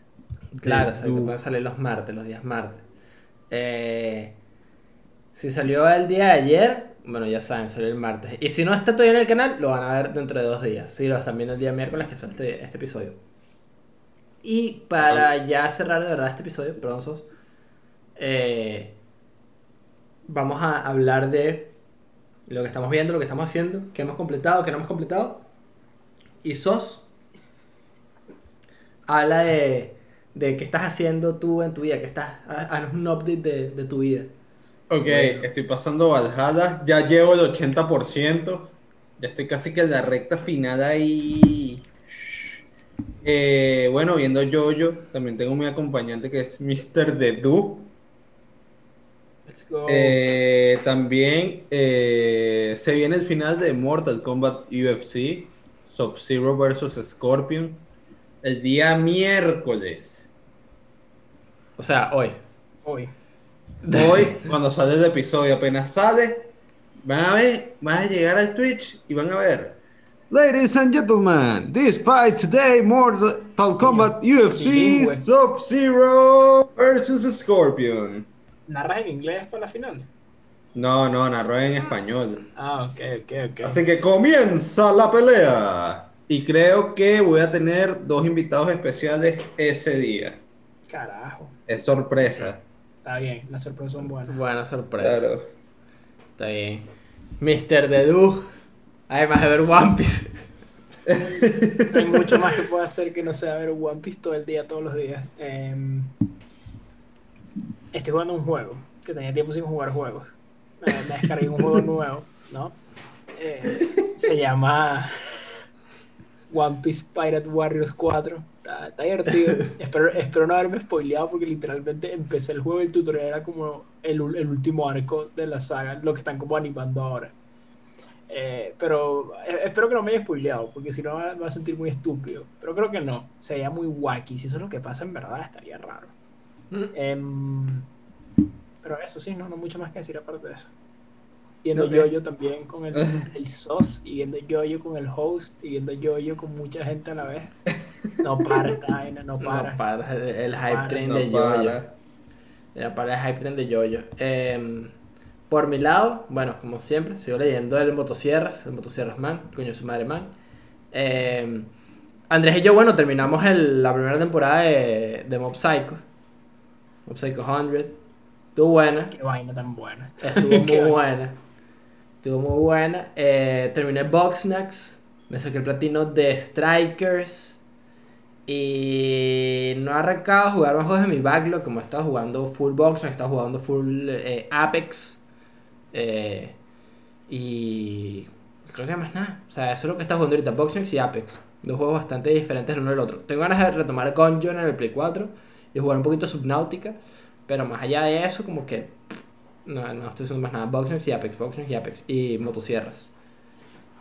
Claro, Sí, pueden salir los martes, los días martes. Eh, si salió el día de ayer, bueno, ya saben, salió el martes. Y si no está todavía en el canal, lo van a ver dentro de dos días. Si lo están viendo el día miércoles, que sale este, este episodio. Y para ya cerrar de verdad este episodio, perdón, Sos, eh, vamos a hablar de lo que estamos viendo, lo que estamos haciendo, qué hemos completado, qué no hemos completado. Y Sos habla de, de qué estás haciendo tú en tu vida, que estás, haz- haznos un update de, de tu vida. Ok, estoy pasando Valhalla. Ya llevo el 80%. Ya estoy casi que en la recta final ahí. Eh, bueno, viendo Jojo, también tengo mi acompañante que es Mr. Dedu. Let's go. Eh, también eh, se viene el final de Mortal Kombat UFC, Sub-Zero vs Scorpion, el día miércoles. O sea, hoy. Hoy. Hoy, cuando sale el episodio, apenas sale, van a ver, van a llegar al Twitch y van a ver. Ladies and gentlemen, this fight today, Mortal Kombat UFC. Sub-Zero vs Scorpion. ¿Narras en inglés para la final? No, no, narró en español. Ah, ok, ok, ok. Así que comienza la pelea. Y creo que voy a tener dos invitados especiales ese día. Carajo. Es sorpresa. Está bien, las sorpresas son buenas. Buena sorpresa. Claro. Está bien. Mr. Dedu, además de ver One Piece. Hay mucho más que pueda hacer que no sea ver One Piece todo el día, todos los días. Em, estoy jugando un juego, que tenía tiempo sin jugar juegos. Me, descargué un juego nuevo, ¿no? Eh, se llama One Piece Pirate Warriors 4. Está, divertido. Espero, espero no haberme spoileado porque literalmente empecé el juego y el tutorial era como el, el último arco de la saga, lo que están como animando ahora. Eh, pero eh, espero que no me haya spoileado, porque si no me va a sentir muy estúpido. Pero creo que no, sería muy wacky. Si eso es lo que pasa en verdad, estaría raro. Mm. Em, pero eso sí, no, no mucho más que decir aparte de eso. Viendo yo-yo también con el, el SOS, y viendo yo-yo con el host, y viendo yo-yo con mucha gente a la vez. No para esta vaina, no para. No para, el, hype train de Yoyo. para. Era para el hype train de Yoyo. Por mi lado, bueno, como siempre, sigo leyendo el Motosierras, el Motosierras Man, coño su madre Man. Em, Andrés y yo, bueno, terminamos el- la primera temporada de, de Mob Psycho. Mob Psycho 100. Estuvo buena. Qué vaina tan buena. Estuvo muy buena. Estuvo muy buena. Eh, terminé Boxnax. Me saqué el platino de Strikers. Y no he arrancado a jugar más juegos de mi backlog. Como he estado jugando full Boxnax, he estado jugando full eh, Apex. Eh, y creo que más nada. O sea, eso es lo que está jugando ahorita: Boxnax y Apex. Dos juegos bastante diferentes el uno del otro. Tengo ganas de retomar Gungeon en el Play 4 y jugar un poquito Subnautica. Pero más allá de eso, como que no, no estoy haciendo más nada. Boxnex y Apex, Boxnex y Apex. Y motosierras.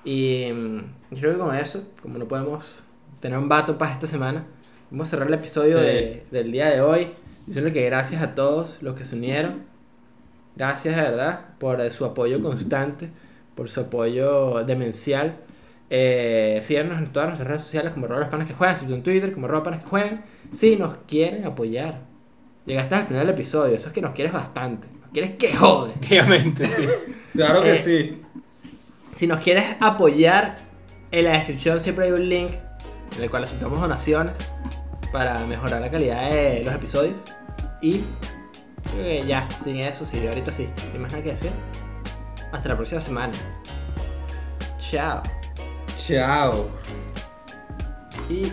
Y mm, creo que con eso, como no podemos tener un vato para esta semana, vamos a cerrar el episodio Sí. de- del día de hoy. Diciendo que gracias a todos los que se unieron. Gracias de verdad por su apoyo constante, por su apoyo demencial. Eh, síganos en todas nuestras redes sociales como arroba los panas que juegan, en Twitter como arroba panas que juegan. Si nos quieren apoyar. Llegaste al final del episodio, eso es que nos quieres bastante. Nos quieres que jode. Efectivamente, sí. Claro que Eh, sí. Si nos quieres apoyar, en la descripción siempre hay un link en el cual aceptamos donaciones para mejorar la calidad de los episodios. Y creo que ya, sin eso, sí, ahorita sí, sin más nada que decir. Hasta la próxima semana. Chao. Chao. Y